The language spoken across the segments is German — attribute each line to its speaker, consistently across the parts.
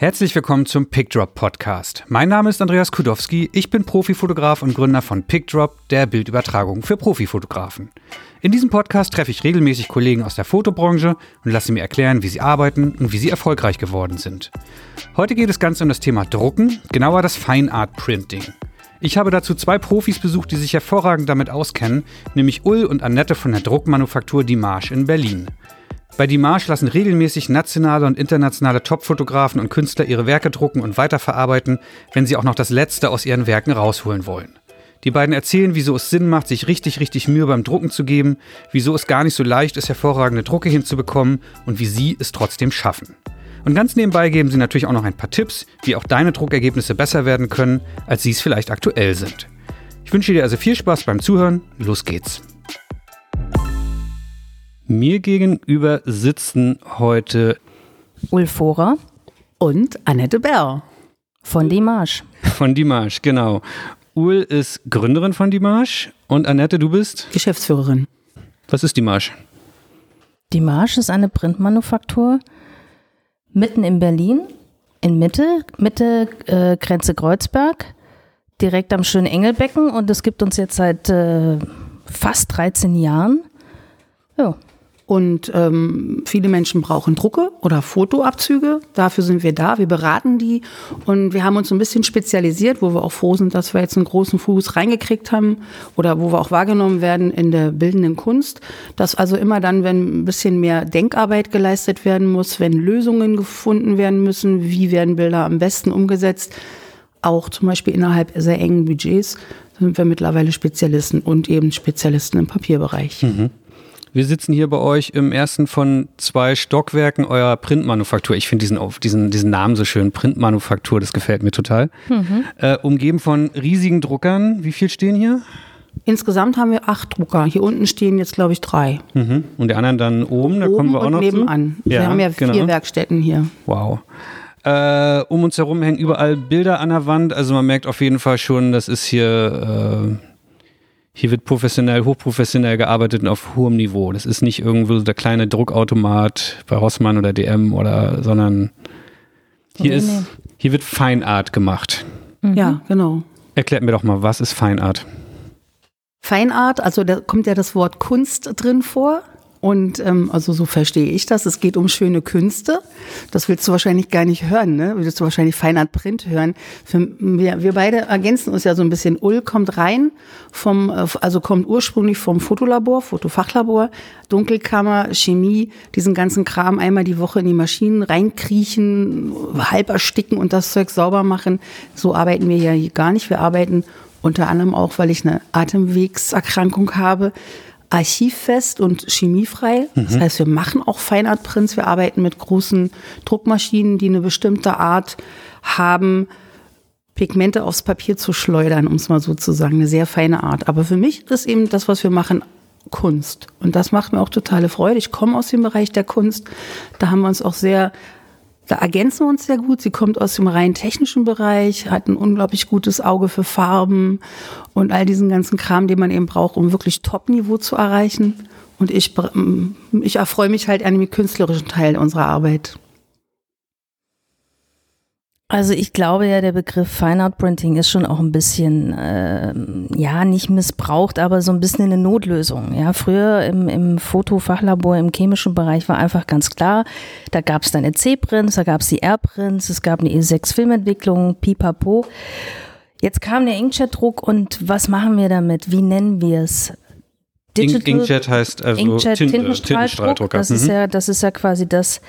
Speaker 1: Herzlich willkommen zum PickDrop Podcast. Mein Name ist Andreas Kudowski, ich bin Profifotograf und Gründer von PickDrop, der Bildübertragung für Profifotografen. In diesem Podcast treffe ich regelmäßig Kollegen aus der Fotobranche und lasse mir erklären, wie sie arbeiten und wie sie erfolgreich geworden sind. Heute geht es ganz um das Thema Drucken, genauer das Fine Art Printing. Ich habe dazu zwei Profis besucht, die sich hervorragend damit auskennen, nämlich Ull und Annette von der Druckmanufaktur Dimarsch in Berlin. Bei Dimarsch lassen regelmäßig nationale und internationale Top-Fotografen und Künstler ihre Werke drucken und weiterverarbeiten, wenn sie auch noch das Letzte aus ihren Werken rausholen wollen. Die beiden erzählen, wieso es Sinn macht, sich richtig, richtig Mühe beim Drucken zu geben, wieso es gar nicht so leicht ist, hervorragende Drucke hinzubekommen und wie sie es trotzdem schaffen. Und ganz nebenbei geben sie natürlich auch noch ein paar Tipps, wie auch deine Druckergebnisse besser werden können, als sie es vielleicht aktuell sind. Ich wünsche dir also viel Spaß beim Zuhören. Los geht's. Mir gegenüber sitzen heute
Speaker 2: Ulfora
Speaker 3: und Annette Bär.
Speaker 2: Von Dimarsch.
Speaker 1: Von Dimarsch, genau. Ul ist Gründerin von Dimarsch und Annette, du bist?
Speaker 3: Geschäftsführerin.
Speaker 1: Was ist Dimarsch?
Speaker 2: Dimarsch ist eine Printmanufaktur mitten in Berlin, in Mitte, Mitte äh, Grenze Kreuzberg, direkt am schönen Engelbecken und es gibt uns jetzt seit äh, fast 13 Jahren.
Speaker 3: Ja. Und ähm, viele Menschen brauchen Drucke oder Fotoabzüge. Dafür sind wir da. Wir beraten die. Und wir haben uns ein bisschen spezialisiert, wo wir auch froh sind, dass wir jetzt einen großen Fuß reingekriegt haben oder wo wir auch wahrgenommen werden in der bildenden Kunst. Dass also immer dann, wenn ein bisschen mehr Denkarbeit geleistet werden muss, wenn Lösungen gefunden werden müssen, wie werden Bilder am besten umgesetzt, auch zum Beispiel innerhalb sehr engen Budgets, sind wir mittlerweile Spezialisten und eben Spezialisten im Papierbereich. Mhm.
Speaker 1: Wir sitzen hier bei euch im ersten von zwei Stockwerken eurer Printmanufaktur. Ich finde diesen, diesen, diesen Namen so schön, Printmanufaktur, das gefällt mir total. Mhm. Äh, umgeben von riesigen Druckern. Wie viel stehen hier?
Speaker 3: Insgesamt haben wir acht Drucker. Hier unten stehen jetzt, glaube ich, drei.
Speaker 1: Mhm. Und die anderen dann oben, da oben kommen wir auch noch
Speaker 3: nebenan.
Speaker 1: zu.
Speaker 3: Wir haben ja genau. vier Werkstätten hier.
Speaker 1: Wow. Äh, um uns herum hängen überall Bilder an der Wand. Also man merkt auf jeden Fall schon, das ist hier... Äh, hier wird professionell, hochprofessionell gearbeitet und auf hohem Niveau. Das ist nicht irgendwo der kleine Druckautomat bei Rossmann oder DM oder, sondern hier nee, ist, nee. hier wird Feinart gemacht.
Speaker 3: Mhm. Ja, genau.
Speaker 1: Erklärt mir doch mal, was ist Feinart?
Speaker 3: Feinart, also da kommt ja das Wort Kunst drin vor. Und ähm, also so verstehe ich das. Es geht um schöne Künste. Das willst du wahrscheinlich gar nicht hören, ne? Willst du wahrscheinlich Feinart Print hören. Für, wir, wir beide ergänzen uns ja so ein bisschen. Ull kommt rein vom, äh, also kommt ursprünglich vom Fotolabor, Fotofachlabor, Dunkelkammer, Chemie, diesen ganzen Kram einmal die Woche in die Maschinen reinkriechen, halb ersticken und das Zeug sauber machen. So arbeiten wir ja gar nicht. Wir arbeiten unter anderem auch, weil ich eine Atemwegserkrankung habe archivfest und chemiefrei. Mhm. Das heißt, wir machen auch Feinart-Prints. Wir arbeiten mit großen Druckmaschinen, die eine bestimmte Art haben, Pigmente aufs Papier zu schleudern, um es mal so zu sagen. Eine sehr feine Art. Aber für mich ist eben das, was wir machen, Kunst. Und das macht mir auch totale Freude. Ich komme aus dem Bereich der Kunst. Da haben wir uns auch sehr da ergänzen wir uns sehr gut. Sie kommt aus dem rein technischen Bereich, hat ein unglaublich gutes Auge für Farben und all diesen ganzen Kram, den man eben braucht, um wirklich Top-Niveau zu erreichen. Und ich, ich erfreue mich halt an dem künstlerischen Teil unserer Arbeit.
Speaker 2: Also ich glaube ja, der Begriff Fine Art Printing ist schon auch ein bisschen, äh, ja, nicht missbraucht, aber so ein bisschen eine Notlösung. Ja, früher im, im Fotofachlabor, im chemischen Bereich war einfach ganz klar, da gab es dann EC-Prints, da gab es die R-Prints, es gab eine E6-Filmentwicklung, pipapo. Jetzt kam der Inkjet-Druck und was machen wir damit? Wie nennen wir es?
Speaker 1: Inkjet heißt also
Speaker 2: Inkjet, Tint, Tintenstrahldruck. Das, mhm. ist ja, das ist ja quasi das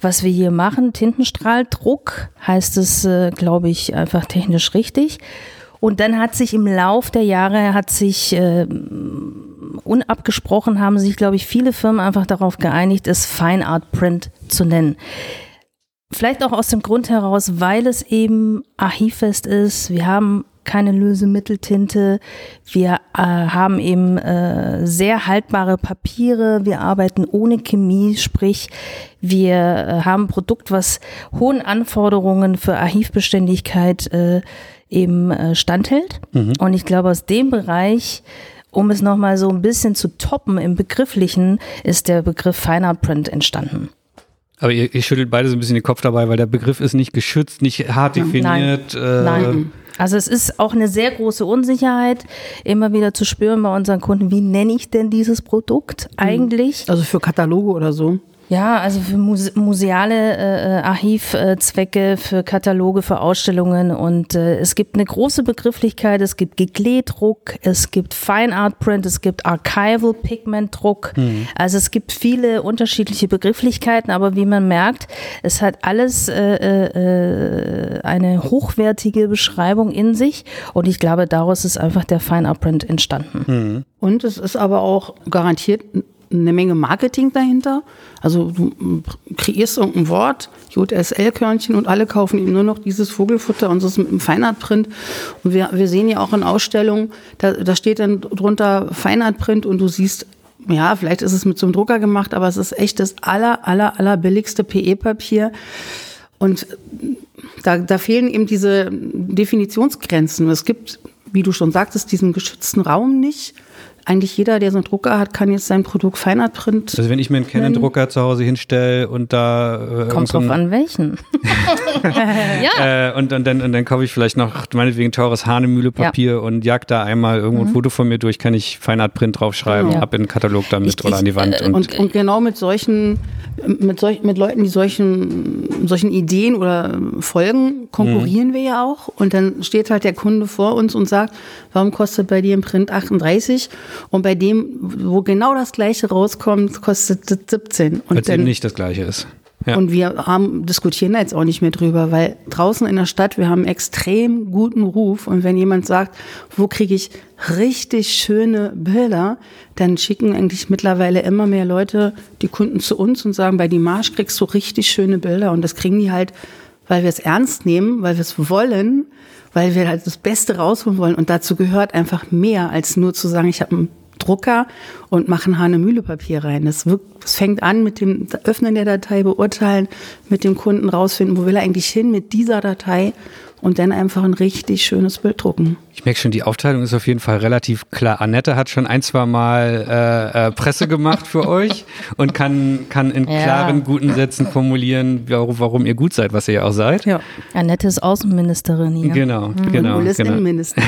Speaker 2: was wir hier machen, Tintenstrahldruck, heißt es, äh, glaube ich, einfach technisch richtig. Und dann hat sich im Lauf der Jahre, hat sich äh, unabgesprochen, haben sich, glaube ich, viele Firmen einfach darauf geeinigt, es Fine Art Print zu nennen. Vielleicht auch aus dem Grund heraus, weil es eben archivfest ist. Wir haben keine Lösemitteltinte. Wir äh, haben eben äh, sehr haltbare Papiere. Wir arbeiten ohne Chemie, sprich wir äh, haben ein Produkt, was hohen Anforderungen für Archivbeständigkeit äh, eben äh, standhält. Mhm. Und ich glaube, aus dem Bereich um es nochmal so ein bisschen zu toppen im Begrifflichen, ist der Begriff Fine Art Print entstanden.
Speaker 1: Aber ihr, ihr, schüttelt beide so ein bisschen den Kopf dabei, weil der Begriff ist nicht geschützt, nicht hart definiert.
Speaker 2: Nein. Äh, Nein. Also es ist auch eine sehr große Unsicherheit, immer wieder zu spüren bei unseren Kunden, wie nenne ich denn dieses Produkt mhm. eigentlich?
Speaker 3: Also für Kataloge oder so?
Speaker 2: Ja, also für muse museale äh, Archivzwecke, für Kataloge, für Ausstellungen und äh, es gibt eine große Begrifflichkeit, es gibt Geglähdruck, es gibt Fine Art Print, es gibt Archival Pigment Druck. Mhm. Also es gibt viele unterschiedliche Begrifflichkeiten, aber wie man merkt, es hat alles äh, äh, eine hochwertige Beschreibung in sich und ich glaube, daraus ist einfach der Fine Art Print entstanden.
Speaker 3: Mhm. Und es ist aber auch garantiert eine Menge Marketing dahinter. Also du kreierst irgendein Wort, JSL-Körnchen und alle kaufen eben nur noch dieses Vogelfutter und so ist mit einem Feinartprint. Und wir, wir sehen ja auch in Ausstellungen, da, da steht dann drunter Feinartprint und du siehst, ja, vielleicht ist es mit so einem Drucker gemacht, aber es ist echt das aller, aller, aller billigste PE-Papier. Und da, da fehlen eben diese Definitionsgrenzen. Es gibt, wie du schon sagtest, diesen geschützten Raum nicht eigentlich jeder, der so einen Drucker hat, kann jetzt sein Produkt Feinart Print.
Speaker 1: Also wenn ich mir einen Canon-Drucker zu Hause hinstelle und da
Speaker 2: äh, kommt drauf an welchen.
Speaker 1: ja. Äh, und, und, dann, und dann kaufe ich vielleicht noch meinetwegen teures Hahnemühlepapier ja. und jag da einmal irgendwo mhm. ein Foto von mir durch, kann ich Feinart Print draufschreiben, ja. ab in den Katalog damit ich, oder an die Wand.
Speaker 3: Äh, und, und, und, genau mit solchen, mit, solch, mit Leuten, die solchen, solchen Ideen oder folgen, konkurrieren mhm. wir ja auch. Und dann steht halt der Kunde vor uns und sagt, warum kostet bei dir ein Print 38? Und bei dem, wo genau das Gleiche rauskommt, kostet es 17. Und
Speaker 1: Weil es eben nicht das Gleiche ist.
Speaker 3: Ja. Und wir haben, diskutieren da jetzt auch nicht mehr drüber, weil draußen in der Stadt, wir haben einen extrem guten Ruf. Und wenn jemand sagt, wo kriege ich richtig schöne Bilder, dann schicken eigentlich mittlerweile immer mehr Leute die Kunden zu uns und sagen, bei Dimash kriegst du richtig schöne Bilder. Und das kriegen die halt, weil wir es ernst nehmen, weil wir es wollen weil wir halt das Beste rausholen wollen. Und dazu gehört einfach mehr, als nur zu sagen, ich habe einen Drucker und mache ein Hahnemühlepapier rein. Das, das fängt an mit dem Öffnen der Datei, beurteilen, mit dem Kunden rausfinden, wo will er eigentlich hin mit dieser Datei und dann einfach ein richtig schönes Bild drucken.
Speaker 1: Ich merke schon, die Aufteilung ist auf jeden Fall relativ klar. Annette hat schon ein, zwei Mal äh, äh, Presse gemacht für euch und kann, kann in ja. klaren, guten Sätzen formulieren, warum, warum, ihr gut seid, was ihr ja auch seid. Ja.
Speaker 2: Annette ist Außenministerin hier.
Speaker 1: Genau, mhm. genau. Und ist genau. Innenminister.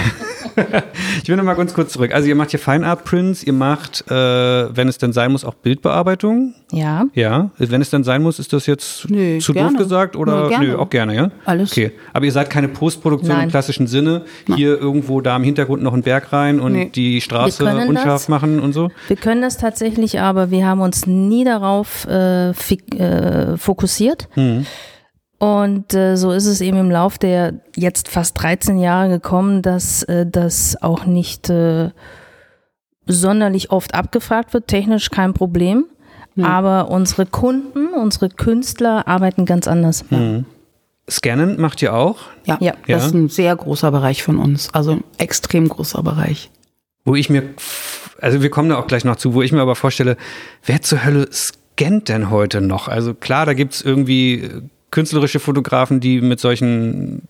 Speaker 1: ich will noch mal ganz kurz zurück. Also ihr macht hier Fine Art Prints, ihr macht, äh, wenn es denn sein muss, auch Bildbearbeitung.
Speaker 2: Ja.
Speaker 1: Ja. Wenn es dann sein muss, ist das jetzt Nö, zu gerne. doof gesagt oder? Nö, Nö, auch gerne, ja.
Speaker 3: Alles.
Speaker 1: Okay. Aber ihr seid keine Postproduktion Nein. im klassischen Sinne. Nein. Hier irgendwo da im Hintergrund noch einen Berg rein und nee. die Straße unscharf das. machen und so?
Speaker 2: Wir können das tatsächlich, aber wir haben uns nie darauf äh, äh, fokussiert. Mhm. Und äh, so ist es eben im Lauf der jetzt fast 13 Jahre gekommen, dass äh, das auch nicht äh, sonderlich oft abgefragt wird. Technisch kein Problem. Mhm. Aber unsere Kunden, unsere Künstler arbeiten ganz anders. Mhm.
Speaker 1: Scannen macht ihr auch?
Speaker 3: Ja, ja, das ist ein sehr großer Bereich von uns. Also ein extrem großer Bereich.
Speaker 1: Wo ich mir, also wir kommen da auch gleich noch zu, wo ich mir aber vorstelle, wer zur Hölle scannt denn heute noch? Also klar, da gibt es irgendwie künstlerische Fotografen, die mit solchen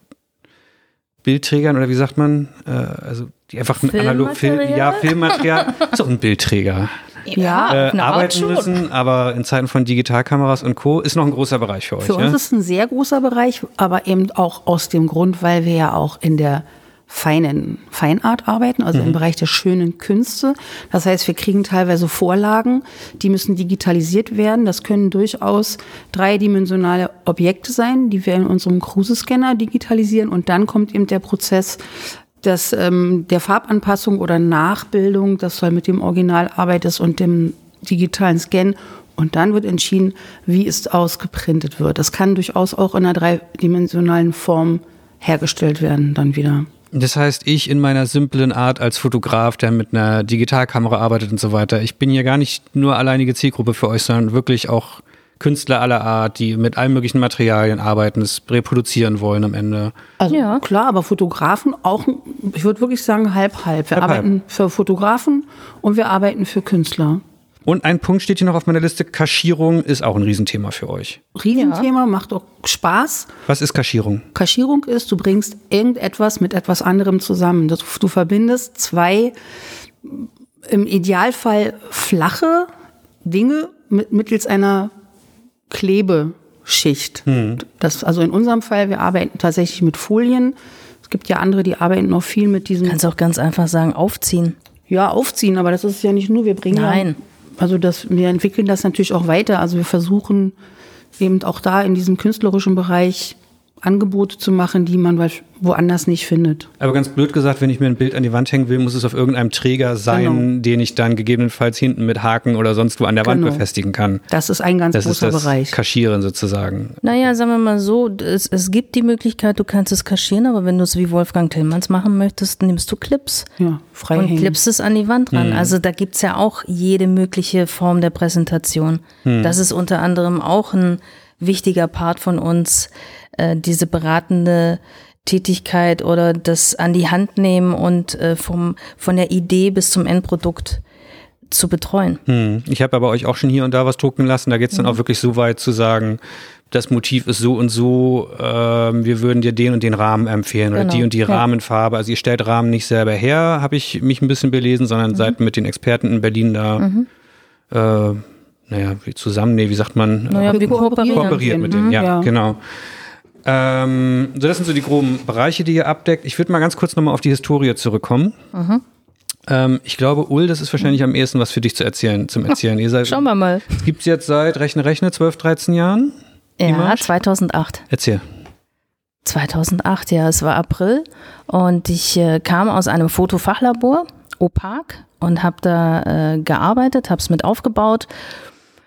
Speaker 1: Bildträgern oder wie sagt man, äh, also die einfach ein analog Film, ja, Filmmaterial, ist auch ein Bildträger ja, äh, arbeiten müssen, aber in Zeiten von Digitalkameras und Co. ist noch ein großer Bereich für euch.
Speaker 3: Für uns ist ein sehr großer Bereich, aber eben auch aus dem Grund, weil wir ja auch in der feinen Feinart arbeiten, also mhm. im Bereich der schönen Künste. Das heißt, wir kriegen teilweise Vorlagen, die müssen digitalisiert werden. Das können durchaus dreidimensionale Objekte sein, die wir in unserem Cruise-Scanner digitalisieren und dann kommt eben der Prozess das, ähm, der Farbanpassung oder Nachbildung, das soll mit dem Original arbeitet und dem digitalen Scan und dann wird entschieden, wie es ausgeprintet wird. Das kann durchaus auch in einer dreidimensionalen Form hergestellt werden, dann wieder.
Speaker 1: Das heißt, ich in meiner simplen Art als Fotograf, der mit einer Digitalkamera arbeitet und so weiter, ich bin hier gar nicht nur alleinige Zielgruppe für euch, sondern wirklich auch Künstler aller Art, die mit allen möglichen Materialien arbeiten, es reproduzieren wollen am Ende.
Speaker 3: Also ja. klar, aber Fotografen auch, ich würde wirklich sagen, halb, halb. Wir halb, arbeiten halb. für Fotografen und wir arbeiten für Künstler.
Speaker 1: Und ein Punkt steht hier noch auf meiner Liste, Kaschierung ist auch ein Riesenthema für euch.
Speaker 3: Riesenthema, ja. macht auch Spaß.
Speaker 1: Was ist Kaschierung?
Speaker 3: Kaschierung ist, du bringst irgendetwas mit etwas anderem zusammen. Du verbindest zwei im Idealfall flache Dinge mit, mittels einer Klebeschicht. Das, also in unserem Fall, wir arbeiten tatsächlich mit Folien. Es gibt ja andere, die arbeiten noch viel mit diesen,
Speaker 2: Kannst auch ganz einfach sagen, aufziehen.
Speaker 3: ja, aufziehen, aber das ist ja nicht nur, wir bringen
Speaker 2: Nein.
Speaker 3: Ja, also das, wir entwickeln das natürlich auch weiter. Also wir versuchen eben auch da in diesem künstlerischen Bereich Angebote zu machen, die man woanders nicht findet.
Speaker 1: Aber ganz blöd gesagt, wenn ich mir ein Bild an die Wand hängen will, muss es auf irgendeinem Träger sein,
Speaker 3: Genau.
Speaker 1: den ich dann gegebenenfalls hinten mit Haken oder sonst wo an der Wand
Speaker 3: Genau.
Speaker 1: befestigen kann.
Speaker 3: Das ist ein ganz
Speaker 1: Das ist
Speaker 3: großer
Speaker 1: das
Speaker 3: Bereich.
Speaker 1: Kaschieren sozusagen.
Speaker 2: Naja, sagen wir mal so, es, es gibt die Möglichkeit, du kannst es kaschieren, aber wenn du es wie Wolfgang Tillmanns machen möchtest, nimmst du Clips
Speaker 3: Ja, frei
Speaker 2: und
Speaker 3: hängen.
Speaker 2: klippst es an die Wand ran. Also da gibt's ja auch jede mögliche Form der Präsentation. Das ist unter anderem auch ein wichtiger Part von uns, äh, diese beratende Tätigkeit oder das an die Hand nehmen und äh, vom, von der Idee bis zum Endprodukt zu betreuen.
Speaker 1: Hm. Ich habe aber euch auch schon hier und da was drucken lassen. Da geht es dann auch wirklich so weit zu sagen, das Motiv ist so und so, ähm, wir würden dir den und den Rahmen empfehlen oder
Speaker 2: Genau.
Speaker 1: die und die
Speaker 2: Ja.
Speaker 1: Rahmenfarbe. Also ihr stellt Rahmen nicht selber her, habe ich mich ein bisschen belesen, sondern seid mit den Experten in Berlin da, äh, naja, wie zusammen, nee, wie sagt man?
Speaker 2: Naja,
Speaker 3: Wir
Speaker 2: wir kooperieren.
Speaker 1: kooperiert mit
Speaker 3: Mhm,
Speaker 1: denen, ja,
Speaker 3: ja.
Speaker 1: genau. Ähm, so, das sind so die groben Bereiche, die ihr abdeckt. Ich würde mal ganz kurz nochmal auf die Historie zurückkommen. Ähm, ich glaube, Ul, das ist wahrscheinlich am ehesten was für dich zu erzählen, zum Erzählen. Ihr seid,
Speaker 2: Schauen wir mal.
Speaker 1: gibt's jetzt seit, rechne, rechne, 12, 13 Jahren?
Speaker 2: Ja,
Speaker 1: Image?
Speaker 2: 2008.
Speaker 1: Erzähl.
Speaker 2: 2008, ja, es war April und ich äh, kam aus einem Fotofachlabor, Opak, und habe da äh, gearbeitet, habe es mit aufgebaut.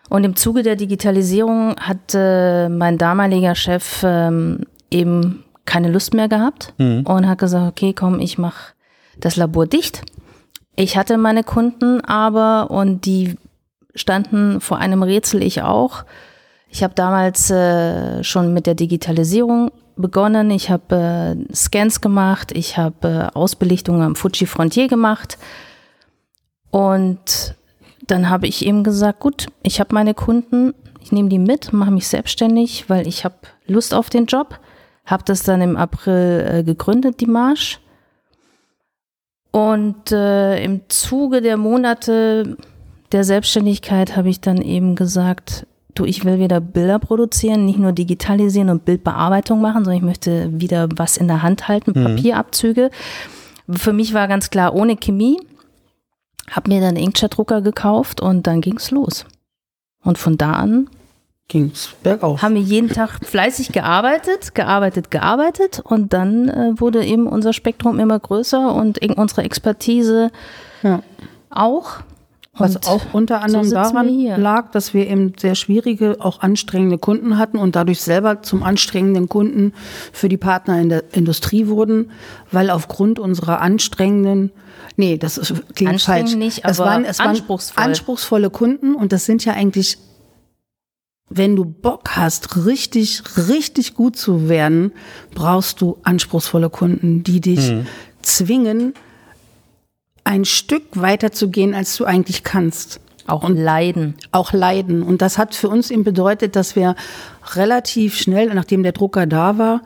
Speaker 2: Und im Zuge der Digitalisierung hat äh, mein damaliger Chef ähm, eben keine Lust mehr gehabt und hat gesagt, okay, komm, ich mache das Labor dicht. Ich hatte meine Kunden aber und die standen vor einem Rätsel, ich auch. Ich habe damals äh, schon mit der Digitalisierung begonnen. Ich habe äh, Scans gemacht, ich habe äh, Ausbelichtungen am Fuji Frontier gemacht. Und dann habe ich ihm gesagt, gut, ich habe meine Kunden, ich nehme die mit, mache mich selbstständig, weil ich habe Lust auf den Job. Habe das dann im April äh, gegründet, die Marsch. Und äh, im Zuge der Monate der Selbstständigkeit habe ich dann eben gesagt, du, ich will wieder Bilder produzieren, nicht nur digitalisieren und Bildbearbeitung machen, sondern ich möchte wieder was in der Hand halten, Papierabzüge. Für mich war ganz klar, ohne Chemie, habe mir dann Inkjet-Drucker gekauft und dann ging's los. Und von da an
Speaker 3: Ging's bergauf.
Speaker 2: haben wir jeden Tag fleißig gearbeitet, gearbeitet, gearbeitet und dann äh, wurde eben unser Spektrum immer größer und unsere Expertise
Speaker 3: Ja.
Speaker 2: auch.
Speaker 3: Was
Speaker 2: Und
Speaker 3: auch unter anderem
Speaker 2: wir
Speaker 3: daran lag, dass wir eben sehr schwierige, auch anstrengende Kunden hatten und dadurch selber zum anstrengenden Kunden für die Partner in der Industrie wurden, weil aufgrund unserer anstrengenden, nee, das ist, klingt falsch.
Speaker 2: nicht,
Speaker 3: es waren, es waren
Speaker 2: anspruchsvoll.
Speaker 3: anspruchsvolle Kunden und das sind ja eigentlich, wenn du Bock hast, richtig, richtig gut zu werden, brauchst du anspruchsvolle Kunden, die dich zwingen, ein Stück weiter zu gehen, als du eigentlich kannst.
Speaker 2: auch leiden.
Speaker 3: Auch leiden. Und das hat für uns eben bedeutet, dass wir relativ schnell, nachdem der Drucker da war,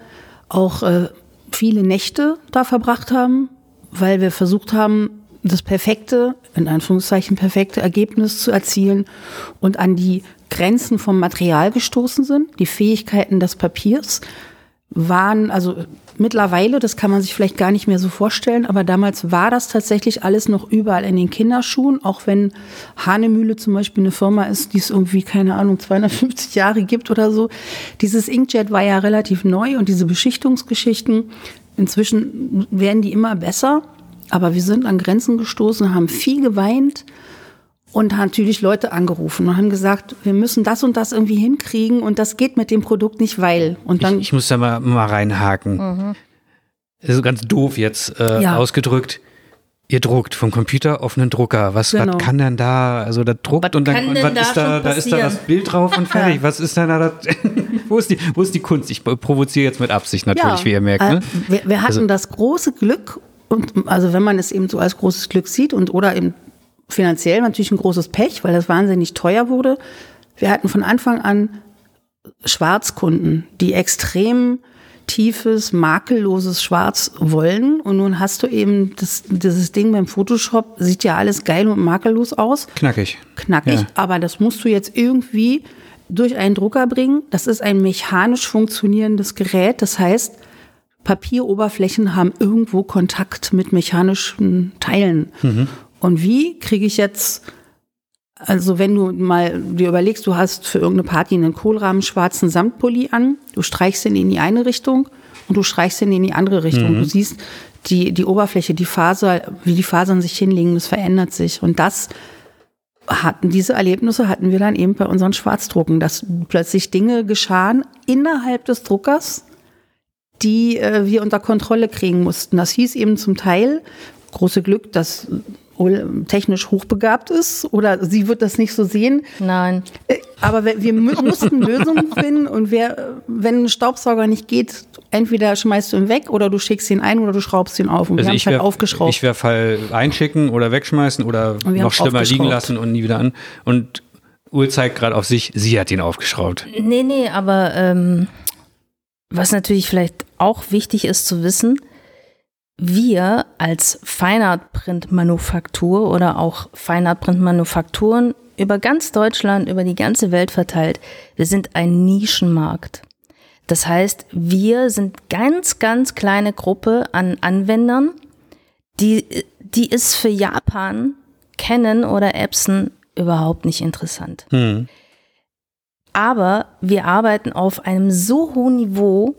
Speaker 3: auch äh, viele Nächte da verbracht haben, weil wir versucht haben, das perfekte, in Anführungszeichen perfekte Ergebnis zu erzielen und an die Grenzen vom Material gestoßen sind. Die Fähigkeiten des Papiers waren, also mittlerweile, das kann man sich vielleicht gar nicht mehr so vorstellen, aber damals war das tatsächlich alles noch überall in den Kinderschuhen, auch wenn Hanemühle zum Beispiel eine Firma ist, die es irgendwie, keine Ahnung, 250 Jahre gibt oder so. Dieses Inkjet war ja relativ neu und diese Beschichtungsgeschichten, inzwischen werden die immer besser, aber wir sind an Grenzen gestoßen, haben viel geweint und haben natürlich Leute angerufen und haben gesagt, wir müssen das und das irgendwie hinkriegen und das geht mit dem Produkt nicht, weil. Und dann
Speaker 1: ich, ich muss da mal, mal reinhaken. Das ist ganz doof jetzt äh,
Speaker 3: Ja.
Speaker 1: ausgedrückt. Ihr druckt vom Computer auf einen Drucker. Was,
Speaker 3: Genau.
Speaker 1: was kann denn da, also da druckt
Speaker 2: Was
Speaker 1: und dann und was
Speaker 2: da
Speaker 1: ist da, da ist da das? Bild drauf und fertig. Was ist denn da das, wo ist die, wo ist die Kunst? Ich provoziere jetzt mit Absicht natürlich, wie ihr merkt.
Speaker 3: äh,
Speaker 1: Ne?
Speaker 3: wir, wir hatten
Speaker 1: Also-
Speaker 3: das große Glück, und also wenn man es eben so als großes Glück sieht und oder eben finanziell natürlich ein großes Pech, weil das wahnsinnig teuer wurde. Wir hatten von Anfang an Schwarzkunden, die extrem tiefes, makelloses Schwarz wollen. Und nun hast du eben das, dieses Ding beim Photoshop, sieht ja alles geil und makellos aus
Speaker 1: Knackig.
Speaker 3: knackig,
Speaker 1: Ja.
Speaker 3: aber das musst du jetzt irgendwie durch einen Drucker bringen. Das ist ein mechanisch funktionierendes Gerät. Das heißt, Papieroberflächen haben irgendwo Kontakt mit mechanischen Teilen. Mhm. Und wie kriege ich jetzt, also wenn du mal dir überlegst, du hast für irgendeine Party einen Kohlrahmen schwarzen Samtpulli an, du streichst ihn in die eine Richtung und du streichst ihn in die andere Richtung. Mhm. Du siehst die, die Oberfläche, die Faser, wie die Fasern sich hinlegen, das verändert sich. Und das hatten diese Erlebnisse hatten wir dann eben bei unseren Schwarzdrucken, dass plötzlich Dinge geschahen innerhalb des Druckers, die äh, wir unter Kontrolle kriegen mussten. Das hieß eben zum Teil, große Glück, dass technisch hochbegabt ist oder sie wird das nicht so sehen.
Speaker 2: Nein.
Speaker 3: Äh, aber wir mussten Lösungen finden und wer, wenn ein Staubsauger nicht geht, entweder schmeißt du ihn weg oder du schickst ihn ein oder du schraubst ihn auf. Und
Speaker 1: also wir haben ich halt aufgeschraubt. Ich wäre Fall einschicken oder wegschmeißen oder noch schlimmer liegen lassen und nie wieder an. Und Ul zeigt gerade auf sich, sie hat ihn aufgeschraubt.
Speaker 2: Nee, nee, aber ähm, was natürlich vielleicht auch wichtig ist zu wissen, wir als Feinart-Print-Manufaktur oder auch Feinart-Print-Manufakturen über ganz Deutschland, über die ganze Welt verteilt, wir sind ein Nischenmarkt. Das heißt, wir sind ganz, ganz kleine Gruppe an Anwendern, die, die ist für Japan, Canon oder Epson überhaupt nicht interessant. Hm. Aber wir arbeiten auf einem so hohen Niveau,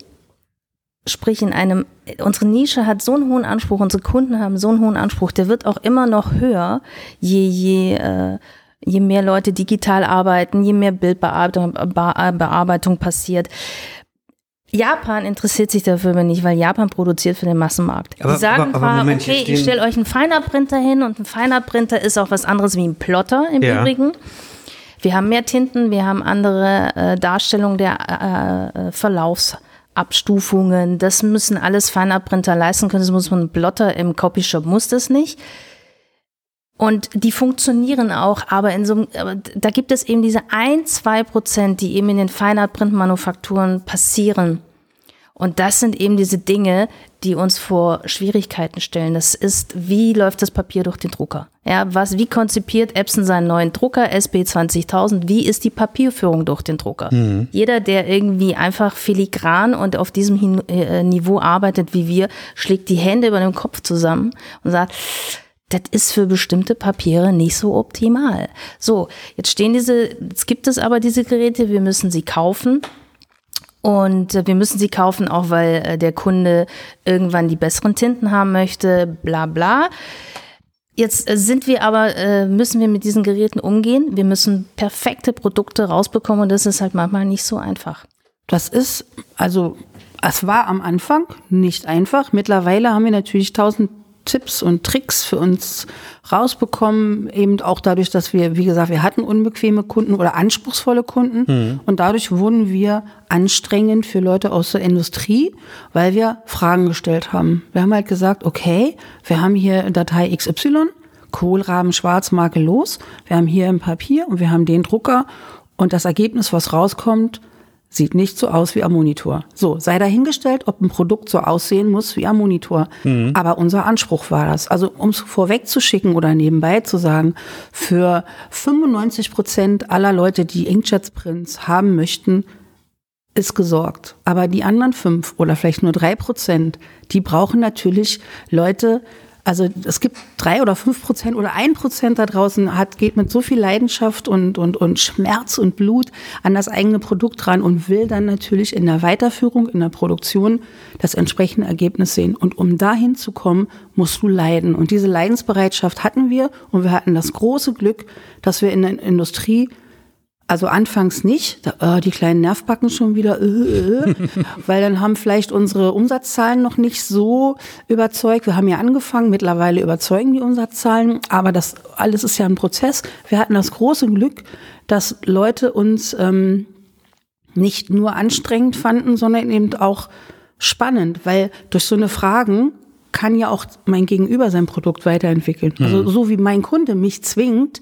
Speaker 2: sprich in einem, unsere Nische hat so einen hohen Anspruch, unsere Kunden haben so einen hohen Anspruch, der wird auch immer noch höher, je, je, äh, je mehr Leute digital arbeiten, je mehr Bildbearbeitung Bearbeitung passiert. Japan interessiert sich dafür nicht, weil Japan produziert für den Massenmarkt. Aber, die sagen aber, aber Moment, okay, ich stelle euch einen Feiner-Printer hin und ein Feiner-Printer ist auch was anderes wie ein Plotter im ja. Übrigen. Wir haben mehr Tinten, wir haben andere äh, Darstellungen der äh, äh Verlaufsabstufungen. Das müssen alles Feinabprinter leisten können. Das muss man ein Plotter im Copyshop muss das nicht. Und die funktionieren auch, aber in so da gibt es eben diese ein, zwei Prozent, die eben in den Feinart-Printmanufakturen passieren. Und das sind eben diese Dinge, die uns vor Schwierigkeiten stellen. Das ist, wie läuft das Papier durch den Drucker? Ja, was, wie konzipiert Epson seinen neuen Drucker, SB 20000? Wie ist die Papierführung durch den Drucker? Mhm. Jeder, der irgendwie einfach filigran und auf diesem äh, Niveau arbeitet wie wir, schlägt die Hände über den Kopf zusammen und sagt, das ist für bestimmte Papiere nicht so optimal. So, jetzt stehen diese, jetzt gibt es aber diese Geräte, wir müssen sie kaufen. Und äh, wir müssen sie kaufen, auch weil äh, der Kunde irgendwann die besseren Tinten haben möchte, bla bla. Jetzt äh, sind wir aber, müssen wir mit diesen Geräten umgehen. Wir müssen perfekte Produkte rausbekommen und das ist halt manchmal nicht so einfach.
Speaker 3: Das ist, also, es war am Anfang nicht einfach. Mittlerweile haben wir natürlich tausend Tipps und Tricks für uns rausbekommen, eben auch dadurch, dass wir, wie gesagt, wir hatten unbequeme Kunden oder anspruchsvolle Kunden mhm. und dadurch wurden wir anstrengend für Leute aus der Industrie, weil wir Fragen gestellt haben. Wir haben halt gesagt, okay, wir haben hier Datei XY, Kohlraben schwarz, makellos, wir haben hier ein Papier und wir haben den Drucker und das Ergebnis, was rauskommt, sieht nicht so aus wie am Monitor. So, sei dahingestellt, ob ein Produkt so aussehen muss wie am Monitor. Mhm. Aber unser Anspruch war das. Also, um es vorwegzuschicken oder nebenbei zu sagen, für 95 Prozent aller Leute, die Inkjets-Prints haben möchten, ist gesorgt. Aber die anderen fünf oder vielleicht nur drei Prozent, die brauchen natürlich Leute, also es gibt drei oder fünf Prozent oder ein Prozent da draußen hat, geht mit so viel Leidenschaft und, und, und Schmerz und Blut an das eigene Produkt ran und will dann natürlich in der Weiterführung, in der Produktion das entsprechende Ergebnis sehen. Und um dahin zu kommen, musst du leiden. Und diese Leidensbereitschaft hatten wir und wir hatten das große Glück, dass wir in der Industrie also anfangs nicht, da, äh, die kleinen Nervbacken schon wieder, äh, äh, weil dann haben vielleicht unsere Umsatzzahlen noch nicht so überzeugt. Wir haben ja angefangen, mittlerweile überzeugen die Umsatzzahlen, aber das alles ist ja ein Prozess. Wir hatten das große Glück, dass Leute uns ähm, nicht nur anstrengend fanden, sondern eben auch spannend, weil durch so eine Fragen kann ja auch mein Gegenüber sein Produkt weiterentwickeln. Also mhm. so wie mein Kunde mich zwingt,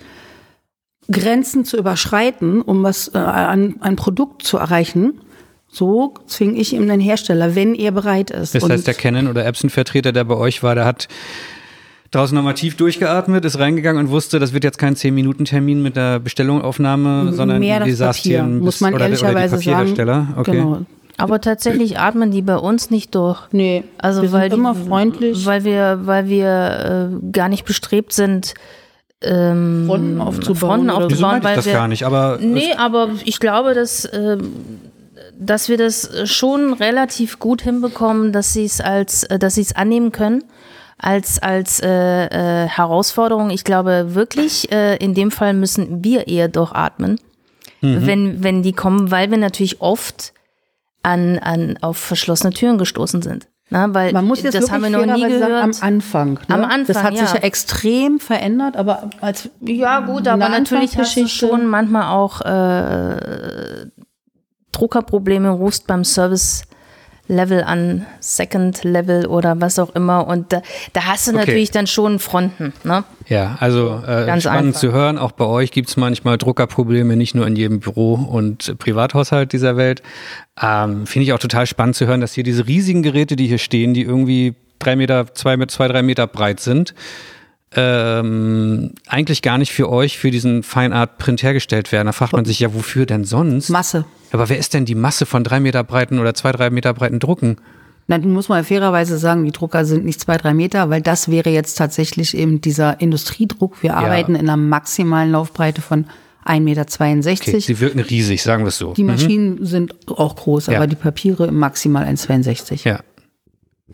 Speaker 3: Grenzen zu überschreiten, um was äh, an ein Produkt zu erreichen. So zwinge ich ihm den Hersteller, wenn er bereit ist.
Speaker 1: Das heißt, der Canon oder Epson-Vertreter, der bei euch war, der hat draußen nochmal tief durchgeatmet, ist reingegangen und wusste, das wird jetzt kein 10-Minuten-Termin mit der Bestellungaufnahme, sondern
Speaker 3: Mehr das Papier, muss man
Speaker 1: oder, oder die
Speaker 3: ehrlicherweise
Speaker 1: Papierhersteller.
Speaker 3: sagen.
Speaker 1: Okay.
Speaker 3: Genau.
Speaker 2: Aber tatsächlich atmen die bei uns nicht durch.
Speaker 3: Nee,
Speaker 2: Also
Speaker 3: wir
Speaker 2: weil
Speaker 3: sind immer
Speaker 2: die,
Speaker 3: freundlich.
Speaker 2: weil wir, weil wir äh, gar nicht bestrebt sind, ähm,
Speaker 3: Fronten aufzubauen
Speaker 2: Fronten
Speaker 3: so.
Speaker 2: Aufzubauen,
Speaker 1: ich
Speaker 2: weil
Speaker 1: das
Speaker 2: wir
Speaker 1: gar nicht? Aber
Speaker 2: Nee, aber ich glaube, dass, ähm, dass wir das schon relativ gut hinbekommen, dass sie es als, äh, dass sie es annehmen können als als äh, äh, Herausforderung. Ich glaube wirklich, äh, in dem Fall müssen wir eher durchatmen, wenn wenn die kommen, weil wir natürlich oft an an auf verschlossene Türen gestoßen sind. Na, weil
Speaker 3: Man muss jetzt
Speaker 2: das haben wir noch nie gehört.
Speaker 3: sagen, am Anfang. Ne?
Speaker 2: Am Anfang,
Speaker 3: Das hat sich
Speaker 2: ja.
Speaker 3: ja extrem verändert, aber als
Speaker 2: Ja, gut, aber natürlich hast du schon manchmal auch äh, Druckerprobleme, rufst beim Service Level an, Second Level oder was auch immer. Und da, da hast du
Speaker 1: Okay.
Speaker 2: natürlich dann schon Fronten. Ne?
Speaker 1: Ja, also äh,
Speaker 2: Ganz
Speaker 1: spannend
Speaker 2: einfach.
Speaker 1: zu hören. Auch bei euch gibt es manchmal Druckerprobleme, nicht nur in jedem Büro und Privathaushalt dieser Welt. Ähm, Finde ich auch total spannend zu hören, dass hier diese riesigen Geräte, die hier stehen, die irgendwie drei Meter, zwei, zwei drei Meter breit sind, ähm, eigentlich gar nicht für euch, für diesen Fine Art Print hergestellt werden. Da fragt man sich ja, wofür denn sonst?
Speaker 3: Masse.
Speaker 1: Aber wer ist denn die Masse von drei Meter breiten oder zwei, drei Meter breiten Drucken?
Speaker 3: Na, du musst mal fairerweise sagen, die Drucker sind nicht zwei, drei Meter, weil das wäre jetzt tatsächlich eben dieser Industriedruck. Wir arbeiten in einer maximalen Laufbreite von 1,62 Meter.
Speaker 1: Okay, sie wirken riesig, sagen wir es so.
Speaker 3: Die Maschinen sind auch groß,
Speaker 1: Ja.
Speaker 3: aber die Papiere maximal 1,62.
Speaker 1: Ja.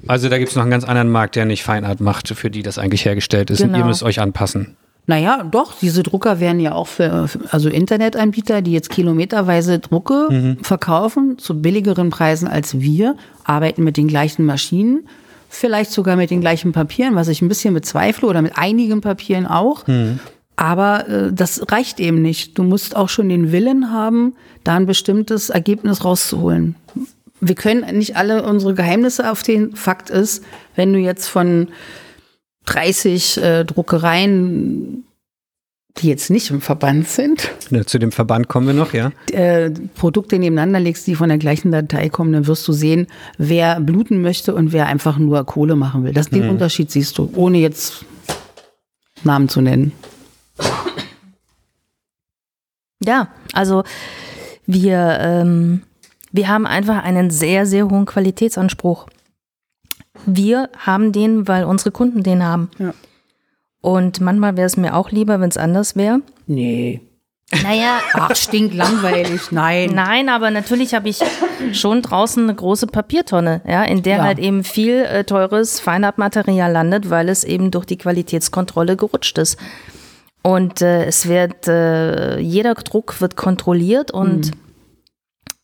Speaker 1: Also da gibt es noch einen ganz anderen Markt, der nicht Feinart macht, für die das eigentlich hergestellt ist. Und
Speaker 2: Genau.
Speaker 1: ihr müsst euch anpassen.
Speaker 3: Naja, doch, diese Drucker werden ja auch für, also Internetanbieter, die jetzt kilometerweise Drucke verkaufen, zu billigeren Preisen als wir, arbeiten mit den gleichen Maschinen, vielleicht sogar mit den gleichen Papieren, was ich ein bisschen bezweifle, oder mit einigen Papieren auch. Aber äh, das reicht eben nicht. Du musst auch schon den Willen haben, da ein bestimmtes Ergebnis rauszuholen. Wir können nicht alle unsere Geheimnisse auf den Fakt ist, wenn du jetzt von 30 äh, Druckereien, die jetzt nicht im Verband sind,
Speaker 1: Ne, Zu dem Verband kommen wir noch, ja.
Speaker 3: äh, Produkte nebeneinander legst, die von der gleichen Datei kommen, dann wirst du sehen, wer bluten möchte und wer einfach nur Kohle machen will. Das, den Unterschied siehst du, ohne jetzt Namen zu nennen.
Speaker 2: Ja, also wir, ähm, wir haben einfach einen sehr, sehr hohen Qualitätsanspruch. Wir haben den, weil unsere Kunden den haben.
Speaker 3: Ja.
Speaker 2: Und manchmal wäre es mir auch lieber, wenn es anders wäre.
Speaker 3: Nee.
Speaker 2: Naja,
Speaker 3: Ach, stinklangweilig, nein.
Speaker 2: Nein, aber natürlich habe ich schon draußen eine große Papiertonne, ja, in der
Speaker 3: Ja.
Speaker 2: halt eben viel äh, teures Feinartmaterial landet, weil es eben durch die Qualitätskontrolle gerutscht ist. Und äh, es wird, äh, jeder Druck wird kontrolliert und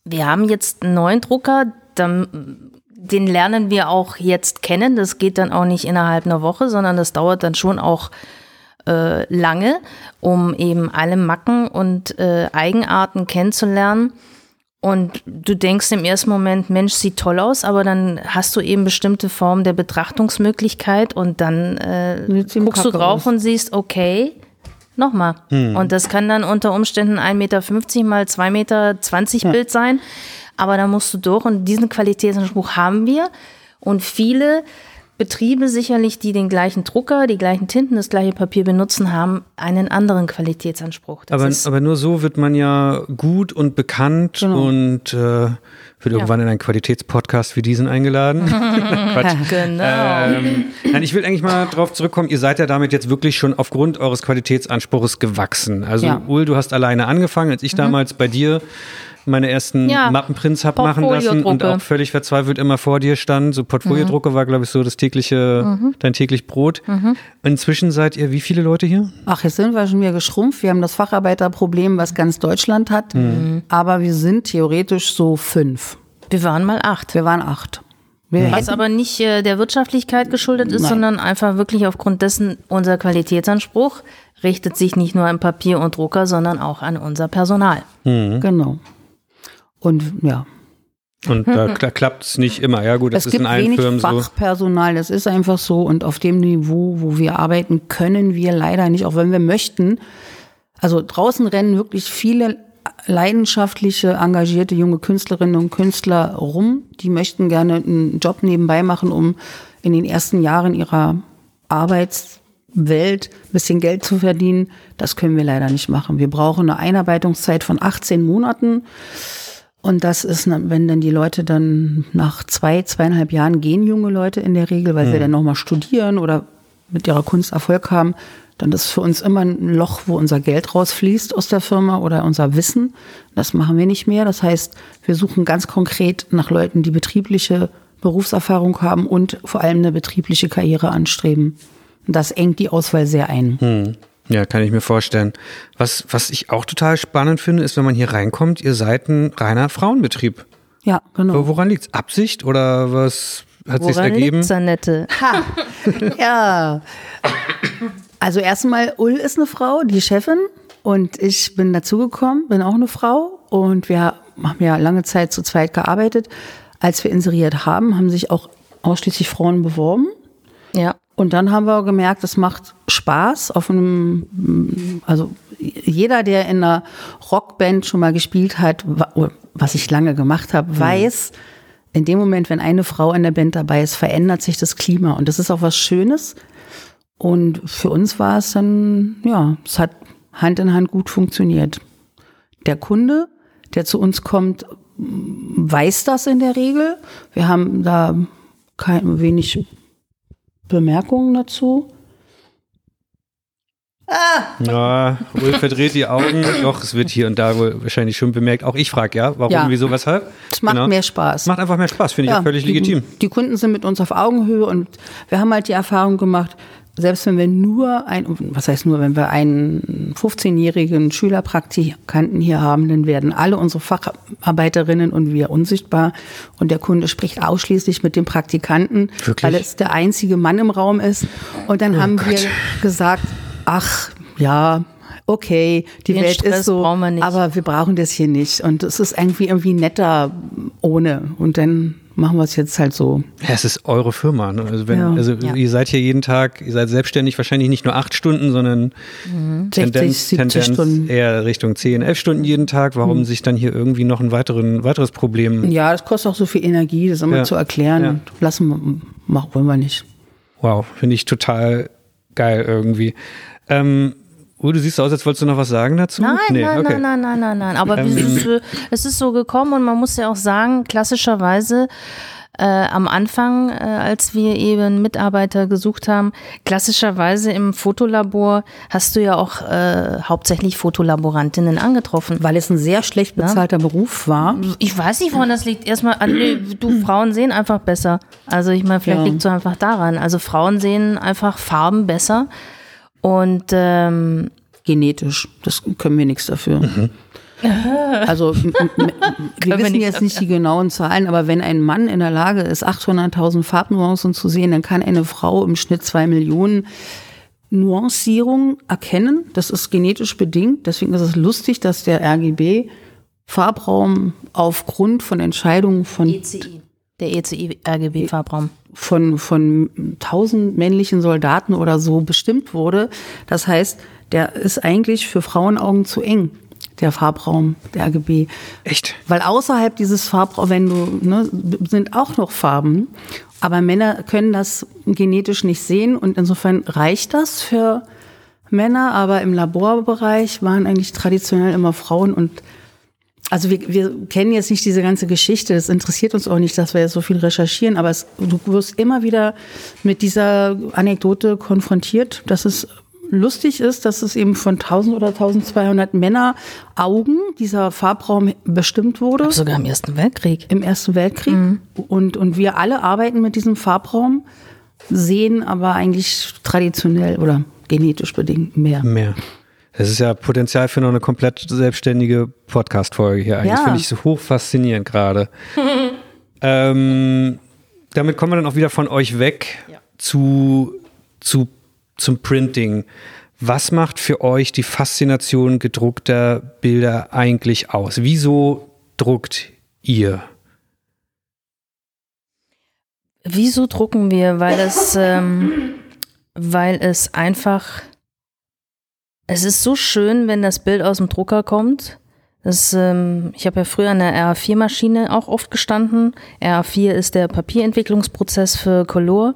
Speaker 2: wir haben jetzt einen neuen Drucker, den lernen wir auch jetzt kennen. Das geht dann auch nicht innerhalb einer Woche, sondern das dauert dann schon auch äh, lange, um eben alle Macken und äh, Eigenarten kennenzulernen. Und du denkst im ersten Moment, Mensch, sieht toll aus, aber dann hast du eben bestimmte Formen der Betrachtungsmöglichkeit und dann äh, guckst du
Speaker 3: kacke
Speaker 2: drauf
Speaker 3: aus.
Speaker 2: und siehst, okay, nochmal. Und das kann dann unter Umständen 1,50 Meter mal 2,20 Meter Bild sein. Aber da musst du durch und diesen Qualitätsanspruch haben wir. Und viele Betriebe sicherlich, die den gleichen Drucker, die gleichen Tinten, das gleiche Papier benutzen, haben einen anderen Qualitätsanspruch.
Speaker 1: Aber, aber nur so wird man ja gut und bekannt
Speaker 3: Genau.
Speaker 1: und äh, wird irgendwann in einen Qualitätspodcast wie diesen eingeladen. Quatsch.
Speaker 2: genau.
Speaker 1: Ähm, nein, ich will eigentlich mal drauf zurückkommen. Ihr seid ja damit jetzt wirklich schon aufgrund eures Qualitätsanspruchs gewachsen. Also,
Speaker 3: Ja.
Speaker 1: Ul, du hast alleine angefangen, als ich damals bei dir meine ersten
Speaker 2: Mhm. Ja.
Speaker 1: Mappenprints hab machen lassen und.
Speaker 2: Mhm.
Speaker 1: auch völlig verzweifelt immer vor dir stand. So Portfoliodrucke war, glaube ich, so das tägliche, dein täglich Brot.
Speaker 2: Mhm.
Speaker 1: Inzwischen seid ihr wie viele Leute hier?
Speaker 3: Ach, jetzt sind wir schon wieder geschrumpft. Wir haben das Facharbeiterproblem, was ganz Deutschland hat. Aber wir sind theoretisch so fünf.
Speaker 2: Wir waren mal acht.
Speaker 3: Wir waren acht. Wir
Speaker 2: Was
Speaker 3: hätten-
Speaker 2: aber nicht äh, der Wirtschaftlichkeit geschuldet ist,
Speaker 3: Nein.
Speaker 2: sondern einfach wirklich aufgrund dessen, unser Qualitätsanspruch richtet sich nicht nur an Papier und Drucker, sondern auch an unser Personal.
Speaker 3: Genau. Und ja,
Speaker 1: Und da, da klappt es nicht immer. Ja, gut, das
Speaker 3: es
Speaker 1: ist
Speaker 3: gibt
Speaker 1: in allen
Speaker 3: wenig
Speaker 1: Firmen so.
Speaker 3: Fachpersonal, das ist einfach so. Und auf dem Niveau, wo wir arbeiten, können wir leider nicht, auch wenn wir möchten. Also draußen rennen wirklich viele leidenschaftliche, engagierte junge Künstlerinnen und Künstler rum. Die möchten gerne einen Job nebenbei machen, um in den ersten Jahren ihrer Arbeits Welt ein bisschen Geld zu verdienen, das können wir leider nicht machen. Wir brauchen eine Einarbeitungszeit von 18 Monaten. Und das ist, wenn dann die Leute dann nach zwei, zweieinhalb Jahren gehen junge Leute in der Regel, weil sie dann nochmal studieren oder mit ihrer Kunst Erfolg haben, dann ist für uns immer ein Loch, wo unser Geld rausfließt aus der Firma oder unser Wissen. Das machen wir nicht mehr. Das heißt, wir suchen ganz konkret nach Leuten, die betriebliche Berufserfahrung haben und vor allem eine betriebliche Karriere anstreben. Und das engt die Auswahl sehr ein.
Speaker 1: Hm. Ja, kann ich mir vorstellen. Was, was ich auch total spannend finde, ist, wenn man hier reinkommt, ihr seid ein reiner Frauenbetrieb.
Speaker 3: Ja, genau.
Speaker 1: Woran liegt's? Absicht oder was hat sich ergeben?
Speaker 2: Annette?
Speaker 3: Ha. ja. Also erstmal, Ull ist eine Frau, die Chefin. Und ich bin dazugekommen, bin auch eine Frau. Und wir haben ja lange Zeit zu zweit gearbeitet. Als wir inseriert haben, haben sich auch ausschließlich Frauen beworben.
Speaker 2: Ja.
Speaker 3: Und dann haben wir gemerkt, es macht Spaß auf einem, also jeder, der in einer Rockband schon mal gespielt hat, was ich lange gemacht habe, weiß, in dem Moment, wenn eine Frau in der Band dabei ist, verändert sich das Klima. Und das ist auch was Schönes. Und für uns war es dann, ja, es hat Hand in Hand gut funktioniert. Der Kunde, der zu uns kommt, weiß das in der Regel. Wir haben da kein wenig Bemerkungen dazu.
Speaker 1: Ja, Ulf verdreht die Augen. Doch, es wird hier und da wohl wahrscheinlich schon bemerkt. Auch ich frage ja, warum,
Speaker 3: Ja.
Speaker 1: wieso, weshalb?
Speaker 3: Es macht
Speaker 1: Genau.
Speaker 3: mehr Spaß.
Speaker 1: Macht einfach mehr Spaß, finde ich auch völlig
Speaker 3: die,
Speaker 1: legitim.
Speaker 3: Die Kunden sind mit uns auf Augenhöhe und wir haben halt die Erfahrung gemacht, selbst wenn wir nur ein, was heißt nur, wenn wir einen 15-jährigen Schülerpraktikanten hier haben, dann werden alle unsere Facharbeiterinnen und wir unsichtbar und der Kunde spricht ausschließlich mit dem Praktikanten,
Speaker 1: Wirklich?
Speaker 3: weil es der einzige Mann im Raum ist. Und dann haben wir gesagt, ach, ja, okay, die
Speaker 2: Den
Speaker 3: Welt
Speaker 2: Stress
Speaker 3: ist so,
Speaker 2: wir nicht.
Speaker 3: aber wir brauchen das hier nicht. Und es ist irgendwie irgendwie netter ohne. Und dann machen wir es jetzt halt so.
Speaker 1: Ja, es ist eure Firma. Ne? Also, wenn,
Speaker 3: Ja.
Speaker 1: also
Speaker 2: Ja.
Speaker 1: ihr seid hier jeden Tag, ihr seid selbstständig wahrscheinlich nicht nur acht Stunden, sondern
Speaker 3: 60,
Speaker 1: Tendenz,
Speaker 3: 70
Speaker 1: Tendenz
Speaker 3: Stunden.
Speaker 1: eher Richtung 10, 11 Stunden jeden Tag. Warum sich dann hier irgendwie noch ein weiteren, weiteres Problem?
Speaker 3: Ja, das kostet auch so viel Energie, das immer
Speaker 1: Ja.
Speaker 3: zu erklären. Lassen wir, machen wollen wir nicht.
Speaker 1: Wow, finde ich total geil irgendwie. Ähm, Uwe, du siehst aus, als wolltest du noch was sagen dazu?
Speaker 2: Nein,
Speaker 1: Nee,
Speaker 2: nein,
Speaker 1: okay.
Speaker 2: nein, nein, nein, nein, nein. Aber
Speaker 1: Ähm.
Speaker 2: es, ist, es ist so gekommen und man muss ja auch sagen, klassischerweise äh, am Anfang, äh, als wir eben Mitarbeiter gesucht haben, klassischerweise im Fotolabor hast du ja auch äh, hauptsächlich Fotolaborantinnen angetroffen.
Speaker 3: Weil es ein sehr schlecht bezahlter Beruf war.
Speaker 2: Ich weiß nicht, woran das liegt. Erstmal, ah, nee, du Frauen sehen einfach besser. Also ich meine, vielleicht
Speaker 3: Ja.
Speaker 2: liegt es so einfach daran. Also Frauen sehen einfach Farben besser. Und ähm,
Speaker 3: Genetisch. Das können wir nichts dafür. Also m- m- m- wir wissen jetzt nicht die genauen Zahlen, aber wenn ein Mann in der Lage ist, 800.000 Farbnuancen zu sehen, dann kann eine Frau im Schnitt zwei Millionen Nuancierungen erkennen. Das ist genetisch bedingt. Deswegen ist es lustig, dass der RGB Farbraum aufgrund von Entscheidungen von
Speaker 2: ECI. Der ECI-RGB-Farbraum.
Speaker 3: von, von tausend männlichen Soldaten oder so bestimmt wurde. Das heißt, der ist eigentlich für Frauenaugen zu eng, der Farbraum, der RGB.
Speaker 1: Echt?
Speaker 3: Weil außerhalb dieses Farbraums, wenn du, ne, sind auch noch Farben. Aber Männer können das genetisch nicht sehen und insofern reicht das für Männer. Aber im Laborbereich waren eigentlich traditionell immer Frauen und also wir, wir kennen jetzt nicht diese ganze Geschichte, das interessiert uns auch nicht, dass wir jetzt so viel recherchieren, aber es, du wirst immer wieder mit dieser Anekdote konfrontiert, dass es lustig ist, dass es eben von 1000 oder 1200 Männer Augen dieser Farbraum bestimmt wurde
Speaker 2: Sogar im Ersten Weltkrieg.
Speaker 3: im Ersten Weltkrieg. Und, und wir alle arbeiten mit diesem Farbraum, sehen aber eigentlich traditionell oder genetisch bedingt mehr.
Speaker 1: Mehr. Das ist ja Potenzial für noch eine komplett selbstständige Podcast-Folge hier eigentlich.
Speaker 3: Ja.
Speaker 1: Finde ich so hoch faszinierend gerade. ähm, damit kommen wir dann auch wieder von euch weg zu, zu, zum Printing. Was macht für euch die Faszination gedruckter Bilder eigentlich aus? Wieso druckt ihr?
Speaker 2: Wieso drucken wir? Weil es, ähm, weil es einfach, es ist so schön, wenn das Bild aus dem Drucker kommt. Das, ähm, ich habe ja früher an der RA4-Maschine auch oft gestanden. RA4 ist der Papierentwicklungsprozess für Color.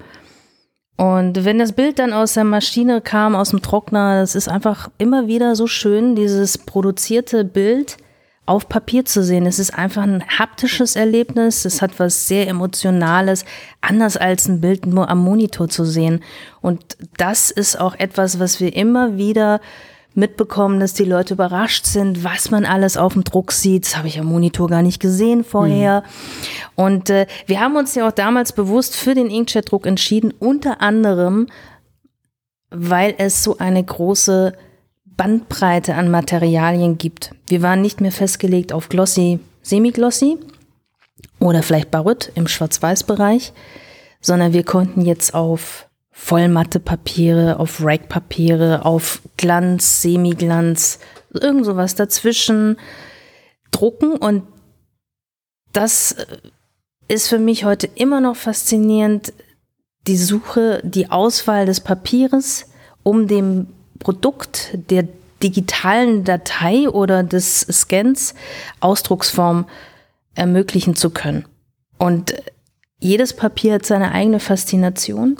Speaker 2: Und wenn das Bild dann aus der Maschine kam, aus dem Trockner, das ist einfach immer wieder so schön, dieses produzierte Bild auf Papier zu sehen. Es ist einfach ein haptisches Erlebnis. Es hat was sehr Emotionales, anders als ein Bild nur am Monitor zu sehen. Und das ist auch etwas, was wir immer wieder mitbekommen, dass die Leute überrascht sind, was man alles auf dem Druck sieht. Das habe ich am Monitor gar nicht gesehen vorher. Mhm. Und äh, wir haben uns ja auch damals bewusst für den Inkjet-Druck entschieden, unter anderem, weil es so eine große Bandbreite an Materialien gibt. Wir waren nicht mehr festgelegt auf Glossy, Semi-Glossy oder vielleicht Baryt im Schwarz-Weiß-Bereich, sondern wir konnten jetzt auf vollmatte Papiere, auf Rake-Papiere, auf Glanz, Semiglanz, irgend sowas dazwischen drucken und das äh, ist für mich heute immer noch faszinierend, die Suche, die Auswahl des Papieres, um dem Produkt der digitalen Datei oder des Scans Ausdrucksform ermöglichen zu können. Und jedes Papier hat seine eigene Faszination.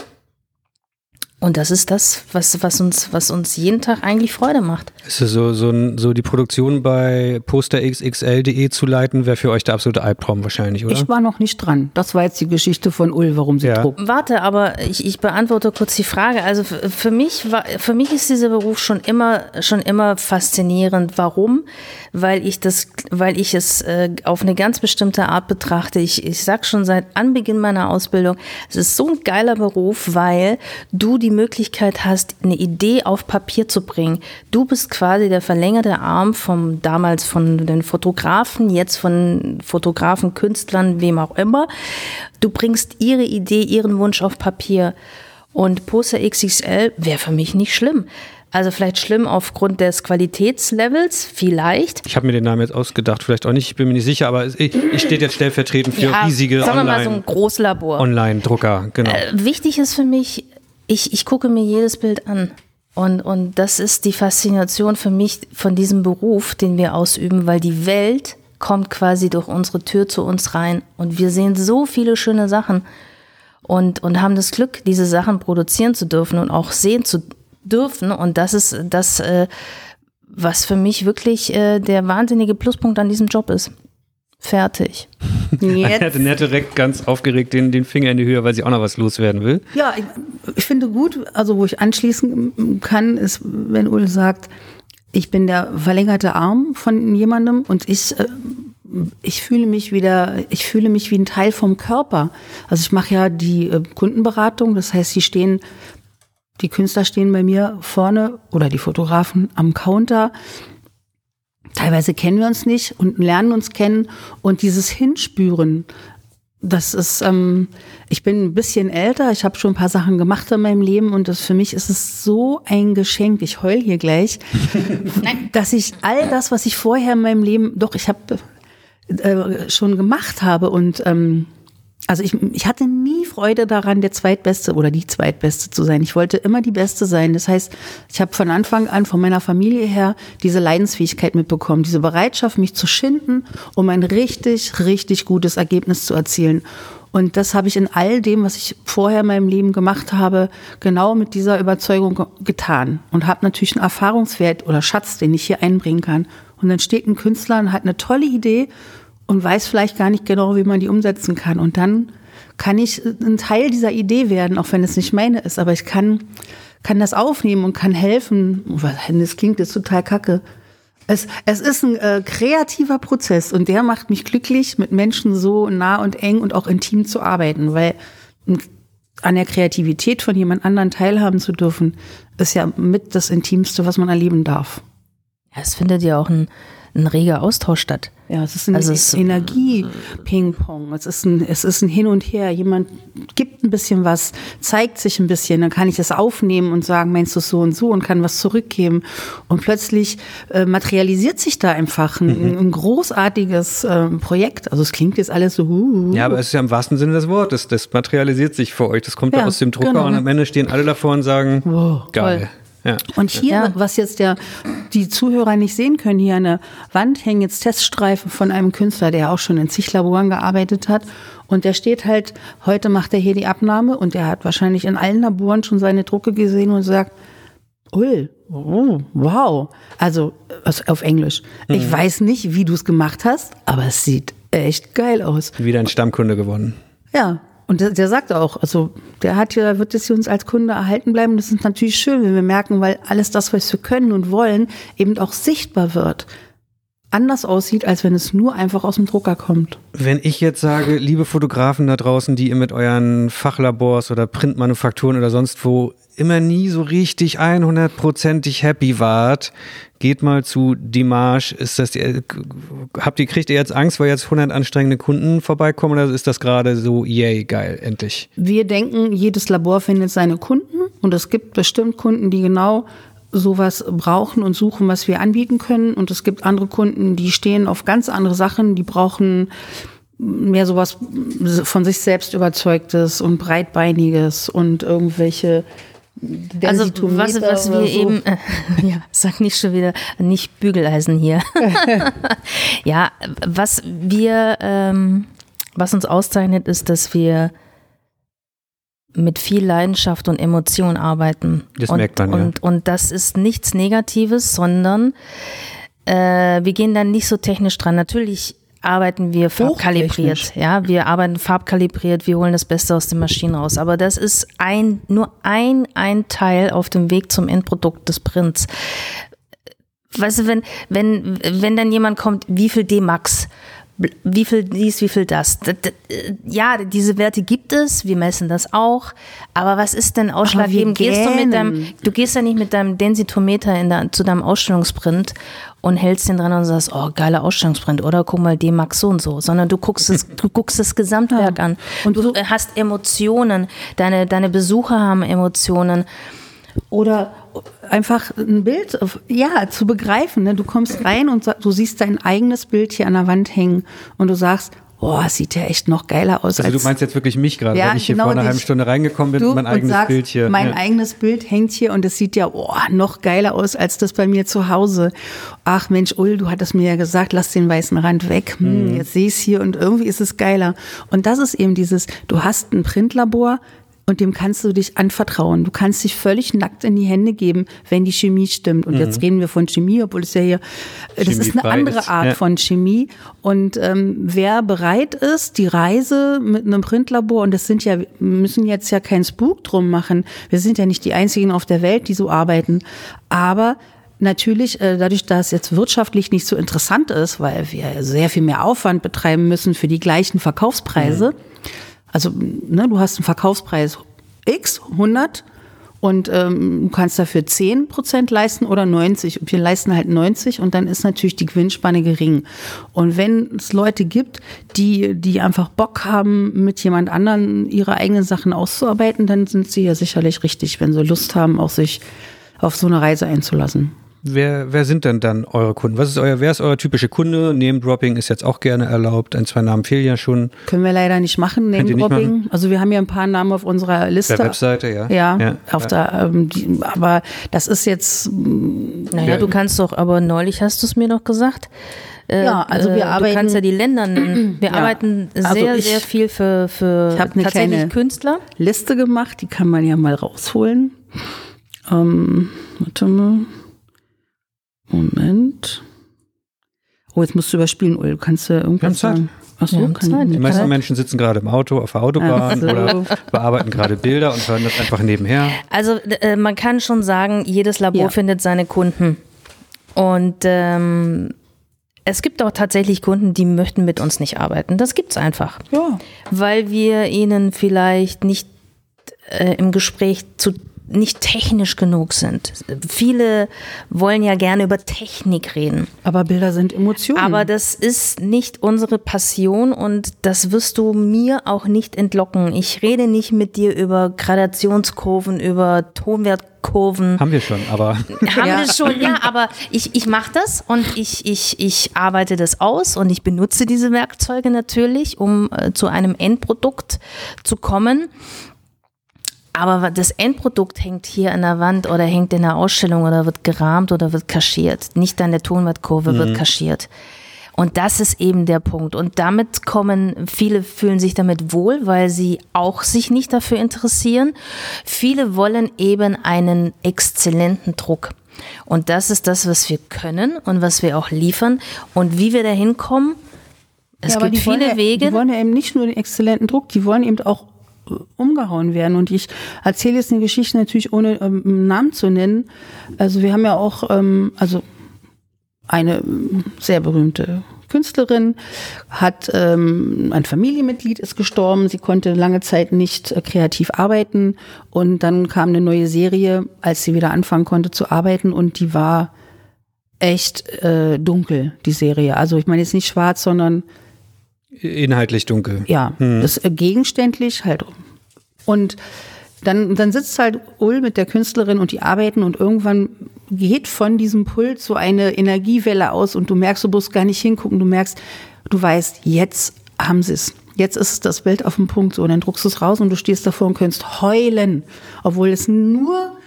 Speaker 2: Und das ist das, was, was, uns, was uns jeden Tag eigentlich Freude macht.
Speaker 1: Ist es so, so, so die Produktion bei posterxxl.de zu leiten, wäre für euch der absolute Albtraum wahrscheinlich, oder?
Speaker 3: Ich war noch nicht dran. Das war jetzt die Geschichte von Ul, warum sie ja. drucken.
Speaker 2: Warte, aber ich, ich beantworte kurz die Frage. Also für mich war, für mich ist dieser Beruf schon immer, schon immer faszinierend. Warum? Weil ich das, weil ich es äh, auf eine ganz bestimmte Art betrachte. Ich, ich sag schon seit Anbeginn meiner Ausbildung, es ist so ein geiler Beruf, weil du die die Möglichkeit hast, eine Idee auf Papier zu bringen. Du bist quasi der verlängerte Arm vom damals von den Fotografen, jetzt von Fotografen, Künstlern, wem auch immer. Du bringst ihre Idee, ihren Wunsch auf Papier. Und Poster XXL wäre für mich nicht schlimm. Also vielleicht schlimm aufgrund des Qualitätslevels, vielleicht.
Speaker 1: Ich habe mir den Namen jetzt ausgedacht, vielleicht auch nicht, ich bin mir nicht sicher, aber ich, ich stehe jetzt stellvertretend für ja, riesige
Speaker 2: sagen wir mal so ein Großlabor.
Speaker 1: Online-Drucker, genau. Äh,
Speaker 2: wichtig ist für mich, ich, ich gucke mir jedes Bild an. Und, und das ist die Faszination für mich von diesem Beruf, den wir ausüben, weil die Welt kommt quasi durch unsere Tür zu uns rein. Und wir sehen so viele schöne Sachen und, und haben das Glück, diese Sachen produzieren zu dürfen und auch sehen zu dürfen. Und das ist das, äh, was für mich wirklich äh, der wahnsinnige Pluspunkt an diesem Job ist. Fertig.
Speaker 1: Jetzt. Er hat direkt ganz aufgeregt den, den Finger in die Höhe, weil sie auch noch was loswerden will.
Speaker 3: Ja, ich, ich finde gut, also wo ich anschließen kann, ist, wenn Ul sagt, ich bin der verlängerte Arm von jemandem und ich, äh, ich fühle mich wieder, ich fühle mich wie ein Teil vom Körper. Also ich mache ja die äh, Kundenberatung, das heißt, sie stehen, die Künstler stehen bei mir vorne oder die Fotografen am Counter teilweise kennen wir uns nicht und lernen uns kennen. Und dieses Hinspüren, das ist, ähm, ich bin ein bisschen älter, ich habe schon ein paar Sachen gemacht in meinem Leben und das für mich ist es so ein Geschenk, ich heul hier gleich, dass ich all das, was ich vorher in meinem Leben, doch, ich habe äh, schon gemacht habe und ähm, also ich, ich hatte nie Freude daran, der Zweitbeste oder die Zweitbeste zu sein. Ich wollte immer die Beste sein. Das heißt, ich habe von Anfang an von meiner Familie her diese Leidensfähigkeit mitbekommen, diese Bereitschaft, mich zu schinden, um ein richtig, richtig gutes Ergebnis zu erzielen. Und das habe ich in all dem, was ich vorher in meinem Leben gemacht habe, genau mit dieser Überzeugung getan und habe natürlich einen Erfahrungswert oder Schatz, den ich hier einbringen kann. Und dann steht ein Künstler und hat eine tolle Idee und weiß vielleicht gar nicht genau, wie man die umsetzen kann. Und dann kann ich ein Teil dieser Idee werden, auch wenn es nicht meine ist. Aber ich kann, kann das aufnehmen und kann helfen. Das klingt jetzt total kacke. Es, es ist ein äh, kreativer Prozess und der macht mich glücklich, mit Menschen so nah und eng und auch intim zu arbeiten, weil an der Kreativität von jemand anderen teilhaben zu dürfen, ist ja mit das Intimste, was man erleben darf.
Speaker 2: Ja, es findet ja auch ein, ein reger Austausch statt.
Speaker 3: Ja, es ist ein also es Energie-Ping-Pong. Es ist ein, es ist ein Hin und Her. Jemand gibt ein bisschen was, zeigt sich ein bisschen, dann kann ich es aufnehmen und sagen, meinst du so und so und kann was zurückgeben. Und plötzlich äh, materialisiert sich da einfach ein, mhm. ein großartiges äh, Projekt. Also es klingt jetzt alles so. Uh,
Speaker 1: uh. Ja, aber es ist ja im wahrsten Sinne des Wortes. Das materialisiert sich für euch. Das kommt ja, aus dem Drucker genau. und am Ende stehen alle davor und sagen, wow, geil.
Speaker 3: Toll.
Speaker 1: Ja.
Speaker 3: Und hier,
Speaker 2: Ja.
Speaker 3: was jetzt der, die Zuhörer nicht sehen können, hier an der Wand hängen jetzt Teststreifen von einem Künstler, der auch schon in zig Laboren gearbeitet hat. Und der steht halt, heute macht er hier die Abnahme und der hat wahrscheinlich in allen Laboren schon seine Drucke gesehen und sagt, Ul, oh, wow. Also also auf Englisch. Ich weiß nicht, wie du es gemacht hast, aber es sieht echt geil aus.
Speaker 1: Wieder ein Stammkunde gewonnen.
Speaker 3: Ja, und der, der sagt auch, also der hat ja, wird es hier uns als Kunde erhalten bleiben. Das ist natürlich schön, wenn wir merken, weil alles das, was wir können und wollen, eben auch sichtbar wird. Anders aussieht, als wenn es nur einfach aus dem Drucker kommt.
Speaker 1: Wenn ich jetzt sage, liebe Fotografen da draußen, die ihr mit euren Fachlabors oder Printmanufakturen oder sonst wo immer nie so richtig 100%ig happy wart, geht mal zu Dimash. Ist das, die- habt ihr, kriegt ihr jetzt Angst, weil jetzt 100 anstrengende Kunden vorbeikommen oder ist das gerade so, yay, geil, endlich?
Speaker 3: Wir denken, jedes Labor findet seine Kunden und es gibt bestimmt Kunden, die genau sowas brauchen und suchen, was wir anbieten können. Und es gibt andere Kunden, die stehen auf ganz andere Sachen, die brauchen mehr sowas von sich selbst überzeugtes und breitbeiniges und irgendwelche
Speaker 2: Also was, was wir
Speaker 3: so.
Speaker 2: eben, äh, ja, sag nicht schon wieder, nicht Bügeleisen hier. ja, was wir, ähm, was uns auszeichnet, ist, dass wir mit viel Leidenschaft und Emotion arbeiten.
Speaker 1: Das
Speaker 2: und,
Speaker 1: merkt man, ja.
Speaker 2: und, und das ist nichts Negatives, sondern äh, wir gehen dann nicht so technisch dran. Natürlich arbeiten wir farbkalibriert. Ja, wir arbeiten farbkalibriert, wir holen das Beste aus den Maschinen raus. Aber das ist ein, nur ein, ein Teil auf dem Weg zum Endprodukt des Prints. Weißt du, wenn, wenn, wenn dann jemand kommt, wie viel D-Max? Wie viel dies, wie viel das? Ja, diese Werte gibt es, wir messen das auch. Aber was ist denn ausschlaggebend? Gehst du mit deinem, du gehst ja nicht mit deinem Densitometer in der, zu deinem Ausstellungsprint und hältst den dran und sagst, oh, geiler Ausstellungsprint, oder guck mal, D-Max so und so, sondern du guckst es, du guckst das Gesamtwerk an. Und du hast Emotionen, deine, deine Besucher haben Emotionen.
Speaker 3: Oder einfach ein Bild, ja, zu begreifen. Ne? Du kommst rein und du siehst dein eigenes Bild hier an der Wand hängen und du sagst, boah, es sieht ja echt noch geiler aus.
Speaker 1: Also du meinst jetzt wirklich mich gerade,
Speaker 3: Ja,
Speaker 1: weil ich hier
Speaker 3: genau
Speaker 1: vor einer halben Stunde reingekommen bin und mein
Speaker 3: und
Speaker 1: eigenes
Speaker 3: sagst,
Speaker 1: Bild hier.
Speaker 3: Mein
Speaker 1: ja.
Speaker 3: eigenes Bild hängt hier und es sieht ja oh, noch geiler aus als das bei mir zu Hause. Ach Mensch, Ul, du hattest mir ja gesagt, lass den weißen Rand weg. Hm, Jetzt sehe ich es hier und irgendwie ist es geiler. Und das ist eben dieses, du hast ein Printlabor, und dem kannst du dich anvertrauen. Du kannst dich völlig nackt in die Hände geben, wenn die Chemie stimmt. Und jetzt reden wir von Chemie, obwohl es ja hier, das ist eine andere
Speaker 1: ist,
Speaker 3: Art
Speaker 1: ja.
Speaker 3: von Chemie. Und ähm, wer bereit ist, die Reise mit einem Printlabor, und das sind ja, wir müssen jetzt ja keinen Spuk drum machen. Wir sind ja nicht die einzigen auf der Welt, die so arbeiten. Aber Natürlich, äh, dadurch, dass es jetzt wirtschaftlich nicht so interessant ist, weil wir sehr viel mehr Aufwand betreiben müssen für die gleichen Verkaufspreise. Also, ne, du hast einen Verkaufspreis X, 100, und ähm, du kannst dafür 10 Prozent leisten oder 90. Und wir leisten halt 90 und dann ist natürlich die Gewinnspanne gering. Und wenn es Leute gibt, die, die einfach Bock haben, mit jemand anderen ihre eigenen Sachen auszuarbeiten, dann sind sie ja sicherlich richtig, wenn sie Lust haben, auch sich auf so eine Reise einzulassen.
Speaker 1: Wer, wer sind denn dann eure Kunden? Was ist euer, wer ist euer typische Kunde? Name-Dropping ist jetzt auch gerne erlaubt. Ein, zwei Namen fehlen ja schon.
Speaker 3: Können wir leider nicht machen, Name-Dropping. Also wir haben ja ein paar Namen auf unserer Liste.
Speaker 1: Der Webseite, ja.
Speaker 3: Ja, auf der, ähm, die, aber das ist jetzt,
Speaker 2: Naja,
Speaker 1: Ja.
Speaker 2: du kannst doch, aber neulich hast du es mir doch gesagt. Äh,
Speaker 3: Ja, also wir
Speaker 2: äh,
Speaker 3: arbeiten-
Speaker 2: Du kannst ja die Länder nennen. Wir
Speaker 3: Ja.
Speaker 2: arbeiten
Speaker 3: Also
Speaker 2: sehr,
Speaker 3: ich-
Speaker 2: sehr viel für, für
Speaker 3: Ich hab eine
Speaker 2: tatsächlich
Speaker 3: kleine-
Speaker 2: Künstler.
Speaker 3: Liste gemacht, die kann man ja mal rausholen. Ähm, warte mal. Moment. Oh, jetzt musst du überspielen, Ul. Kannst du
Speaker 1: Wir haben
Speaker 3: irgendwas
Speaker 1: Zeit.
Speaker 3: sagen? Ach so,
Speaker 2: haben
Speaker 3: kann
Speaker 2: Zeit.
Speaker 1: Die meisten. Menschen sitzen gerade im Auto, auf der Autobahn
Speaker 3: so.
Speaker 1: oder bearbeiten gerade Bilder und hören das einfach nebenher.
Speaker 2: Also äh, man kann schon sagen, jedes Labor
Speaker 3: Ja.
Speaker 2: findet seine Kunden. Und ähm, es gibt auch tatsächlich Kunden, die möchten mit uns nicht arbeiten. Das gibt's einfach.
Speaker 3: Ja.
Speaker 2: Weil wir ihnen vielleicht nicht äh, im Gespräch zu nicht technisch genug sind. Viele wollen ja gerne über Technik reden.
Speaker 3: Aber Bilder sind Emotionen.
Speaker 2: Aber das ist nicht unsere Passion und das wirst du mir auch nicht entlocken. Ich rede nicht mit dir über Gradationskurven, über Tonwertkurven.
Speaker 1: Haben wir schon, aber
Speaker 2: Haben
Speaker 3: Ja.
Speaker 2: wir schon, ja, aber ich, ich mache das und ich, ich, ich arbeite das aus und ich benutze diese Werkzeuge natürlich, um äh, zu einem Endprodukt zu kommen. Aber das Endprodukt hängt hier an der Wand oder hängt in der Ausstellung oder wird gerahmt oder wird kaschiert. Nicht an der Tonwertkurve wird kaschiert. Und das ist eben der Punkt. Und damit kommen, viele fühlen sich damit wohl, weil sie auch sich nicht dafür interessieren. Viele wollen eben einen exzellenten Druck. Und das ist das, was wir können und was wir auch liefern. Und wie wir da hinkommen, es
Speaker 3: Ja, aber
Speaker 2: gibt viele
Speaker 3: ja,
Speaker 2: Wege.
Speaker 3: Die wollen ja eben nicht nur den exzellenten Druck, die wollen eben auch umgehauen werden. Und ich erzähle jetzt eine Geschichte natürlich ohne ähm, Namen zu nennen. Also wir haben ja auch, ähm, also eine ähm, sehr berühmte Künstlerin hat ähm, ein Familienmitglied ist gestorben. Sie konnte lange Zeit nicht äh, kreativ arbeiten und dann kam eine neue Serie, als sie wieder anfangen konnte zu arbeiten und die war echt äh, dunkel die Serie. Also ich meine jetzt nicht schwarz, sondern
Speaker 1: Inhaltlich dunkel.
Speaker 3: ja, das ist äh, gegenständlich halt. Und dann, dann sitzt halt Ull mit der Künstlerin und die arbeiten und irgendwann geht von diesem Pult so eine Energiewelle aus und du merkst, du musst gar nicht hingucken, du merkst, du weißt, jetzt haben sie es. Jetzt ist das Bild auf dem Punkt so und dann druckst du es raus und du stehst davor und kannst heulen, obwohl es nur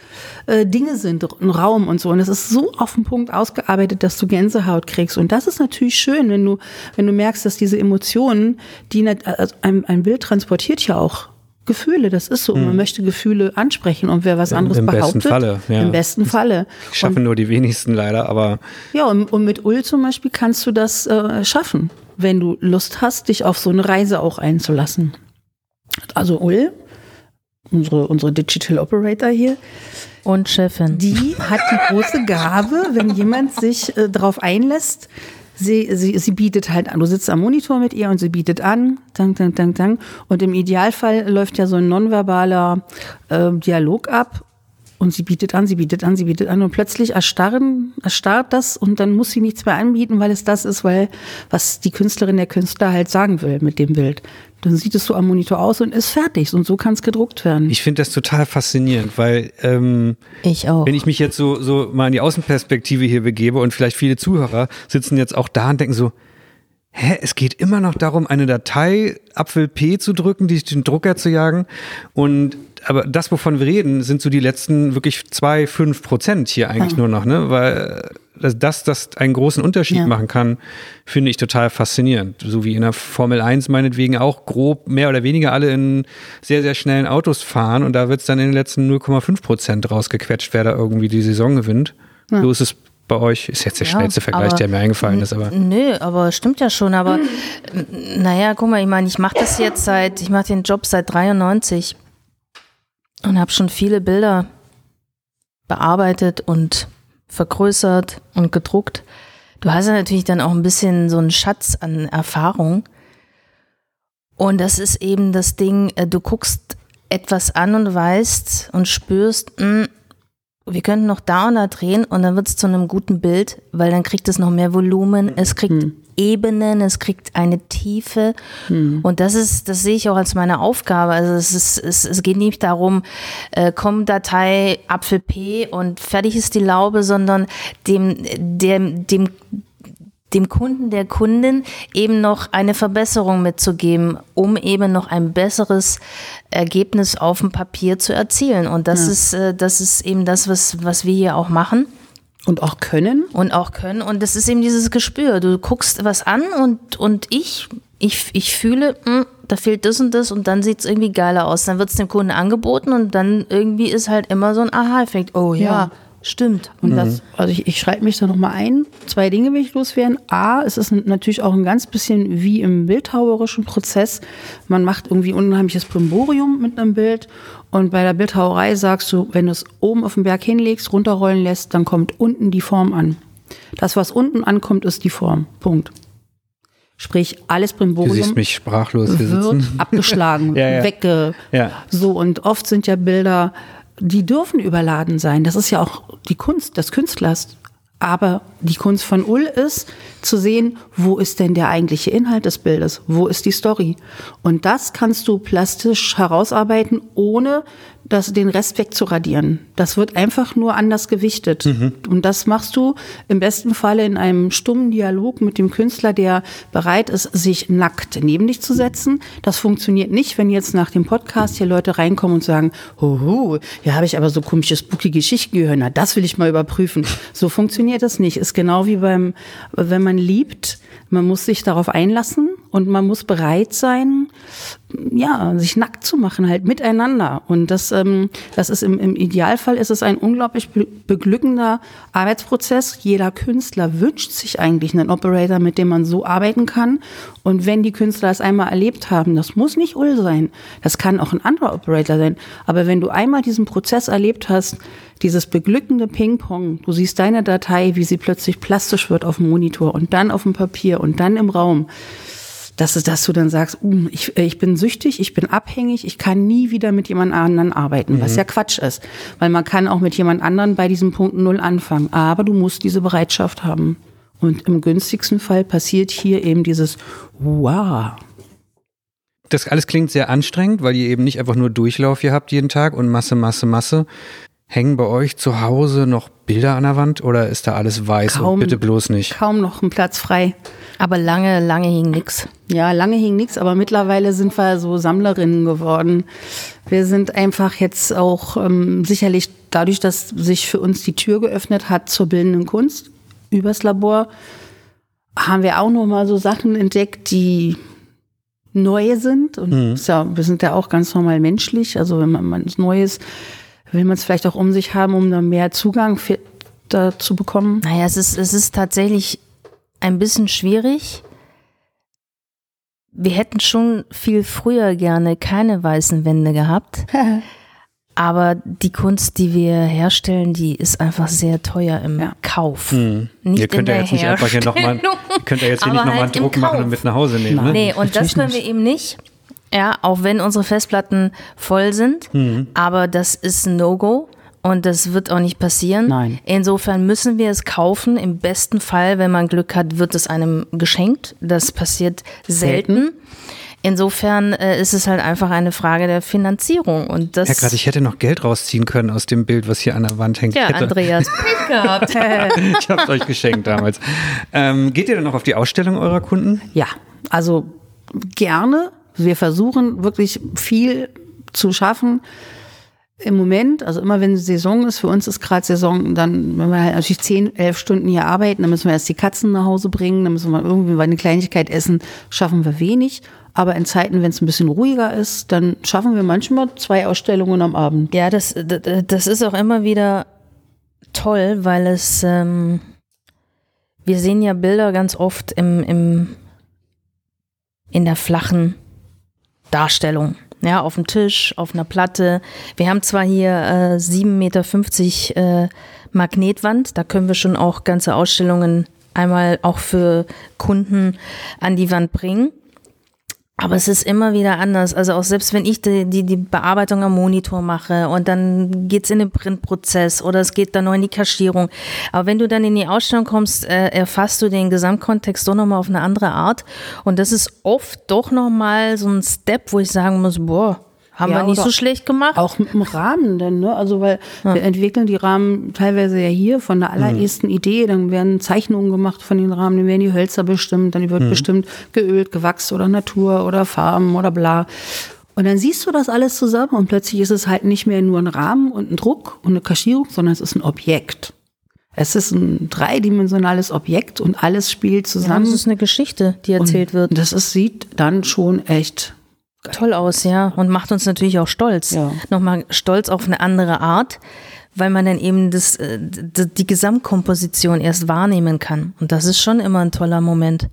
Speaker 3: äh, Dinge sind, ein Raum und so. Und es ist so auf den Punkt ausgearbeitet, dass du Gänsehaut kriegst. Und das ist natürlich schön, wenn du, wenn du merkst, dass diese Emotionen, die also ein, ein Bild transportiert ja auch Gefühle, das ist so. Und man möchte Gefühle ansprechen. Und wer was
Speaker 1: Im-
Speaker 3: anderes
Speaker 1: im besten
Speaker 3: behauptet,
Speaker 1: Falle, ja.
Speaker 3: im besten Falle.
Speaker 1: Schaffen nur die wenigsten leider, aber
Speaker 3: Ja, und, und mit Ull zum Beispiel kannst du das äh, schaffen, wenn du Lust hast, dich auf so eine Reise auch einzulassen. Also Ull, unsere, unsere Digital Operator hier,
Speaker 2: Und Chefin.
Speaker 3: die hat die große Gabe, wenn jemand sich äh, darauf einlässt, sie, sie, sie bietet halt an. Du sitzt am Monitor mit ihr und sie bietet an, dank, dank, dank, dank. Und im Idealfall läuft ja so ein nonverbaler äh, Dialog ab. Und sie bietet an, sie bietet an, sie bietet an. Und plötzlich erstarren, erstarrt das und dann muss sie nichts mehr anbieten, weil es das ist, weil was die Künstlerin, der Künstler halt sagen will mit dem Bild. Dann sieht es so am Monitor aus und ist fertig. Und so kann es gedruckt werden.
Speaker 1: ich finde das total faszinierend, weil ähm,
Speaker 2: Ich auch.
Speaker 1: wenn ich mich jetzt so, so mal in die Außenperspektive hier begebe und vielleicht viele Zuhörer sitzen jetzt auch da und denken so, hä, es geht immer noch darum, eine Datei Apfel P zu drücken, die den Drucker zu jagen und aber das, wovon wir reden, sind so die letzten wirklich zwei, fünf Prozent hier eigentlich nur noch, ne? Weil äh, das, das einen großen Unterschied
Speaker 3: Ja.
Speaker 1: machen kann, finde ich total faszinierend. So wie in der Formel 1 meinetwegen auch grob mehr oder weniger alle in sehr, sehr schnellen Autos fahren und da wird es dann in den letzten 0,5 Prozent rausgequetscht, wer da irgendwie die Saison gewinnt. So ist es bei euch. Ist jetzt der
Speaker 2: Ja,
Speaker 1: schnellste Vergleich,
Speaker 2: aber-
Speaker 1: der mir eingefallen ist, aber.
Speaker 2: Nö, aber stimmt ja schon. Aber n- naja, guck mal, ich meine, ich mache das jetzt seit, ich mache den Job seit 93 und habe schon viele Bilder bearbeitet und vergrößert und gedruckt. Du hast ja natürlich dann auch ein bisschen so einen Schatz an Erfahrung. Und das ist eben das Ding, äh, du guckst etwas an und weißt und spürst, mh, wir könnten noch da und da drehen und dann wird es zu einem guten Bild, weil dann kriegt es noch mehr Volumen, es kriegt Ebenen, es kriegt eine Tiefe und das ist, das sehe ich auch als meine Aufgabe. Also es ist, es, es geht nicht darum, äh, komm Datei Apfel P und fertig ist die Laube, sondern dem, dem, dem dem Kunden, der Kundin eben noch eine Verbesserung mitzugeben, um eben noch ein besseres Ergebnis auf dem Papier zu erzielen. Und das ist, äh, das ist eben das, was, was wir hier auch machen
Speaker 3: Und auch können.
Speaker 2: und auch können. Und das ist eben dieses Gespür. Du guckst was an und, und ich, ich, ich fühle, hm, da fehlt das und das und dann sieht es irgendwie geiler aus. Dann wird es dem Kunden angeboten und dann irgendwie ist halt immer so ein Aha-Effekt. Oh ja,
Speaker 3: Ja.
Speaker 2: Stimmt.
Speaker 3: Und das, also ich, ich schreibe mich da nochmal ein. Zwei Dinge will ich loswerden. A, es ist natürlich auch ein ganz bisschen wie im bildhauerischen Prozess. Man macht irgendwie unheimliches Brimborium mit einem Bild. Und bei der Bildhauerei sagst du, wenn du es oben auf den Berg hinlegst, runterrollen lässt, dann kommt unten die Form an. Das, was unten ankommt, ist die Form. Punkt. Sprich, alles
Speaker 1: Du
Speaker 3: Brimborium
Speaker 1: siehst mich sprachlos
Speaker 3: wird
Speaker 1: sitzen.
Speaker 3: abgeschlagen,
Speaker 1: Ja, ja.
Speaker 3: wegge.
Speaker 1: Ja.
Speaker 3: So, und oft sind ja Bilder, die dürfen überladen sein. Das ist ja auch die Kunst des Künstlers. Aber die Kunst von Ull ist, zu sehen, wo ist denn der eigentliche Inhalt des Bildes? Wo ist die Story? Und das kannst du plastisch herausarbeiten, ohne das, den Rest wegzuradieren. Das wird einfach nur anders gewichtet. Mhm. Und das machst du im besten Falle in einem stummen Dialog mit dem Künstler, der bereit ist, sich nackt neben dich zu setzen. Das funktioniert nicht, wenn jetzt nach dem Podcast hier Leute reinkommen und sagen, hoho, ja, habe ich aber so komische spooky Geschichten gehört. Na, das will ich mal überprüfen. So funktioniert das nicht. Ist genau wie beim, wenn man liebt, man muss sich darauf einlassen und man muss bereit sein, ja, sich nackt zu machen, halt miteinander. Und das, ähm, das ist im, im Idealfall ist es ein unglaublich beglückender Arbeitsprozess. Jeder Künstler wünscht sich eigentlich einen Operator, mit dem man so arbeiten kann. Und wenn die Künstler es einmal erlebt haben, das muss nicht Ull sein, das kann auch ein anderer Operator sein. Aber wenn du einmal diesen Prozess erlebt hast, dieses beglückende Ping-Pong, du siehst deine Datei, wie sie plötzlich plastisch wird auf dem Monitor und dann auf dem Papier und dann im Raum dass, dass du dann sagst, uh, ich, ich bin süchtig, ich bin abhängig, ich kann nie wieder mit jemand anderen arbeiten, mhm. was ja Quatsch ist. Weil man kann auch mit jemand anderen bei diesem Punkt Null anfangen. Aber du musst diese Bereitschaft haben. Und im günstigsten Fall passiert hier eben dieses Wow.
Speaker 1: Das alles klingt sehr anstrengend, weil ihr eben nicht einfach nur Durchlauf hier habt jeden Tag und Masse, Masse, Masse. Hängen bei euch zu Hause noch Bilder an der Wand oder ist da alles weiß kaum, und bitte bloß nicht?
Speaker 3: Kaum noch ein Platz frei.
Speaker 2: Aber lange, lange hing nix.
Speaker 3: Ja, lange hing nix, aber mittlerweile sind wir so Sammlerinnen geworden. Wir sind einfach jetzt auch ähm, sicherlich dadurch, dass sich für uns die Tür geöffnet hat zur bildenden Kunst übers Labor, haben wir auch noch mal so Sachen entdeckt, die neu sind. Und mhm. ja, wir sind ja auch ganz normal menschlich. Also wenn man was Neues will man es vielleicht auch um sich haben, um da mehr Zugang für, da zu bekommen?
Speaker 2: Naja, es ist, es ist tatsächlich ein bisschen schwierig. Wir hätten schon viel früher gerne keine weißen Wände gehabt. Aber die Kunst, die wir herstellen, die ist einfach sehr teuer im ja. Kauf. Hm.
Speaker 1: Nicht ihr könnt ja jetzt nicht einfach hier nochmal, könnt ja jetzt hier nicht nochmal halt einen Druck machen und mit nach Hause nehmen. Ne?
Speaker 2: Nee, und das können wir eben nicht. Ja, auch wenn unsere Festplatten voll sind, mhm. aber das ist ein No-Go. Und das wird auch nicht passieren.
Speaker 3: Nein.
Speaker 2: Insofern müssen wir es kaufen. Im besten Fall, wenn man Glück hat, wird es einem geschenkt. Das passiert selten. selten. Insofern äh, ist es halt einfach eine Frage der Finanzierung. Und das
Speaker 1: ja, gerade ich hätte noch Geld rausziehen können aus dem Bild, was hier an der Wand hängt.
Speaker 2: Ja,
Speaker 1: hätte.
Speaker 2: Andreas, Pech gehabt.
Speaker 1: ich habe es euch geschenkt damals. Ähm, geht ihr denn noch auf die Ausstellung eurer Kunden?
Speaker 3: Ja, also gerne wir versuchen wirklich viel zu schaffen. Im Moment, also immer wenn Saison ist, für uns ist gerade Saison, dann, wenn wir halt natürlich zehn, elf Stunden hier arbeiten, dann müssen wir erst die Katzen nach Hause bringen, dann müssen wir irgendwie eine Kleinigkeit essen, schaffen wir wenig. Aber in Zeiten, wenn es ein bisschen ruhiger ist, dann schaffen wir manchmal zwei Ausstellungen am Abend.
Speaker 2: Ja, das, das ist auch immer wieder toll, weil es, ähm, wir sehen ja Bilder ganz oft im, im, in der flachen Darstellung. Ja, auf dem Tisch, auf einer Platte. Wir haben zwar hier äh, 7,50 Meter äh, Magnetwand, da können wir schon auch ganze Ausstellungen einmal auch für Kunden an die Wand bringen. Aber es ist immer wieder anders. Also auch selbst wenn ich die, die, die Bearbeitung am Monitor mache und dann geht's in den Printprozess oder es geht dann noch in die Kaschierung. Aber wenn du dann in die Ausstellung kommst, äh, erfasst du den Gesamtkontext doch nochmal auf eine andere Art. Und das ist oft doch nochmal so ein Step, wo ich sagen muss, boah, haben ja, wir nicht so schlecht gemacht.
Speaker 3: Auch mit dem Rahmen denn, ne? Also weil ja. wir entwickeln die Rahmen teilweise ja hier von der allerersten mhm. Idee, dann werden Zeichnungen gemacht von den Rahmen, dann werden die Hölzer bestimmt, dann wird mhm. bestimmt geölt, gewachst oder Natur oder Farben oder bla. Und dann siehst du das alles zusammen und plötzlich ist es halt nicht mehr nur ein Rahmen und ein Druck und eine Kaschierung, sondern es ist ein Objekt. Es ist ein dreidimensionales Objekt und alles spielt zusammen. Ja,
Speaker 2: das ist eine Geschichte, die erzählt
Speaker 3: und
Speaker 2: wird.
Speaker 3: Das ist, sieht dann schon echt
Speaker 2: toll aus, ja. Und macht uns natürlich auch stolz. Ja. Nochmal stolz auf eine andere Art, weil man dann eben das, äh, die Gesamtkomposition erst wahrnehmen kann. Und das ist schon immer ein toller Moment.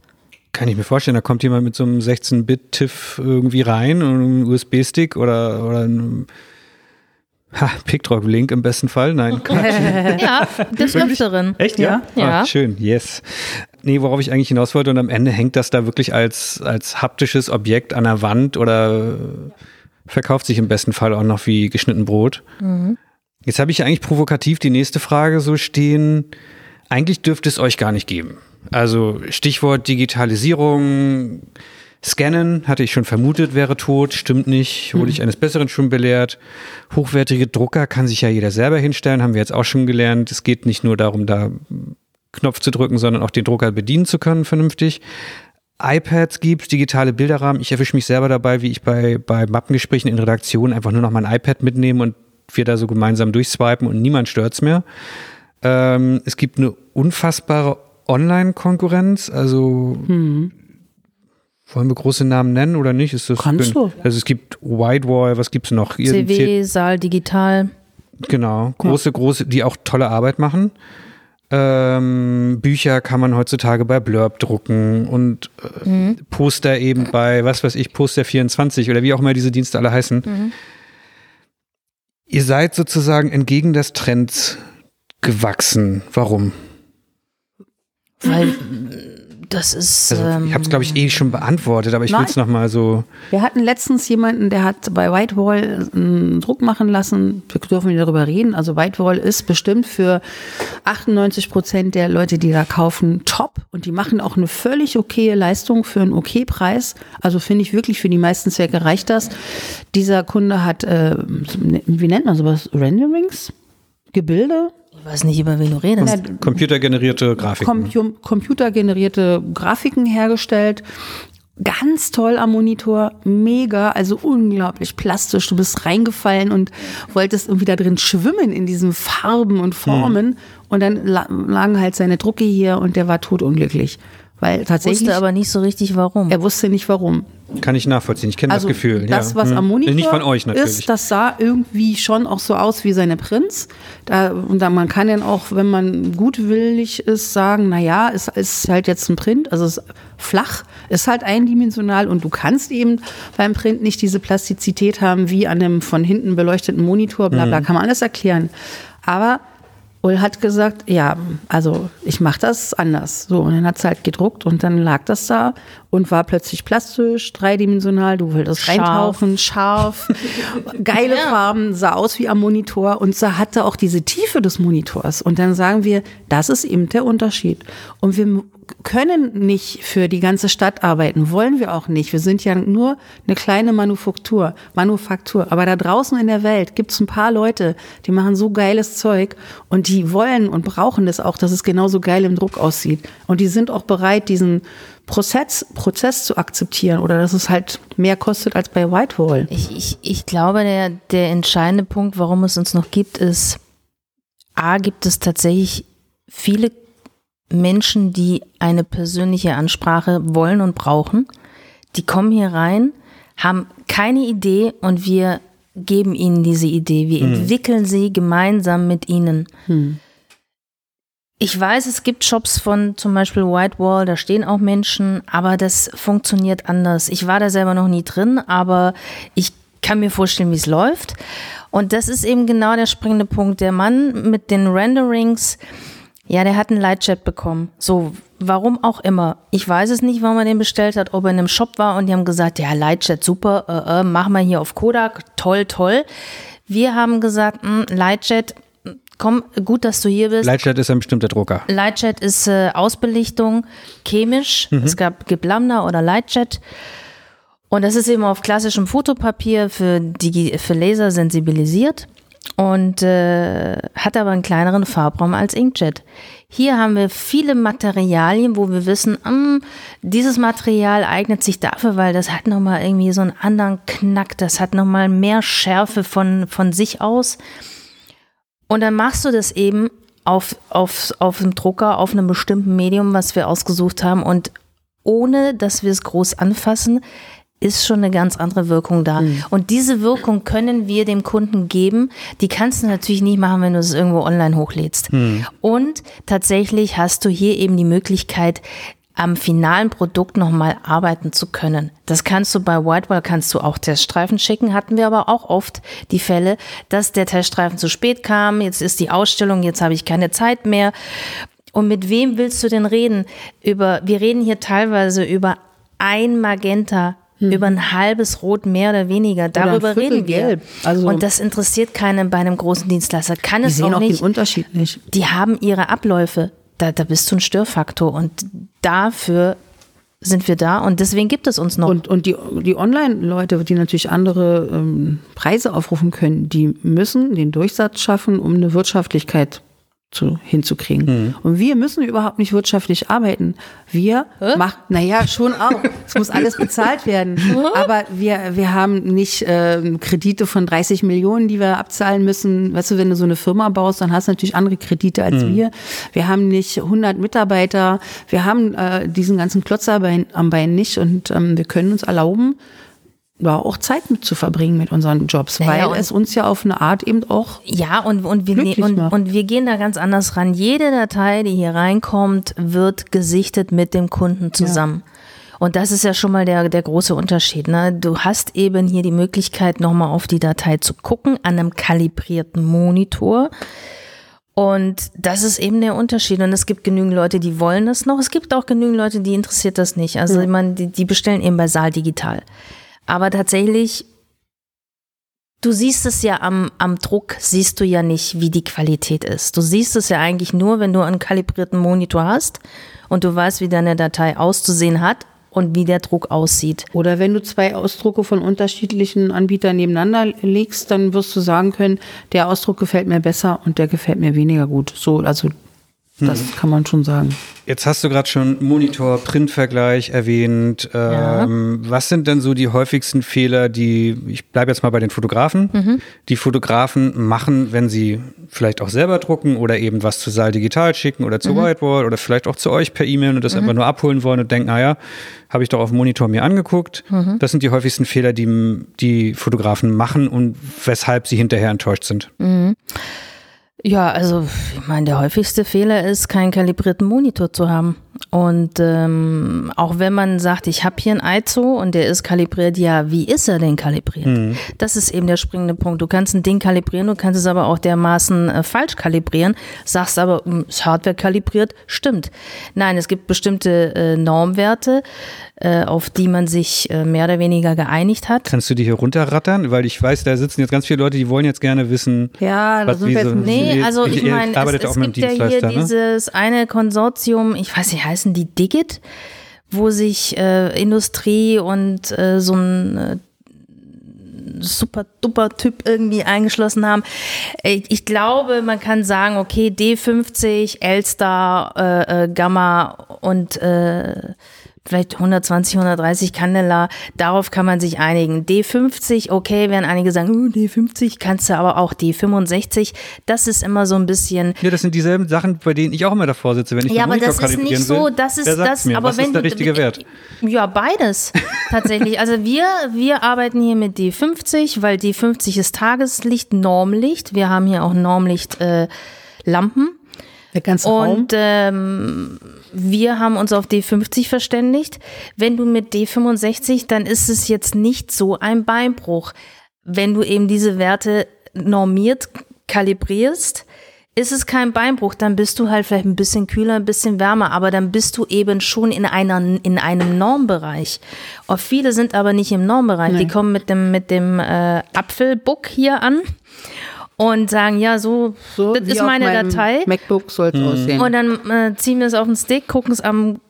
Speaker 1: Kann ich mir vorstellen, da kommt jemand mit so einem 16-Bit-TIFF irgendwie rein und einem USB-Stick oder, oder einem Ha, Pickdrop-Link im besten Fall? Nein,
Speaker 2: Quatsch. ja, des Öfteren.
Speaker 1: Echt, ja? Ja. Ach, schön, yes. Nee, worauf ich eigentlich hinaus wollte und am Ende hängt das da wirklich als, als haptisches Objekt an der Wand oder verkauft sich im besten Fall auch noch wie geschnitten Brot. Mhm. Jetzt habe ich eigentlich provokativ die nächste Frage so stehen. Eigentlich dürfte es euch gar nicht geben. Also Stichwort Digitalisierung, Scannen hatte ich schon vermutet, wäre tot, stimmt nicht, wurde ich eines Besseren schon belehrt. Hochwertige Drucker kann sich ja jeder selber hinstellen, haben wir jetzt auch schon gelernt. Es geht nicht nur darum, da Knopf zu drücken, sondern auch den Drucker bedienen zu können vernünftig. iPads gibt digitale Bilderrahmen. Ich erwische mich selber dabei, wie ich bei, bei Mappengesprächen in Redaktionen einfach nur noch mein iPad mitnehme und wir da so gemeinsam durchswipen und niemand stört's mehr. Ähm, es gibt eine unfassbare Online-Konkurrenz. Also wollen wir große Namen nennen oder nicht? Ist das,
Speaker 3: Kannst du.
Speaker 1: Also es gibt Whitewall, was gibt's noch? Ihr
Speaker 2: CW, Saal, Digital.
Speaker 1: Genau, große, große, die auch tolle Arbeit machen. Ähm, Bücher kann man heutzutage bei Blurb drucken und äh, Poster eben bei, was weiß ich, Poster 24 oder wie auch immer diese Dienste alle heißen. Ihr seid sozusagen entgegen des Trends gewachsen. Warum?
Speaker 2: Weil das ist.
Speaker 1: Also,
Speaker 2: ähm,
Speaker 1: ich habe es, glaube ich, eh schon beantwortet, aber ich will es nochmal so.
Speaker 3: Wir hatten letztens jemanden, der hat bei Whitewall einen Druck machen lassen. Wir dürfen wieder darüber reden. Also Whitewall ist bestimmt für 98 Prozent der Leute, die da kaufen, top. Und die machen auch eine völlig okaye Leistung für einen okay Preis. Also finde ich wirklich, für die meisten Zwecke reicht das. Dieser Kunde hat, äh, wie nennt man sowas, Renderings? Gebilde?
Speaker 2: Ich weiß nicht, über wen du redest.
Speaker 1: Computergenerierte Grafiken.
Speaker 3: Compu computergenerierte Grafiken hergestellt. Ganz toll am Monitor, mega, also unglaublich plastisch. Du bist reingefallen und wolltest irgendwie da drin schwimmen in diesen Farben und Formen. Und dann la lagen halt seine Drucke hier und der war totunglücklich. Weil tatsächlich,
Speaker 2: wusste aber nicht so richtig, warum.
Speaker 3: er wusste nicht warum.
Speaker 1: Kann ich nachvollziehen. Ich kenne
Speaker 3: Also
Speaker 1: das Gefühl.
Speaker 3: das,
Speaker 1: ja.
Speaker 3: was
Speaker 1: Hm.
Speaker 3: am Monitor
Speaker 1: Nicht von euch natürlich.
Speaker 3: ist, das sah irgendwie schon auch so aus wie seine Prints. Da, und da man kann dann auch, wenn man gutwillig ist, sagen, na ja, es ist halt jetzt ein Print, also es ist flach, ist halt eindimensional und du kannst eben beim Print nicht diese Plastizität haben wie an einem von hinten beleuchteten Monitor, bla
Speaker 1: Mhm.
Speaker 3: bla, kann man alles erklären. Aber Ull hat gesagt, ja, also ich mache das anders. So, und dann hat es halt gedruckt und dann lag das da und war plötzlich plastisch, dreidimensional, du wolltest
Speaker 2: Scharf.
Speaker 3: reintauchen, scharf, geile Farben, sah aus wie am Monitor und sah, hatte auch diese Tiefe des Monitors. Und dann sagen wir, das ist eben der Unterschied. Und wir können nicht für die ganze Stadt arbeiten, wollen wir auch nicht. Wir sind ja nur eine kleine Manufaktur, Manufaktur. Aber da draußen in der Welt gibt es ein paar Leute, die machen so geiles Zeug und die wollen und brauchen das auch, dass es genauso geil im Druck aussieht. Und die sind auch bereit, diesen Prozess, Prozess zu akzeptieren oder dass es halt mehr kostet als bei Whitewall.
Speaker 2: Ich, ich, ich glaube, der, der entscheidende Punkt, warum es uns noch gibt, ist, A, gibt es tatsächlich viele Menschen, die eine persönliche Ansprache wollen und brauchen. Die kommen hier rein, haben keine Idee und wir geben ihnen diese Idee. Wir entwickeln sie gemeinsam mit ihnen. Ich weiß, es gibt Shops von zum Beispiel Whitewall, da stehen auch Menschen, aber das funktioniert anders. Ich war da selber noch nie drin, aber ich kann mir vorstellen, wie es läuft. Und das ist eben genau der springende Punkt. Der Mann mit den Renderings, ja, der hat einen Lightjet bekommen. So, warum auch immer. Ich weiß es nicht, warum er den bestellt hat, ob er in einem Shop war und die haben gesagt, ja, Lightjet, super, äh, äh, machen wir hier auf Kodak, toll, toll. Wir haben gesagt, mh, Lightjet, komm, gut, dass du hier bist.
Speaker 1: Lightjet ist ein bestimmter Drucker.
Speaker 2: Lightjet ist äh, Ausbelichtung chemisch. Es gab gibt Lambda oder Lightjet. Und das ist eben auf klassischem Fotopapier für, Digi für Laser sensibilisiert und äh, hat aber einen kleineren Farbraum als Inkjet. Hier haben wir viele Materialien, wo wir wissen, hm, dieses Material eignet sich dafür, weil das hat nochmal irgendwie so einen anderen Knack, das hat nochmal mehr Schärfe von, von sich aus. Und dann machst du das eben auf, auf, auf dem Drucker, auf einem bestimmten Medium, was wir ausgesucht haben. Und ohne, dass wir es groß anfassen, ist schon eine ganz andere Wirkung da. Und diese Wirkung können wir dem Kunden geben. Die kannst du natürlich nicht machen, wenn du es irgendwo online hochlädst. Und tatsächlich hast du hier eben die Möglichkeit, am finalen Produkt nochmal arbeiten zu können. Das kannst du bei Whitewall, kannst du auch Teststreifen schicken, hatten wir aber auch oft die Fälle, dass der Teststreifen zu spät kam, jetzt ist die Ausstellung, jetzt habe ich keine Zeit mehr. Und mit wem willst du denn reden? Über, wir reden hier teilweise über ein Magenta, über ein halbes Rot mehr oder weniger. Darüber
Speaker 3: Viertel
Speaker 2: reden wir.
Speaker 3: Gelb. Also-
Speaker 2: Und das interessiert keinen bei einem großen Dienstleister. Kann
Speaker 3: Die
Speaker 2: es
Speaker 3: sehen
Speaker 2: auch
Speaker 3: auch
Speaker 2: nicht
Speaker 3: den Unterschied nicht.
Speaker 2: die haben ihre Abläufe. Da, da bist du ein Störfaktor und dafür sind wir da und deswegen gibt es uns noch.
Speaker 3: Und, und die, die Online-Leute, die natürlich andere ähm, Preise aufrufen können, die müssen den Durchsatz schaffen, um eine Wirtschaftlichkeit zu, hinzukriegen. Mhm. Und wir müssen überhaupt nicht wirtschaftlich arbeiten. Wir machen, naja, schon auch. Es muss alles bezahlt werden. Aber wir, wir haben nicht äh, Kredite von 30 Millionen, die wir abzahlen müssen. Weißt du, wenn du so eine Firma baust, dann hast du natürlich andere Kredite als mhm. wir. Wir haben nicht 100 Mitarbeiter. Wir haben äh, diesen ganzen Klotz am Bein nicht und ähm, wir können uns erlauben, ja, auch Zeit mit zu verbringen mit unseren Jobs, naja, weil es uns ja auf eine Art eben auch
Speaker 2: ja und und wir ne und, und wir gehen da ganz anders ran. Jede Datei, die hier reinkommt, wird gesichtet mit dem Kunden zusammen. Ja. Und das ist ja schon mal der, der große Unterschied. Ne? Du hast eben hier die Möglichkeit, nochmal auf die Datei zu gucken, an einem kalibrierten Monitor. Und das ist eben der Unterschied. Und es gibt genügend Leute, die wollen das noch. Es gibt auch genügend Leute, die interessiert das nicht. Also, ich meine, die, die bestellen eben bei Saal Digital. Aber tatsächlich, du siehst es ja am, am Druck, siehst du ja nicht, wie die Qualität ist. Du siehst es ja eigentlich nur, wenn du einen kalibrierten Monitor hast und du weißt, wie deine Datei auszusehen hat und wie der Druck aussieht.
Speaker 3: Oder wenn du zwei Ausdrucke von unterschiedlichen Anbietern nebeneinander legst, dann wirst du sagen können, der Ausdruck gefällt mir besser und der gefällt mir weniger gut. So, also das hm. kann man schon sagen.
Speaker 1: Jetzt hast du gerade schon Monitor-Print-Vergleich erwähnt. Ähm, ja. Was sind denn so die häufigsten Fehler, die, ich bleibe jetzt mal bei den Fotografen, mhm. die Fotografen machen, wenn sie vielleicht auch selber drucken oder eben was zu Saal Digital schicken oder zu mhm. Whiteboard oder vielleicht auch zu euch per E-Mail und das mhm. einfach nur abholen wollen und denken, naja, habe ich doch auf dem Monitor mir angeguckt. Mhm. Das sind die häufigsten Fehler, die die Fotografen machen und weshalb sie hinterher enttäuscht sind.
Speaker 2: Ja, also ich meine, der häufigste Fehler ist, keinen kalibrierten Monitor zu haben. Und ähm, auch wenn man sagt, ich habe hier ein ISO und der ist kalibriert, ja, wie ist er denn kalibriert? Mhm. Das ist eben der springende Punkt. Du kannst ein Ding kalibrieren, du kannst es aber auch dermaßen äh, falsch kalibrieren, sagst aber, hm, ist Hardware kalibriert, stimmt. Nein, es gibt bestimmte äh, Normwerte, äh, auf die man sich äh, mehr oder weniger geeinigt hat.
Speaker 1: Kannst du die hier runterrattern? Weil ich weiß, da sitzen jetzt ganz viele Leute, die wollen jetzt gerne wissen.
Speaker 2: Ja, das sind wir jetzt, so, nee, also ich meine, es, es gibt ja hier ne? dieses eine Konsortium, ich weiß nicht, heißen die Digit, wo sich äh, Industrie und äh, so ein äh, super duper Typ irgendwie eingeschlossen haben. Ich, ich, glaube, man kann sagen, okay, D50, Elstar, äh, äh, Gamma und äh, vielleicht 120, 130 Candela, darauf kann man sich einigen. D50, okay, werden einige sagen, uh, D50 kannst du aber auch D65, das ist immer so ein bisschen.
Speaker 1: Ja, das sind dieselben Sachen, bei denen ich auch immer davor sitze, wenn ich
Speaker 2: Ja, aber das ist nicht so, das ist das,
Speaker 1: mir,
Speaker 2: aber
Speaker 1: was
Speaker 2: wenn
Speaker 1: ist der richtige Wert?
Speaker 2: Ja, beides tatsächlich. Also wir, wir arbeiten hier mit D50, weil D50 ist Tageslicht, Normlicht. Wir haben hier auch Normlicht äh, Lampen.
Speaker 3: Der ganze
Speaker 2: Raum. Und ähm, wir haben uns auf D50 verständigt. Wenn du mit D65, dann ist es jetzt nicht so ein Beinbruch. Wenn du eben diese Werte normiert kalibrierst, ist es kein Beinbruch, dann bist du halt vielleicht ein bisschen kühler, ein bisschen wärmer, aber dann bist du eben schon in, einer, in einem Normbereich. Und viele sind aber nicht im Normbereich. Nee. Die kommen mit dem, mit dem äh, Apfelbuck hier an und sagen, ja, so, so das ist meine Datei.
Speaker 3: MacBook soll es mhm. aussehen.
Speaker 2: Und dann äh, ziehen wir es auf den Stick, gucken es am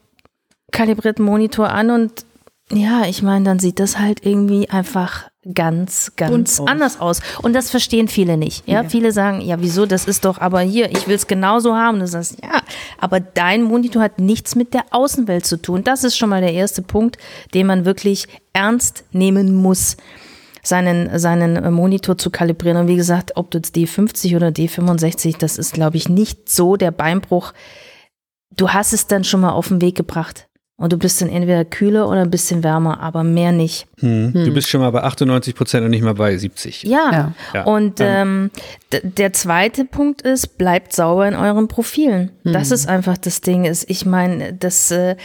Speaker 2: kalibrierten Monitor an und ja, ich meine, dann sieht das halt irgendwie einfach ganz, ganz Und anders aus. Und das verstehen viele nicht. Ja? ja? viele sagen, ja, wieso, das ist doch aber hier, ich will es genauso haben. Und du sagst, ja, aber dein Monitor hat nichts mit der Außenwelt zu tun. Das ist schon mal der erste Punkt, den man wirklich ernst nehmen muss seinen, seinen äh, Monitor zu kalibrieren. Und wie gesagt, ob du jetzt D50 oder D65, das ist, glaube ich, nicht so der Beinbruch. Du hast es dann schon mal auf den Weg gebracht. Und du bist dann entweder kühler oder ein bisschen wärmer, aber mehr nicht.
Speaker 1: Hm. Hm. Du bist schon mal bei 98 Prozent und nicht mal bei 70.
Speaker 2: Ja. ja. Und ähm, der zweite Punkt ist, bleibt sauber in euren Profilen. Hm. Das ist einfach das Ding. Ist, ich meine, das äh,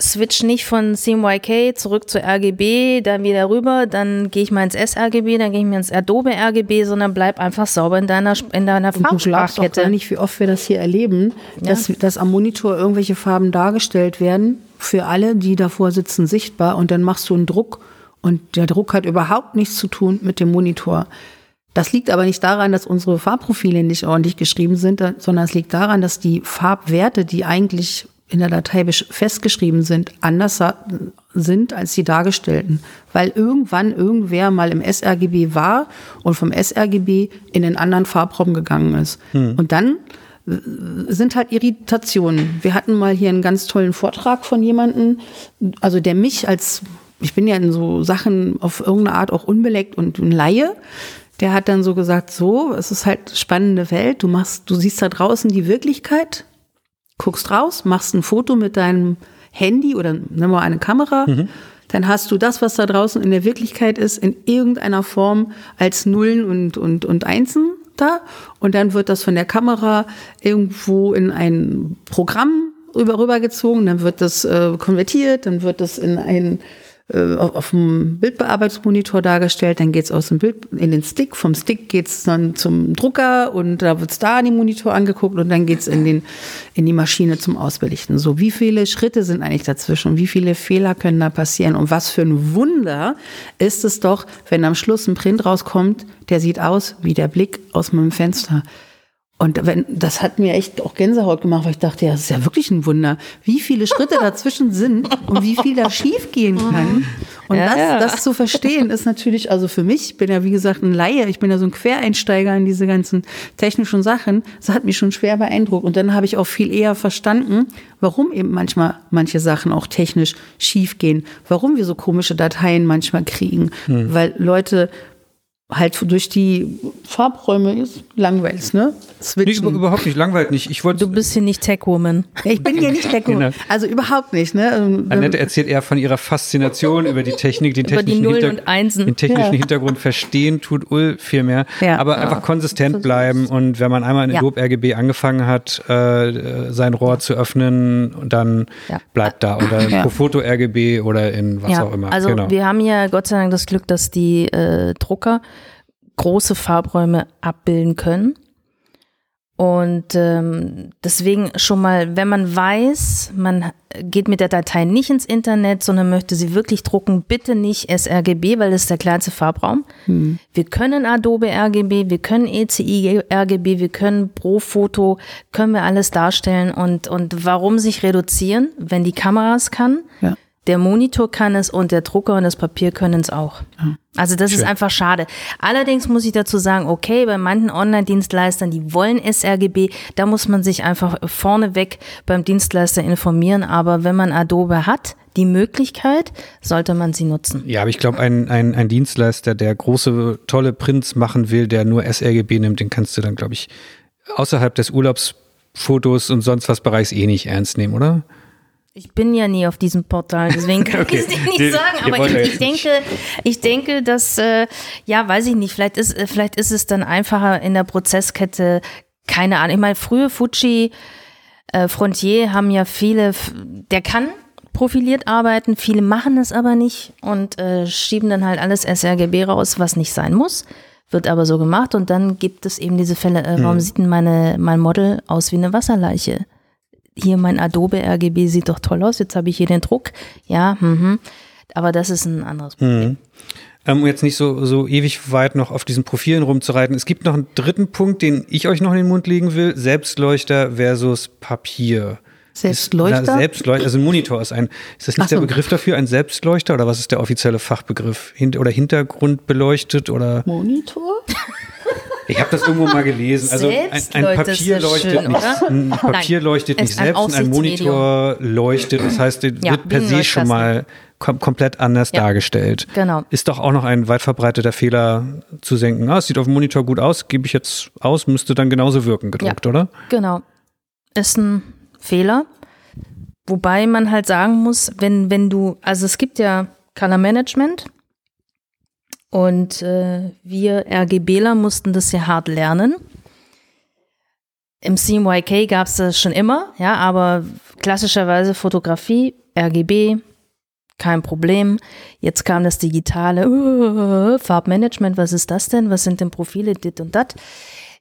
Speaker 2: switch nicht von CMYK zurück zu RGB, dann wieder rüber, dann gehe ich mal ins sRGB, dann gehe ich mir ins Adobe RGB, sondern bleib einfach sauber in deiner, in deiner Farbsprachkette.
Speaker 3: Du gar nicht, wie oft wir das hier erleben, ja. dass, dass am Monitor irgendwelche Farben dargestellt werden, für alle, die davor sitzen, sichtbar und dann machst du einen Druck und der Druck hat überhaupt nichts zu tun mit dem Monitor. Das liegt aber nicht daran, dass unsere Farbprofile nicht ordentlich geschrieben sind, sondern es liegt daran, dass die Farbwerte, die eigentlich in der Datei festgeschrieben sind, anders sind als die dargestellten. Weil irgendwann irgendwer mal im sRGB war und vom sRGB in den anderen Farbraum gegangen ist. Hm. Und dann äh, sind halt Irritationen. Wir hatten mal hier einen ganz tollen Vortrag von jemandem, also der mich als, ich bin ja in so Sachen auf irgendeine Art auch unbeleckt und ein Laie, der hat dann so gesagt, so, es ist halt spannende Welt, du machst, du siehst da draußen die Wirklichkeit guckst raus, machst ein Foto mit deinem Handy oder nimm mal eine Kamera, mhm. dann hast du das, was da draußen in der Wirklichkeit ist, in irgendeiner Form als Nullen und, und, und Einsen da. Und dann wird das von der Kamera irgendwo in ein Programm rüber, rübergezogen, dann wird das äh, konvertiert, dann wird das in ein äh, auf, dem Bildbearbeitungsmonitor dargestellt, dann geht's aus dem Bild in den Stick, vom Stick geht's dann zum Drucker und da wird's da an den Monitor angeguckt und dann geht's in, den, in die Maschine zum Ausbelichten. So, wie viele Schritte sind eigentlich dazwischen? Wie viele Fehler können da passieren? Und was für ein Wunder ist es doch, wenn am Schluss ein Print rauskommt, der sieht aus wie der Blick aus meinem Fenster. Und wenn, das hat mir echt auch Gänsehaut gemacht, weil ich dachte, ja, das ist ja wirklich ein Wunder, wie viele Schritte dazwischen sind und wie viel da schief gehen kann. Und ja, das, ja. das zu verstehen, ist natürlich, also für mich, ich bin ja wie gesagt ein Laie, ich bin ja so ein Quereinsteiger in diese ganzen technischen Sachen, das hat mich schon schwer beeindruckt. Und dann habe ich auch viel eher verstanden, warum eben manchmal manche Sachen auch technisch schief gehen, warum wir so komische Dateien manchmal kriegen, hm. weil Leute halt durch die Farbräume ist langweilig, ne?
Speaker 1: Switchen. Nee, überhaupt nicht langweilig nicht. Ich wollte
Speaker 2: du bist hier nicht Tech-Woman.
Speaker 3: Ich bin hier nicht Tech-Woman. Genau. Also überhaupt nicht, ne?
Speaker 1: Ähm, Annette erzählt eher von ihrer Faszination über die Technik, den technischen,
Speaker 2: die
Speaker 1: Hinter
Speaker 2: den
Speaker 1: technischen ja. Hintergrund verstehen tut Ul viel mehr. Ja. Aber ja. einfach konsistent bleiben und wenn man einmal in Adobe RGB angefangen hat, äh, sein Rohr zu öffnen, dann bleibt da oder in Profoto RGB oder in was auch immer.
Speaker 2: Also genau. wir haben ja Gott sei Dank das Glück, dass die äh, Drucker große Farbräume abbilden können. Und ähm, deswegen schon mal, wenn man weiß, man geht mit der Datei nicht ins Internet, sondern möchte sie wirklich drucken, bitte nicht sRGB, weil das ist der kleinste Farbraum. Hm. Wir können Adobe RGB, wir können ECI RGB, wir können Pro-Foto, können wir alles darstellen. Und, und warum sich reduzieren, wenn die Kamera es kann? Ja. Der Monitor kann es und der Drucker und das Papier können es auch. Also das Schön. ist einfach schade. Allerdings muss ich dazu sagen, okay, bei manchen Online-Dienstleistern, die wollen sRGB, da muss man sich einfach vorneweg beim Dienstleister informieren. Aber wenn man Adobe hat, die Möglichkeit, sollte man sie nutzen.
Speaker 1: Ja, aber ich glaube, ein, ein, ein Dienstleister, der große, tolle Prints machen will, der nur sRGB nimmt, den kannst du dann, glaube ich, außerhalb des Urlaubsfotos und sonst was Bereichs eh nicht ernst nehmen, oder?
Speaker 2: Ich bin ja nie auf diesem Portal, deswegen kann okay. ich es dir nicht sagen. Aber ich, ich, denke, ich denke, dass, äh, ja, weiß ich nicht, vielleicht ist, vielleicht ist es dann einfacher in der Prozesskette, keine Ahnung. Ich meine, frühe Fuji, äh, Frontier haben ja viele, der kann profiliert arbeiten, viele machen es aber nicht und äh, schieben dann halt alles sRGB raus, was nicht sein muss. Wird aber so gemacht und dann gibt es eben diese Fälle, äh, warum hm. sieht denn meine, mein Model aus wie eine Wasserleiche? Hier mein Adobe RGB sieht doch toll aus, jetzt habe ich hier den Druck. Ja, mhm. aber das ist ein anderes Problem. Mhm.
Speaker 1: Um jetzt nicht so, so ewig weit noch auf diesen Profilen rumzureiten. Es gibt noch einen dritten Punkt, den ich euch noch in den Mund legen will. Selbstleuchter versus Papier.
Speaker 3: Selbstleuchter?
Speaker 1: Na, Selbstleuchter, also ein Monitor ist ein, ist das nicht so. der Begriff dafür, ein Selbstleuchter oder was ist der offizielle Fachbegriff? Hint oder Hintergrund beleuchtet oder?
Speaker 3: Monitor?
Speaker 1: Ich habe das irgendwo mal gelesen. Also ein, ein Papier leuchtet schön, nicht, ein Papier leuchtet nicht selbst und ein Monitor leuchtet. Das heißt, ja, wird per se schon mal kom komplett anders ja, dargestellt.
Speaker 2: Genau.
Speaker 1: Ist doch auch noch ein weit verbreiteter Fehler zu senken. Ah, es sieht auf dem Monitor gut aus, gebe ich jetzt aus, müsste dann genauso wirken gedruckt, ja, oder?
Speaker 2: Genau. Ist ein Fehler. Wobei man halt sagen muss, wenn, wenn du, also es gibt ja Color Management, und äh, wir RGBler mussten das ja hart lernen. Im CMYK gab es das schon immer, ja, aber klassischerweise Fotografie, RGB, kein Problem. Jetzt kam das digitale uh, Farbmanagement, was ist das denn? Was sind denn Profile, dit und dat?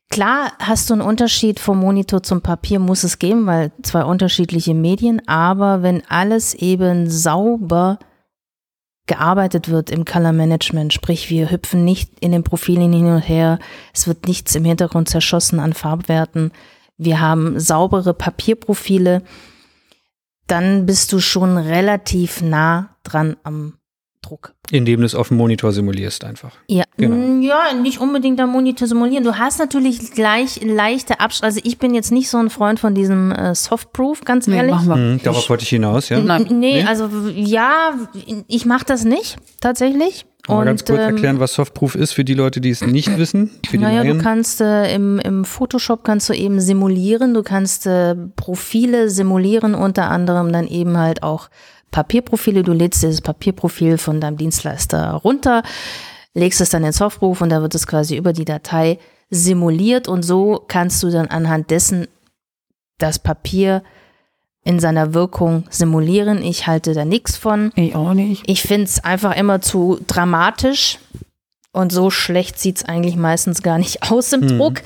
Speaker 2: Klar hast du einen Unterschied vom Monitor zum Papier, muss es geben, weil zwei unterschiedliche Medien, aber wenn alles eben sauber gearbeitet wird im Color Management, sprich wir hüpfen nicht in den Profilen hin und her, es wird nichts im Hintergrund zerschossen an Farbwerten, wir haben saubere Papierprofile, dann bist du schon relativ nah dran am Druck.
Speaker 1: Indem du es auf dem Monitor simulierst einfach.
Speaker 2: Ja,
Speaker 1: Genau.
Speaker 2: Mm, ja, nicht unbedingt am Monitor simulieren. Du hast natürlich gleich leichte Abstand. Also ich bin jetzt nicht so ein Freund von diesem äh, Softproof, ganz
Speaker 3: Nee,
Speaker 2: ehrlich.
Speaker 3: machen wir.
Speaker 1: Mhm, darauf wollte ich hinaus, ja.
Speaker 3: Nein.
Speaker 2: Nee,
Speaker 1: Nee?
Speaker 2: also ja, ich mache das nicht tatsächlich.
Speaker 1: Mal ganz kurz
Speaker 2: ähm,
Speaker 1: erklären, was Softproof ist für die Leute, die es nicht wissen. Für die
Speaker 2: Naja, du
Speaker 1: Laien.
Speaker 2: kannst äh, im, im Photoshop kannst du eben simulieren, du kannst äh, Profile simulieren, unter anderem dann eben halt auch Papierprofile. Du lädst dieses Papierprofil von deinem Dienstleister runter, legst es dann in Softproof und da wird es quasi über die Datei simuliert und so kannst du dann anhand dessen das Papier in seiner Wirkung simulieren. Ich halte da nichts von.
Speaker 3: Ich auch nicht.
Speaker 2: Ich finde es einfach immer zu dramatisch und so schlecht sieht es eigentlich meistens gar nicht aus im Druck.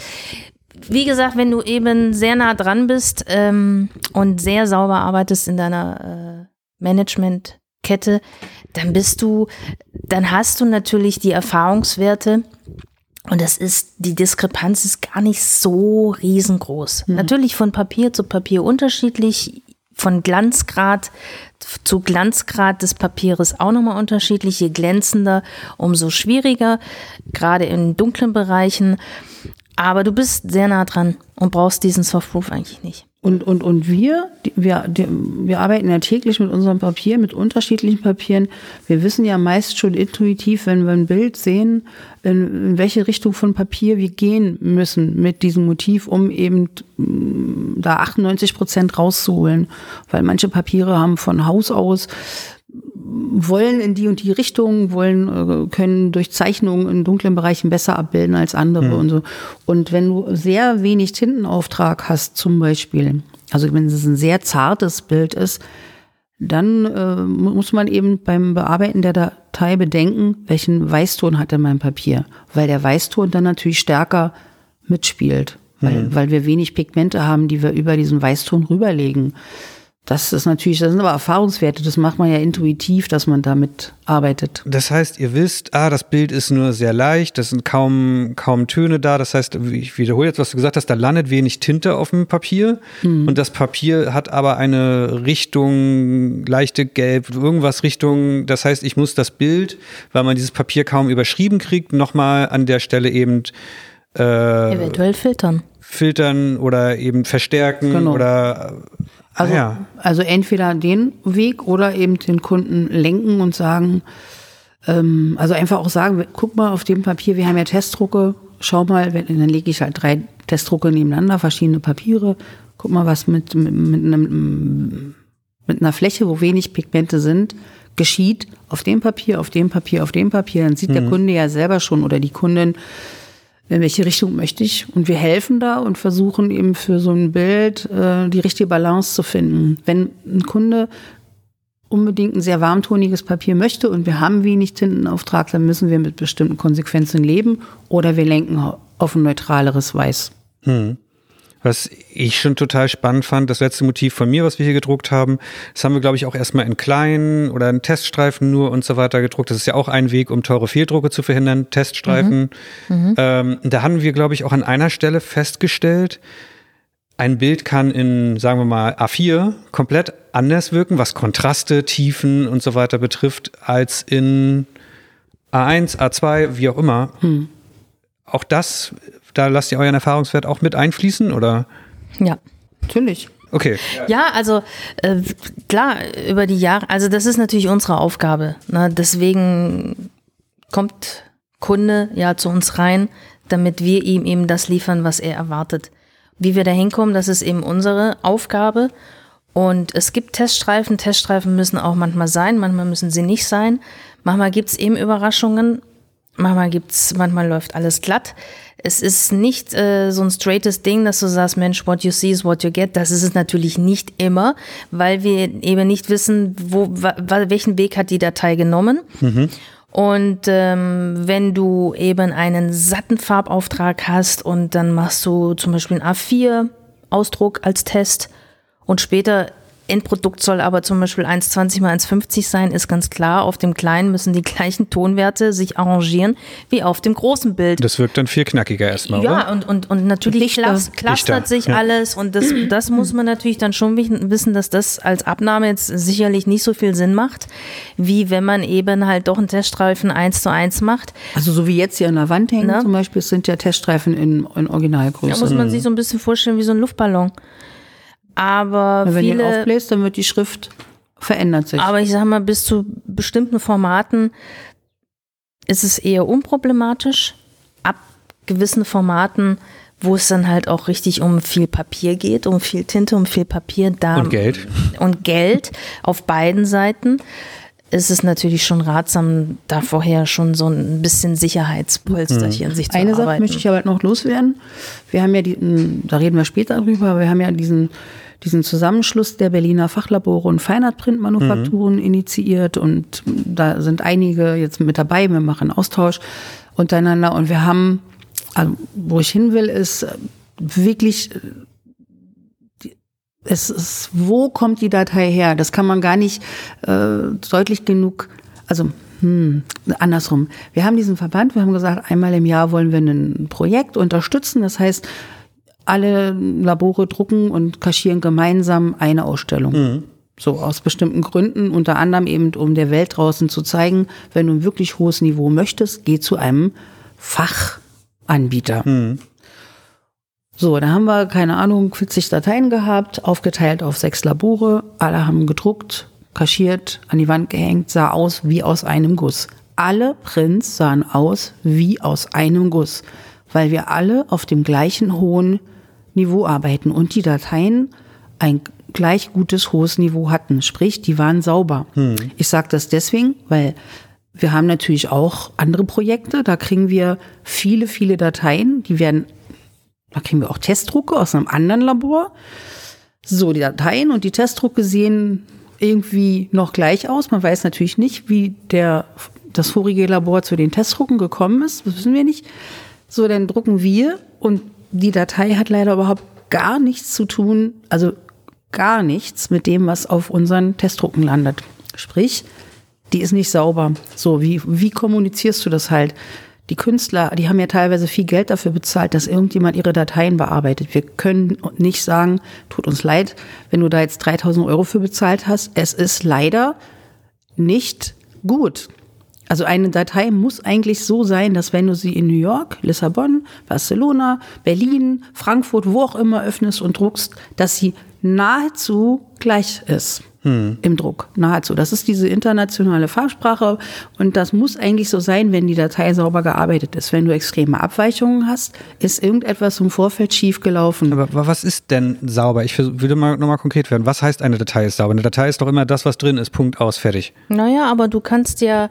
Speaker 2: Wie gesagt, wenn du eben sehr nah dran bist ähm, und sehr sauber arbeitest in deiner äh, Managementkette, dann bist du, dann hast du natürlich die Erfahrungswerte und das ist, die Diskrepanz ist gar nicht so riesengroß. Natürlich von Papier zu Papier unterschiedlich, von Glanzgrad zu Glanzgrad des Papieres auch nochmal unterschiedlich. Je glänzender, umso schwieriger, gerade in dunklen Bereichen. Aber du bist sehr nah dran und brauchst diesen Softproof eigentlich nicht.
Speaker 3: Und, und, und wir, wir, wir arbeiten ja täglich mit unserem Papier, mit unterschiedlichen Papieren. Wir wissen ja meist schon intuitiv, wenn wir ein Bild sehen, in, in welche Richtung von Papier wir gehen müssen mit diesem Motiv, um eben mm, da 98 Prozent rauszuholen. Weil manche Papiere haben von Haus aus wollen in die und die Richtung, wollen, äh, können durch Zeichnungen in dunklen Bereichen besser abbilden als andere und so. Und wenn du sehr wenig Tintenauftrag hast, zum Beispiel, also wenn es ein sehr zartes Bild ist, dann äh, mu- muss man eben beim Bearbeiten der Datei bedenken, welchen Weißton hat denn mein Papier, weil der Weißton dann natürlich stärker mitspielt, weil, weil wir wenig Pigmente haben, die wir über diesen Weißton rüberlegen. Das ist natürlich, das sind aber Erfahrungswerte, das macht man ja intuitiv, dass man damit arbeitet.
Speaker 1: Das heißt, ihr wisst, ah, das Bild ist nur sehr leicht, das sind kaum, kaum Töne da. Das heißt, ich wiederhole jetzt, was du gesagt hast, da landet wenig Tinte auf dem Papier und das Papier hat aber eine Richtung, leichte Gelb, irgendwas Richtung. Das heißt, ich muss das Bild, weil man dieses Papier kaum überschrieben kriegt, nochmal an der Stelle eben äh,
Speaker 2: Eventuell filtern.
Speaker 1: filtern oder eben verstärken
Speaker 3: Genau.
Speaker 1: oder
Speaker 3: Also,
Speaker 1: ah, ja.
Speaker 3: also entweder den Weg oder eben den Kunden lenken und sagen, ähm, also einfach auch sagen, guck mal auf dem Papier, wir haben ja Testdrucke, schau mal, wenn, dann lege ich halt drei Testdrucke nebeneinander, verschiedene Papiere, guck mal, was mit, mit, mit, einem, mit einer Fläche, wo wenig Pigmente sind, geschieht auf dem Papier, auf dem Papier, auf dem Papier. Dann sieht der Kunde ja selber schon oder die Kundin, in welche Richtung möchte ich. Und wir helfen da und versuchen eben für so ein Bild äh, die richtige Balance zu finden. Wenn ein Kunde unbedingt ein sehr warmtoniges Papier möchte und wir haben wenig Tintenauftrag, dann müssen wir mit bestimmten Konsequenzen leben oder wir lenken auf ein neutraleres Weiß.
Speaker 1: Was ich schon total spannend fand, das letzte Motiv von mir, was wir hier gedruckt haben, das haben wir, glaube ich, auch erstmal in kleinen oder in Teststreifen nur und so weiter gedruckt. Das ist ja auch ein Weg, um teure Fehldrucke zu verhindern, Teststreifen. Ähm, da haben wir, glaube ich, auch an einer Stelle festgestellt, ein Bild kann in, sagen wir mal, A4 komplett anders wirken, was Kontraste, Tiefen und so weiter betrifft, als in A1, A2, wie auch immer. Auch das, da lasst ihr euren Erfahrungswert auch mit einfließen, oder?
Speaker 2: Ja.
Speaker 3: Natürlich.
Speaker 1: Okay.
Speaker 2: Ja, also äh, klar, über die Jahre, also das ist natürlich unsere Aufgabe. Ne? Deswegen kommt Kunde ja zu uns rein, damit wir ihm eben das liefern, was er erwartet. Wie wir da hinkommen, das ist eben unsere Aufgabe. Und es gibt Teststreifen. Teststreifen müssen auch manchmal sein, manchmal müssen sie nicht sein. Manchmal gibt's eben Überraschungen. Manchmal gibt's, manchmal läuft alles glatt. Es ist nicht äh, so ein straightes Ding, dass du sagst, Mensch, what you see is what you get. Das ist es natürlich nicht immer, weil wir eben nicht wissen, wo, welchen Weg hat die Datei genommen. Und ähm, wenn du eben einen satten Farbauftrag hast und dann machst du zum Beispiel einen A4-Ausdruck als Test und später Endprodukt soll aber zum Beispiel 1,20 mal 1,50 sein, ist ganz klar. Auf dem kleinen müssen die gleichen Tonwerte sich arrangieren wie auf dem großen Bild.
Speaker 1: Das wirkt dann viel knackiger erstmal,
Speaker 2: ja,
Speaker 1: oder?
Speaker 2: und, und, und natürlich
Speaker 3: Dichter.
Speaker 2: klas clustert
Speaker 1: Dichter,
Speaker 2: sich
Speaker 1: ja.
Speaker 2: alles und das, das muss man natürlich dann schon wi- wissen, dass das als Abnahme jetzt sicherlich nicht so viel Sinn macht, wie wenn man eben halt doch einen Teststreifen 1 zu 1 macht.
Speaker 3: Also so wie jetzt hier an der Wand hängen
Speaker 2: Ne?
Speaker 3: zum Beispiel, es sind ja Teststreifen in, in
Speaker 2: Da
Speaker 3: Originalgröße.
Speaker 2: muss man sich so ein bisschen vorstellen wie so ein Luftballon. Aber
Speaker 3: Wenn du ihn
Speaker 2: viele,
Speaker 3: aufbläst, dann wird die Schrift verändert sich.
Speaker 2: Aber ich sag mal, bis zu bestimmten Formaten ist es eher unproblematisch. Ab gewissen Formaten, wo es dann halt auch richtig um viel Papier geht, um viel Tinte, um viel Papier, da
Speaker 1: Und Geld.
Speaker 2: und Geld auf beiden Seiten, ist es natürlich schon ratsam, da vorher schon so ein bisschen Sicherheitspolsterchen sich zu
Speaker 3: Eine Sache
Speaker 2: arbeiten.
Speaker 3: möchte ich aber noch loswerden. Wir haben ja die, da reden wir später drüber, aber wir haben ja diesen, diesen Zusammenschluss der Berliner Fachlabore und Feinart-Printmanufakturen initiiert und da sind einige jetzt mit dabei. Wir machen Austausch untereinander und wir haben, also wo ich hin will, ist wirklich, es ist, wo kommt die Datei her? Das kann man gar nicht äh, deutlich genug, also hm, andersrum. Wir haben diesen Verband, wir haben gesagt, einmal im Jahr wollen wir ein Projekt unterstützen. Das heißt, alle Labore drucken und kaschieren gemeinsam eine Ausstellung. So aus bestimmten Gründen, unter anderem eben, um der Welt draußen zu zeigen, wenn du ein wirklich hohes Niveau möchtest, geh zu einem Fachanbieter. So, da haben wir, keine Ahnung, 40 Dateien gehabt, aufgeteilt auf sechs Labore. Alle haben gedruckt, kaschiert, an die Wand gehängt, sah aus wie aus einem Guss. Alle Prints sahen aus wie aus einem Guss, weil wir alle auf dem gleichen hohen Niveau arbeiten und die Dateien ein gleich gutes hohes Niveau hatten. Sprich, die waren sauber. Ich sage das deswegen, weil wir haben natürlich auch andere Projekte. Da kriegen wir viele, viele Dateien. Die werden, da kriegen wir auch Testdrucke aus einem anderen Labor. So, die Dateien und die Testdrucke sehen irgendwie noch gleich aus. Man weiß natürlich nicht, wie der, das vorige Labor zu den Testdrucken gekommen ist. Das wissen wir nicht. So, dann drucken wir und die Datei hat leider überhaupt gar nichts zu tun, also gar nichts mit dem, was auf unseren Testdrucken landet. Sprich, die ist nicht sauber. So, wie, wie kommunizierst du das halt? Die Künstler, die haben ja teilweise viel Geld dafür bezahlt, dass irgendjemand ihre Dateien bearbeitet. Wir können nicht sagen, tut uns leid, wenn du da jetzt 3000 Euro für bezahlt hast. Es ist leider nicht gut. Also eine Datei muss eigentlich so sein, dass wenn du sie in New York, Lissabon, Barcelona, Berlin, Frankfurt, wo auch immer öffnest und druckst, dass sie nahezu gleich ist im Druck. Nahezu. Das ist diese internationale Fachsprache und das muss eigentlich so sein, wenn die Datei sauber gearbeitet ist. Wenn du extreme Abweichungen hast, ist irgendetwas im Vorfeld schief gelaufen.
Speaker 1: Aber wa- was ist denn sauber? Ich würde mal nochmal konkret werden. Was heißt eine Datei ist sauber? Eine Datei ist doch immer das, was drin ist. Punkt aus, fertig.
Speaker 2: Naja, aber du kannst ja,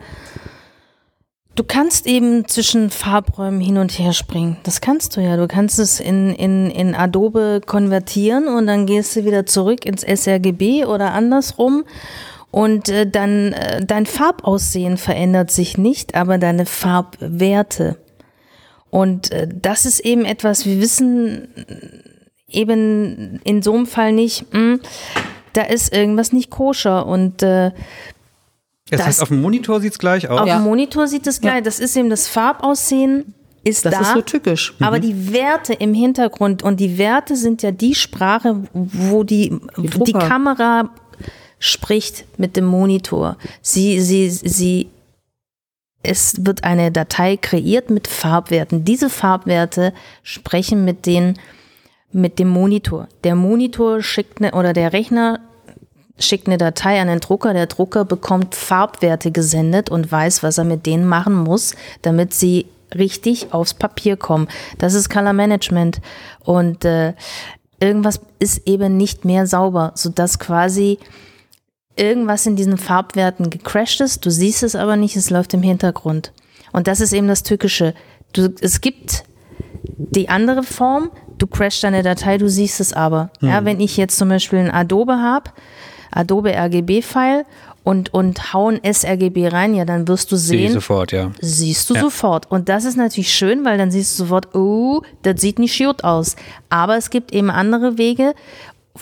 Speaker 2: du kannst eben zwischen Farbräumen hin und her springen. Das kannst du ja. Du kannst es in, in, in Adobe konvertieren und dann gehst du wieder zurück ins sRGB oder andersrum. Und äh, dann äh, dein Farbaussehen verändert sich nicht, aber deine Farbwerte. Und äh, das ist eben etwas, wir wissen eben in so einem Fall nicht, mh, da ist irgendwas nicht koscher. Und äh,
Speaker 1: Das,
Speaker 2: Das-
Speaker 1: heißt, auf dem Monitor sieht es gleich aus.
Speaker 2: auf
Speaker 3: Ja.
Speaker 2: dem Monitor sieht es gleich. Das ist eben das Farbaussehen ist
Speaker 3: Das
Speaker 2: da.
Speaker 3: ist so tückisch.
Speaker 2: aber die Werte im Hintergrund und die Werte sind ja die Sprache, wo die, die,
Speaker 3: Drucker.
Speaker 2: Kamera spricht mit dem Monitor. Sie, sie, sie, es wird eine Datei kreiert mit Farbwerten. Diese Farbwerte sprechen mit den, mit dem Monitor. Der Monitor schickt ne, oder der Rechner schickt eine Datei an den Drucker. Der Drucker bekommt Farbwerte gesendet und weiß, was er mit denen machen muss, damit sie richtig aufs Papier kommen. Das ist Color Management. Und äh, irgendwas ist eben nicht mehr sauber, sodass quasi irgendwas in diesen Farbwerten gecrashed ist. Du siehst es aber nicht, es läuft im Hintergrund. Und das ist eben das Tückische. Du, es gibt die andere Form, du crashst deine Datei, du siehst es aber. Ja, wenn ich jetzt zum Beispiel ein Adobe habe, Adobe RGB-File und, und hau ein sRGB rein, ja, dann wirst du sehen,
Speaker 1: sofort, ja.
Speaker 2: siehst du
Speaker 1: Ja.
Speaker 2: sofort. Und das ist natürlich schön, weil dann siehst du sofort, oh, das sieht nicht gut aus. Aber es gibt eben andere Wege,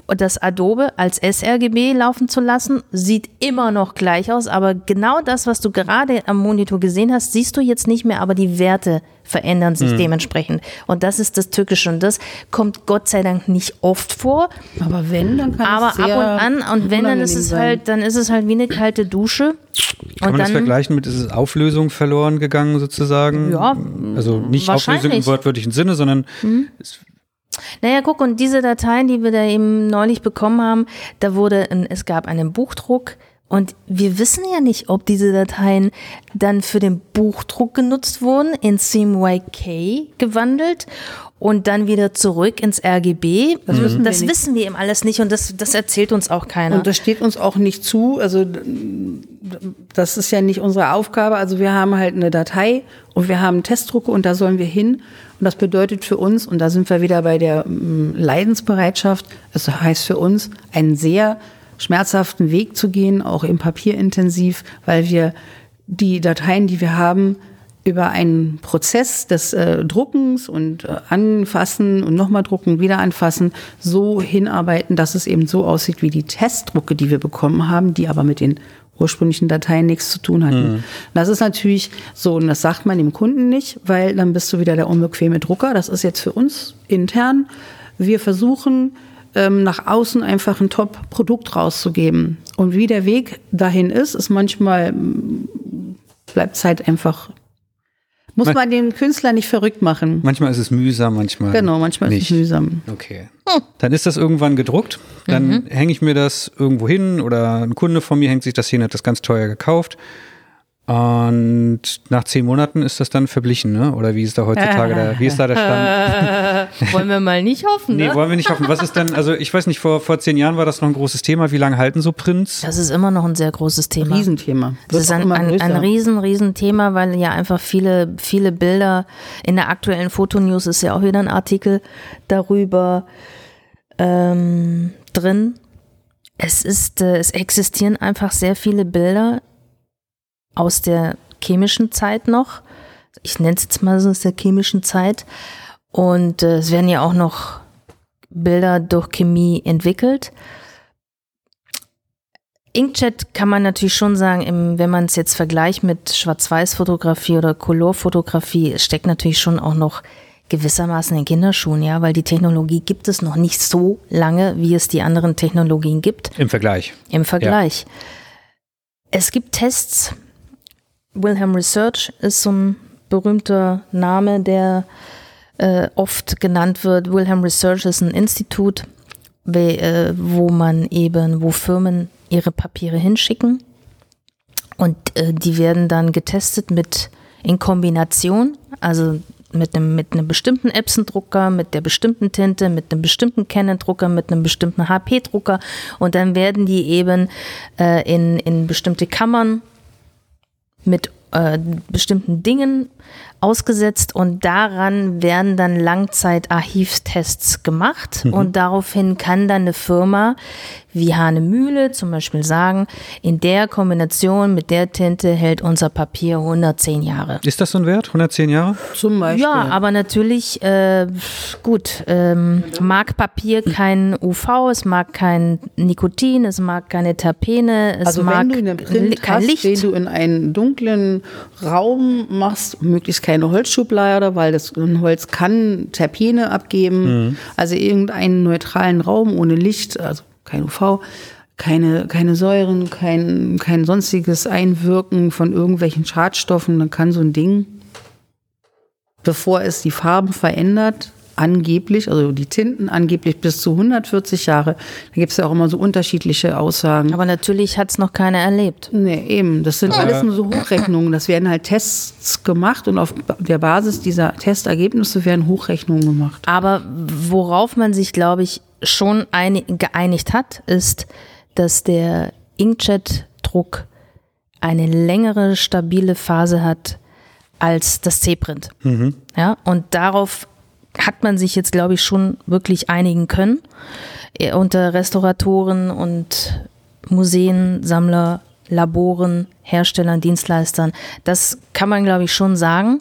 Speaker 2: das Adobe als sRGB laufen zu lassen. Sieht immer noch gleich aus, aber genau das, was du gerade am Monitor gesehen hast, siehst du jetzt nicht mehr, aber die Werte verändern sich
Speaker 1: Mhm.
Speaker 2: dementsprechend. Und das ist das Tückische und das kommt Gott sei Dank nicht oft vor,
Speaker 3: Aber wenn, dann kann
Speaker 2: aber
Speaker 3: es sehr
Speaker 2: ab und an und wenn, dann ist es
Speaker 3: sein.
Speaker 2: halt, dann ist es halt wie eine kalte Dusche.
Speaker 1: Kann
Speaker 2: Und
Speaker 1: man das
Speaker 2: dann,
Speaker 1: vergleichen mit, ist es Auflösung verloren gegangen sozusagen?
Speaker 2: Ja,
Speaker 1: Also nicht Auflösung im wortwörtlichen Sinne, sondern
Speaker 2: Naja, guck, und diese Dateien, die wir da eben neulich bekommen haben, da wurde, ein, es gab einen Buchdruck. Und wir wissen ja nicht, ob diese Dateien dann für den Buchdruck genutzt wurden, in CMYK gewandelt und dann wieder zurück ins RGB. Das, wissen,
Speaker 3: wir
Speaker 2: das
Speaker 3: nicht.
Speaker 2: wissen wir eben alles nicht und das, das erzählt uns auch keiner.
Speaker 3: Und das steht uns auch nicht zu. Also das ist ja nicht unsere Aufgabe. Also wir haben halt eine Datei und wir haben Testdrucke und da sollen wir hin. Und das bedeutet für uns, und da sind wir wieder bei der mm, Leidensbereitschaft, es heißt für uns, einen sehr schmerzhaften Weg zu gehen, auch im Papierintensiv, weil wir die Dateien, die wir haben, über einen Prozess des äh, Druckens und äh, Anfassen und nochmal drucken, wieder anfassen, so hinarbeiten, dass es eben so aussieht wie die Testdrucke, die wir bekommen haben, die aber mit den ursprünglichen Dateien nichts zu tun hatten. Das ist natürlich so, und das sagt man dem Kunden nicht, weil dann bist du wieder der unbequeme Drucker. Das ist jetzt für uns intern. Wir versuchen, ähm, nach außen einfach ein Top-Produkt rauszugeben. Und wie der Weg dahin ist, ist manchmal bleibt es halt einfach. Muss
Speaker 1: Man-
Speaker 3: man den Künstler nicht verrückt machen.
Speaker 1: manchmal ist es mühsam, manchmal
Speaker 3: Genau, manchmal
Speaker 1: nicht.
Speaker 3: ist es mühsam.
Speaker 1: Okay. Dann ist das irgendwann gedruckt. Dann
Speaker 2: Mhm.
Speaker 1: hänge ich mir das irgendwo hin oder ein Kunde von mir hängt sich das hin, hat das ganz teuer gekauft. Und nach zehn Monaten ist das dann verblichen, ne? Oder wie ist da heutzutage der, wie ist da der Stand?
Speaker 2: Wollen wir mal nicht hoffen,
Speaker 1: Nee,
Speaker 2: ne?
Speaker 1: wollen wir nicht hoffen. Was ist denn, also ich weiß nicht, vor, vor zehn Jahren war das noch ein großes Thema. Wie lange halten so Prints?
Speaker 2: Das ist immer noch ein sehr großes Thema.
Speaker 3: Riesenthema.
Speaker 2: Das
Speaker 3: Wird
Speaker 2: ist ein, ein, ein riesen, riesen Thema, weil ja einfach viele, viele Bilder in der aktuellen Fotonews ist ja auch wieder ein Artikel darüber ähm, drin. Es ist, äh, es existieren einfach sehr viele Bilder aus der chemischen Zeit noch. Ich nenne es jetzt mal so aus der chemischen Zeit. Und äh, es werden ja auch noch Bilder durch Chemie entwickelt. Inkjet kann man natürlich schon sagen, im, wenn man es jetzt vergleicht mit Schwarz-Weiß-Fotografie oder Color-Fotografie, steckt natürlich schon auch noch gewissermaßen in Kinderschuhen, ja, weil die Technologie gibt es noch nicht so lange, wie es die anderen Technologien gibt
Speaker 1: Im Vergleich.
Speaker 2: im Vergleich. Es gibt Tests. Wilhelm Research ist so ein berühmter Name, der äh, oft genannt wird. Wilhelm Research ist ein Institut, äh, wo man eben, wo Firmen ihre Papiere hinschicken und äh, die werden dann getestet mit in Kombination, also mit einem, mit einem bestimmten Epson-Drucker, mit der bestimmten Tinte, mit einem bestimmten Canon-Drucker, mit einem bestimmten HP-Drucker und dann werden die eben äh, in, in bestimmte Kammern mit äh, bestimmten Dingen ausgesetzt und daran werden dann Langzeit-Archivtests gemacht. Und daraufhin kann dann eine Firma wie Hane Mühle zum Beispiel sagen, in der Kombination mit der Tinte hält unser Papier 110 Jahre.
Speaker 1: Ist das so ein Wert? 110 Jahre?
Speaker 3: Zum Beispiel.
Speaker 2: Ja, aber natürlich, äh, gut, ähm, mag Papier kein UV, es mag kein Nikotin, es mag keine Terpene, es
Speaker 3: also
Speaker 2: mag
Speaker 3: wenn du einen Print
Speaker 2: kein
Speaker 3: hast,
Speaker 2: Licht.
Speaker 3: den du in einen dunklen Raum machst, möglichst keine Holzschublade, weil das ein Holz kann Terpene abgeben. Also irgendeinen neutralen Raum ohne Licht, also kein UV, keine, keine Säuren, kein, kein sonstiges Einwirken von irgendwelchen Schadstoffen, dann kann so ein Ding, bevor es die Farben verändert, angeblich, also die Tinten angeblich bis zu 140 Jahre. Da gibt es ja auch immer so unterschiedliche Aussagen.
Speaker 2: Aber natürlich hat es noch keiner erlebt.
Speaker 3: Nee, eben. Das sind alles nur so Hochrechnungen. Das werden halt Tests gemacht und auf der Basis dieser Testergebnisse werden Hochrechnungen gemacht.
Speaker 2: Aber worauf man sich, glaube ich, schon einig, geeinigt hat, ist, dass der Inkjet-Druck eine längere stabile Phase hat als das C-Print. Ja, und darauf hat man sich jetzt, glaube ich, schon wirklich einigen können äh, unter Restauratoren und Museen, Sammler, Laboren, Herstellern, Dienstleistern. Das kann man, glaube ich, schon sagen.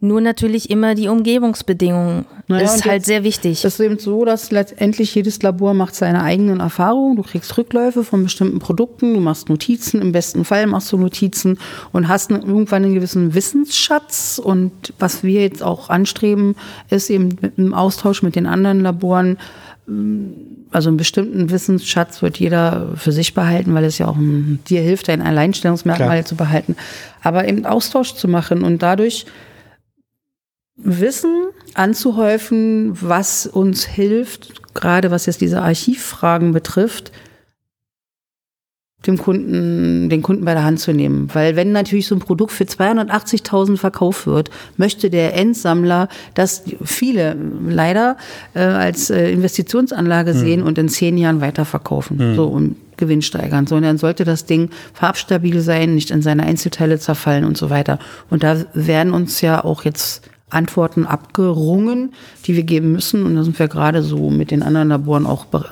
Speaker 2: Nur natürlich immer die Umgebungsbedingungen
Speaker 3: Naja,
Speaker 2: ist halt sehr wichtig.
Speaker 3: Es ist eben so, dass letztendlich jedes Labor macht seine eigenen Erfahrungen. Du kriegst Rückläufe von bestimmten Produkten, du machst Notizen, im besten Fall machst du Notizen und hast irgendwann einen gewissen Wissensschatz. Und was wir jetzt auch anstreben, ist eben im Austausch mit den anderen Laboren, ähm, also einen bestimmten Wissensschatz wird jeder für sich behalten, weil es ja auch dir hilft, dein Alleinstellungsmerkmal
Speaker 1: Klar.
Speaker 3: zu behalten. Aber eben Austausch zu machen und dadurch Wissen anzuhäufen, was uns hilft, gerade was jetzt diese Archivfragen betrifft, dem Kunden, den Kunden bei der Hand zu nehmen. Weil wenn natürlich so ein Produkt für 280.000 verkauft wird, möchte der Endsammler das viele leider äh, als äh, Investitionsanlage sehen und in zehn Jahren weiterverkaufen. So und Gewinn steigern. So, und dann sollte das Ding farbstabil sein, nicht in seine Einzelteile zerfallen und so weiter. Und da werden uns ja auch jetzt Antworten abgerungen, die wir geben müssen. Und da sind wir gerade so mit den anderen Laboren auch be-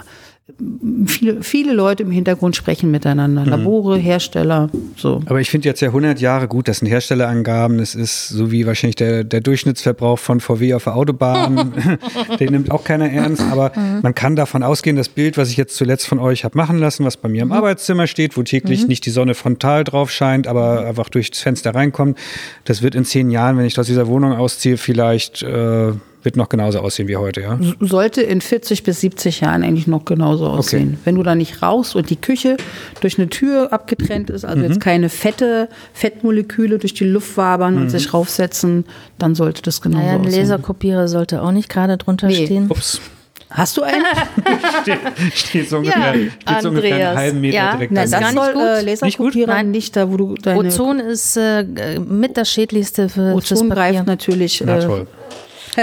Speaker 3: viele, viele Leute im Hintergrund sprechen miteinander. Labore, Hersteller, so.
Speaker 1: Aber ich finde jetzt ja 100 Jahre gut, das sind Herstellerangaben, das ist so wie wahrscheinlich der, der Durchschnittsverbrauch von VW auf der Autobahn, den nimmt auch keiner ernst, aber man kann davon ausgehen, das Bild, was ich jetzt zuletzt von euch habe machen lassen, was bei mir im Arbeitszimmer steht, wo täglich nicht die Sonne frontal drauf scheint, aber einfach durchs Fenster reinkommt, das wird in zehn Jahren, wenn ich aus dieser Wohnung ausziehe, vielleicht äh, wird noch genauso aussehen wie heute, ja?
Speaker 3: sollte in 40 bis 70 Jahren eigentlich noch genauso aussehen. Wenn du da nicht rauchst und die Küche durch eine Tür abgetrennt ist, also jetzt keine fette Fettmoleküle durch die Luft wabern und sich raufsetzen, dann sollte das genauso
Speaker 2: naja, ein
Speaker 3: aussehen.
Speaker 2: Laserkopierer sollte auch nicht gerade drunter
Speaker 3: Nee.
Speaker 2: stehen.
Speaker 1: Ups,
Speaker 3: Hast du einen?
Speaker 1: steht, steht so ungefähr, steht so ungefähr einen
Speaker 2: Andreas.
Speaker 1: halben Meter
Speaker 2: Ja,
Speaker 1: direkt
Speaker 3: Na,
Speaker 2: das
Speaker 3: das
Speaker 2: gar nicht
Speaker 3: soll
Speaker 2: gut.
Speaker 3: äh, Laserkopierer
Speaker 2: Nein.
Speaker 3: nicht, da wo du deine
Speaker 2: Ozon ist äh, mit das Schädlichste für
Speaker 3: Ozon
Speaker 2: Papier.
Speaker 3: greift natürlich.
Speaker 1: Na
Speaker 3: Äh,
Speaker 1: toll.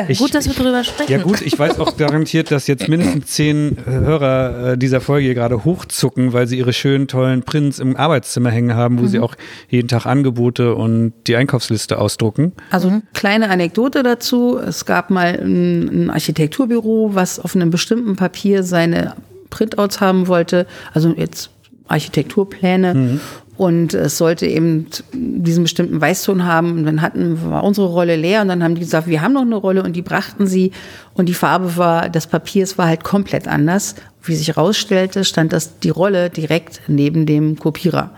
Speaker 1: Ich-
Speaker 2: Gut, dass wir drüber sprechen.
Speaker 1: Ja gut, ich weiß auch garantiert, dass jetzt mindestens zehn äh, Hörer äh, dieser Folge hier gerade hochzucken, weil sie ihre schönen, tollen Prints im Arbeitszimmer hängen haben, wo sie auch jeden Tag Angebote und die Einkaufsliste ausdrucken.
Speaker 3: Also kleine Anekdote dazu. Es gab mal ein, ein Architekturbüro, was auf einem bestimmten Papier seine Printouts haben wollte. Also jetzt Architekturpläne. Und es sollte eben diesen bestimmten Weißton haben. Und dann hatten, war unsere Rolle leer und dann haben die gesagt, wir haben noch eine Rolle und die brachten sie. Und die Farbe war, des Papiers war halt komplett anders. Wie sich herausstellte, stand das, die Rolle direkt neben dem Kopierer.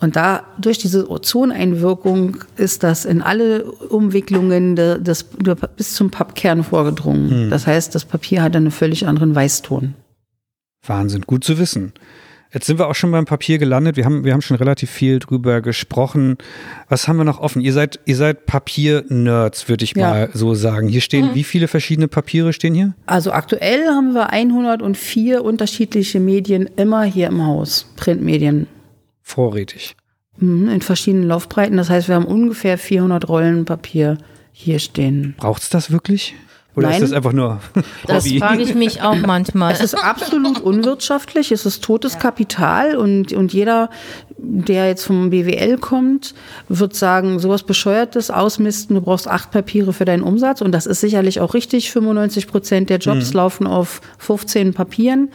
Speaker 3: Und da durch diese Ozoneinwirkung ist das in alle Umwicklungen de, des, de, bis zum Pappkern vorgedrungen. Das heißt, das Papier hat einen völlig anderen Weißton.
Speaker 1: Wahnsinn, gut zu wissen. Jetzt sind wir auch schon beim Papier gelandet. Wir haben, wir haben schon relativ viel drüber gesprochen. Was haben wir noch offen? Ihr seid, ihr seid Papier-Nerds, würde ich
Speaker 3: Ja.
Speaker 1: mal so sagen. Hier stehen, wie viele verschiedene Papiere stehen hier?
Speaker 3: Also aktuell haben wir 104 unterschiedliche Medien immer hier im Haus, Printmedien,
Speaker 1: Vorrätig.
Speaker 3: Mhm, in verschiedenen Laufbreiten. Das heißt, wir haben ungefähr 400 Rollen Papier hier stehen.
Speaker 1: Braucht's das wirklich? Oder
Speaker 3: Nein.
Speaker 1: ist das einfach nur
Speaker 2: Das
Speaker 1: Hobby?
Speaker 2: frage ich mich auch manchmal.
Speaker 3: Es ist absolut unwirtschaftlich, es ist totes Kapital und, und jeder, der jetzt vom BWL kommt, wird sagen, sowas Bescheuertes ausmisten, du brauchst acht Papiere für deinen Umsatz und das ist sicherlich auch richtig, 95 Prozent der Jobs laufen auf 15 Papieren.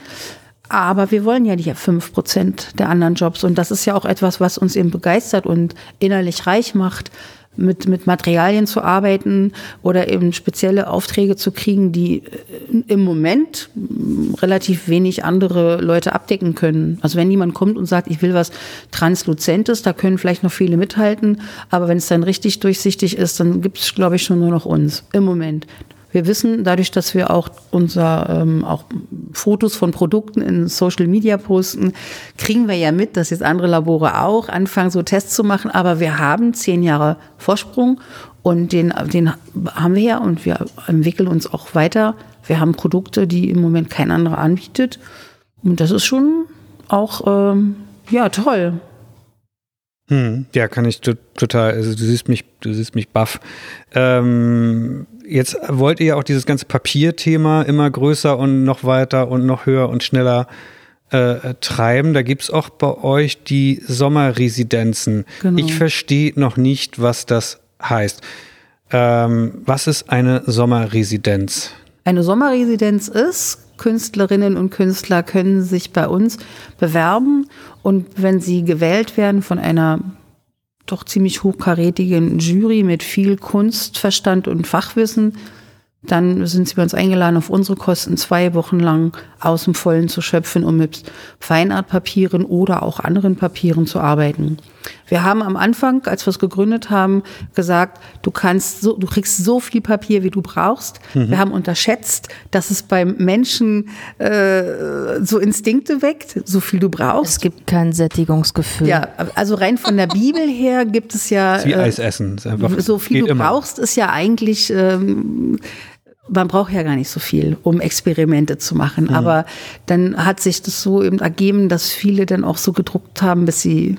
Speaker 3: Aber wir wollen ja die 5 Prozent der anderen Jobs und das ist ja auch etwas, was uns eben begeistert und innerlich reich macht mit, mit Materialien zu arbeiten oder eben spezielle Aufträge zu kriegen, die äh, im Moment mh, relativ wenig andere Leute abdecken können. Also wenn jemand kommt und sagt, ich will was Transluzentes, da können vielleicht noch viele mithalten, aber wenn es dann richtig durchsichtig ist, dann gibt es, glaube ich, schon nur noch uns im Moment. Wir wissen dadurch, dass wir auch unser ähm, auch Fotos von Produkten in Social Media posten, kriegen wir ja mit, dass jetzt andere Labore auch anfangen, so Tests zu machen. Aber wir haben zehn Jahre Vorsprung und den, den haben wir ja und wir entwickeln uns auch weiter. Wir haben Produkte, die im Moment kein anderer anbietet. Und das ist schon auch ähm, ja toll.
Speaker 1: Hm, ja, kann ich to total, also du siehst mich, du siehst mich baff. Ähm, jetzt wollt ihr ja auch dieses ganze Papierthema immer größer und noch weiter und noch höher und schneller äh, treiben. Da gibt's auch bei euch die Sommerresidenzen.
Speaker 3: Genau.
Speaker 1: Ich verstehe noch nicht, was das heißt. Ähm, was ist eine Sommerresidenz?
Speaker 3: Eine Sommerresidenz ist, Künstlerinnen und Künstler können sich bei uns bewerben und wenn sie gewählt werden von einer doch ziemlich hochkarätigen Jury mit viel Kunstverstand und Fachwissen. Dann sind sie bei uns eingeladen, auf unsere Kosten zwei Wochen lang aus dem Vollen zu schöpfen, um mit Feinartpapieren oder auch anderen Papieren zu arbeiten. Wir haben am Anfang, als wir es gegründet haben, gesagt, du kannst so, du kriegst so viel Papier, wie du brauchst. Mhm. Wir haben unterschätzt, dass es beim Menschen äh, so Instinkte weckt, so viel du brauchst.
Speaker 2: Es gibt kein Sättigungsgefühl.
Speaker 3: Ja, also rein von der Bibel her gibt es ja.
Speaker 1: Wie äh, Eis essen.
Speaker 3: so viel du immer. brauchst, ist ja eigentlich. Ähm, man braucht ja gar nicht so viel, um Experimente zu machen. Mhm. Aber dann hat sich das so eben ergeben, dass viele dann auch so gedruckt haben, bis sie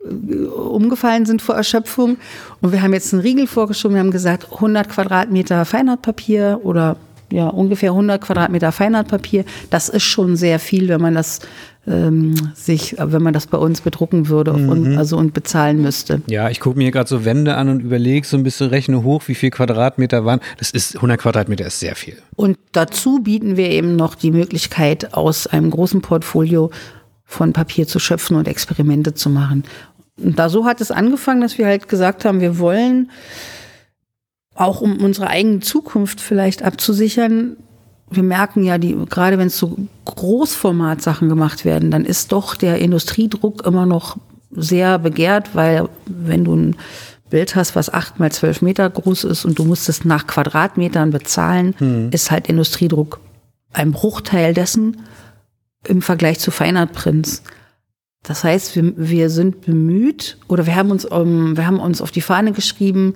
Speaker 3: umgefallen sind vor Erschöpfung. Und wir haben jetzt einen Riegel vorgeschoben. Wir haben gesagt, 100 Quadratmeter Feinartpapier oder ja, ungefähr 100 Quadratmeter Feinartpapier. Das ist schon sehr viel, wenn man das ähm, sich, wenn man das bei uns bedrucken würde mhm. und, also und bezahlen müsste.
Speaker 1: Ja, ich gucke mir gerade so Wände an und überlege so ein bisschen, rechne hoch, wie viel Quadratmeter waren. Das ist 100 Quadratmeter ist sehr viel.
Speaker 3: Und dazu bieten wir eben noch die Möglichkeit, aus einem großen Portfolio von Papier zu schöpfen und Experimente zu machen. Und da so hat es angefangen, dass wir halt gesagt haben, wir wollen auch um unsere eigene Zukunft vielleicht abzusichern. Wir merken ja, die, gerade wenn es so Großformatsachen gemacht werden, dann ist doch der Industriedruck immer noch sehr begehrt, weil wenn du ein Bild hast, was acht mal zwölf Meter groß ist und du musst es nach Quadratmetern bezahlen, hm. ist halt Industriedruck ein Bruchteil dessen im Vergleich zu Feinartprints. Das heißt, wir, wir sind bemüht oder wir haben uns, um, ähm, wir haben uns auf die Fahne geschrieben,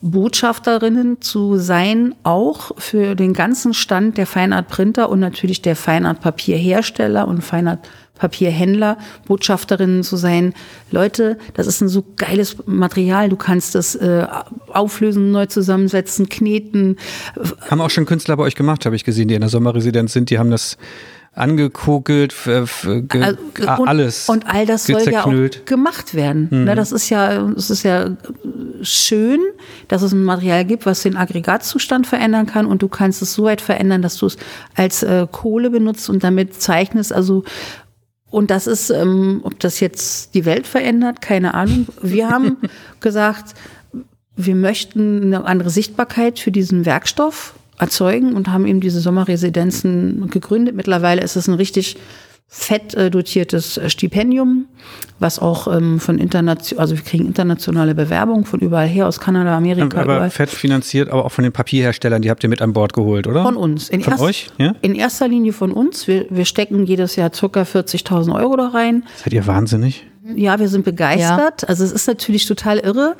Speaker 3: Botschafterinnen zu sein, auch für den ganzen Stand der Feinart-Printer und natürlich der Feinart-Papierhersteller und Feinart-Papierhändler, Botschafterinnen zu sein. Leute, das ist ein so geiles Material, du kannst es äh, auflösen, neu zusammensetzen, kneten.
Speaker 1: Haben auch schon Künstler bei euch gemacht, habe ich gesehen, die in der Sommerresidenz sind, die haben das angekokelt, also, und, alles.
Speaker 3: Und all das soll ja auch gemacht werden. Mhm. Ne, das ist ja, es ist ja schön, dass es ein Material gibt, was den Aggregatzustand verändern kann und du kannst es so weit verändern, dass du es als äh, Kohle benutzt und damit zeichnest. Also und das ist, ähm, ob das jetzt die Welt verändert, keine Ahnung. Wir haben gesagt, wir möchten eine andere Sichtbarkeit für diesen Werkstoff erzeugen und haben eben diese Sommerresidenzen gegründet. Mittlerweile ist es ein richtig fett äh, dotiertes Stipendium, was auch ähm, von international, also wir kriegen internationale Bewerbungen von überall her, aus Kanada, Amerika.
Speaker 1: Aber überall. fett finanziert, aber auch von den Papierherstellern, die habt ihr mit an Bord geholt, oder?
Speaker 3: Von uns.
Speaker 1: In von erst, euch? Ja?
Speaker 3: In erster Linie von uns. Wir, wir stecken jedes Jahr ca. 40.000 Euro da rein.
Speaker 1: Seid ihr wahnsinnig?
Speaker 3: Ja, wir sind begeistert. Ja. Also es ist natürlich total irre.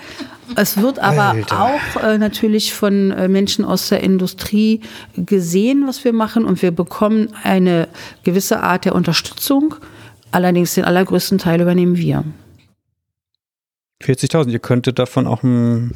Speaker 3: Es wird aber Alter. auch äh, natürlich von äh, Menschen aus der Industrie gesehen, was wir machen. Und wir bekommen eine gewisse Art der Unterstützung. Allerdings den allergrößten Teil übernehmen wir.
Speaker 1: 40.000, ihr könntet davon auch ein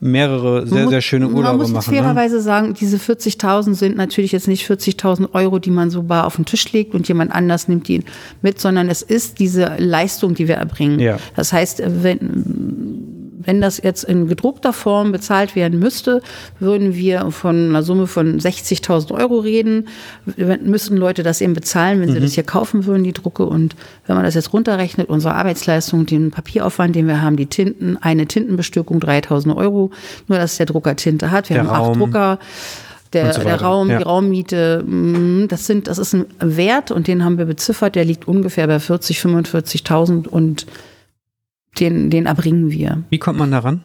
Speaker 1: mehrere sehr, sehr schöne Urlaube machen. Man muss
Speaker 3: ne? fairerweise ne? sagen, diese 40.000 sind natürlich jetzt nicht 40.000 Euro, die man so bar auf den Tisch legt und jemand anders nimmt die mit, sondern es ist diese Leistung, die wir erbringen. Ja. Das heißt, wenn wenn das jetzt in gedruckter Form bezahlt werden müsste, würden wir von einer Summe von 60.000 Euro reden. Müssen Leute das eben bezahlen, wenn sie mhm. das hier kaufen würden, die Drucke. Und wenn man das jetzt runterrechnet, unsere Arbeitsleistung, den Papieraufwand, den wir haben, die Tinten, eine Tintenbestückung 3.000 Euro, nur dass der Drucker Tinte hat. Wir der haben Raum. acht Drucker der, so der Raum, ja. die Raummiete, mm, das sind, das ist ein Wert und den haben wir beziffert, der liegt ungefähr bei 40, 45.000 und den, den erbringen wir.
Speaker 1: Wie kommt man daran?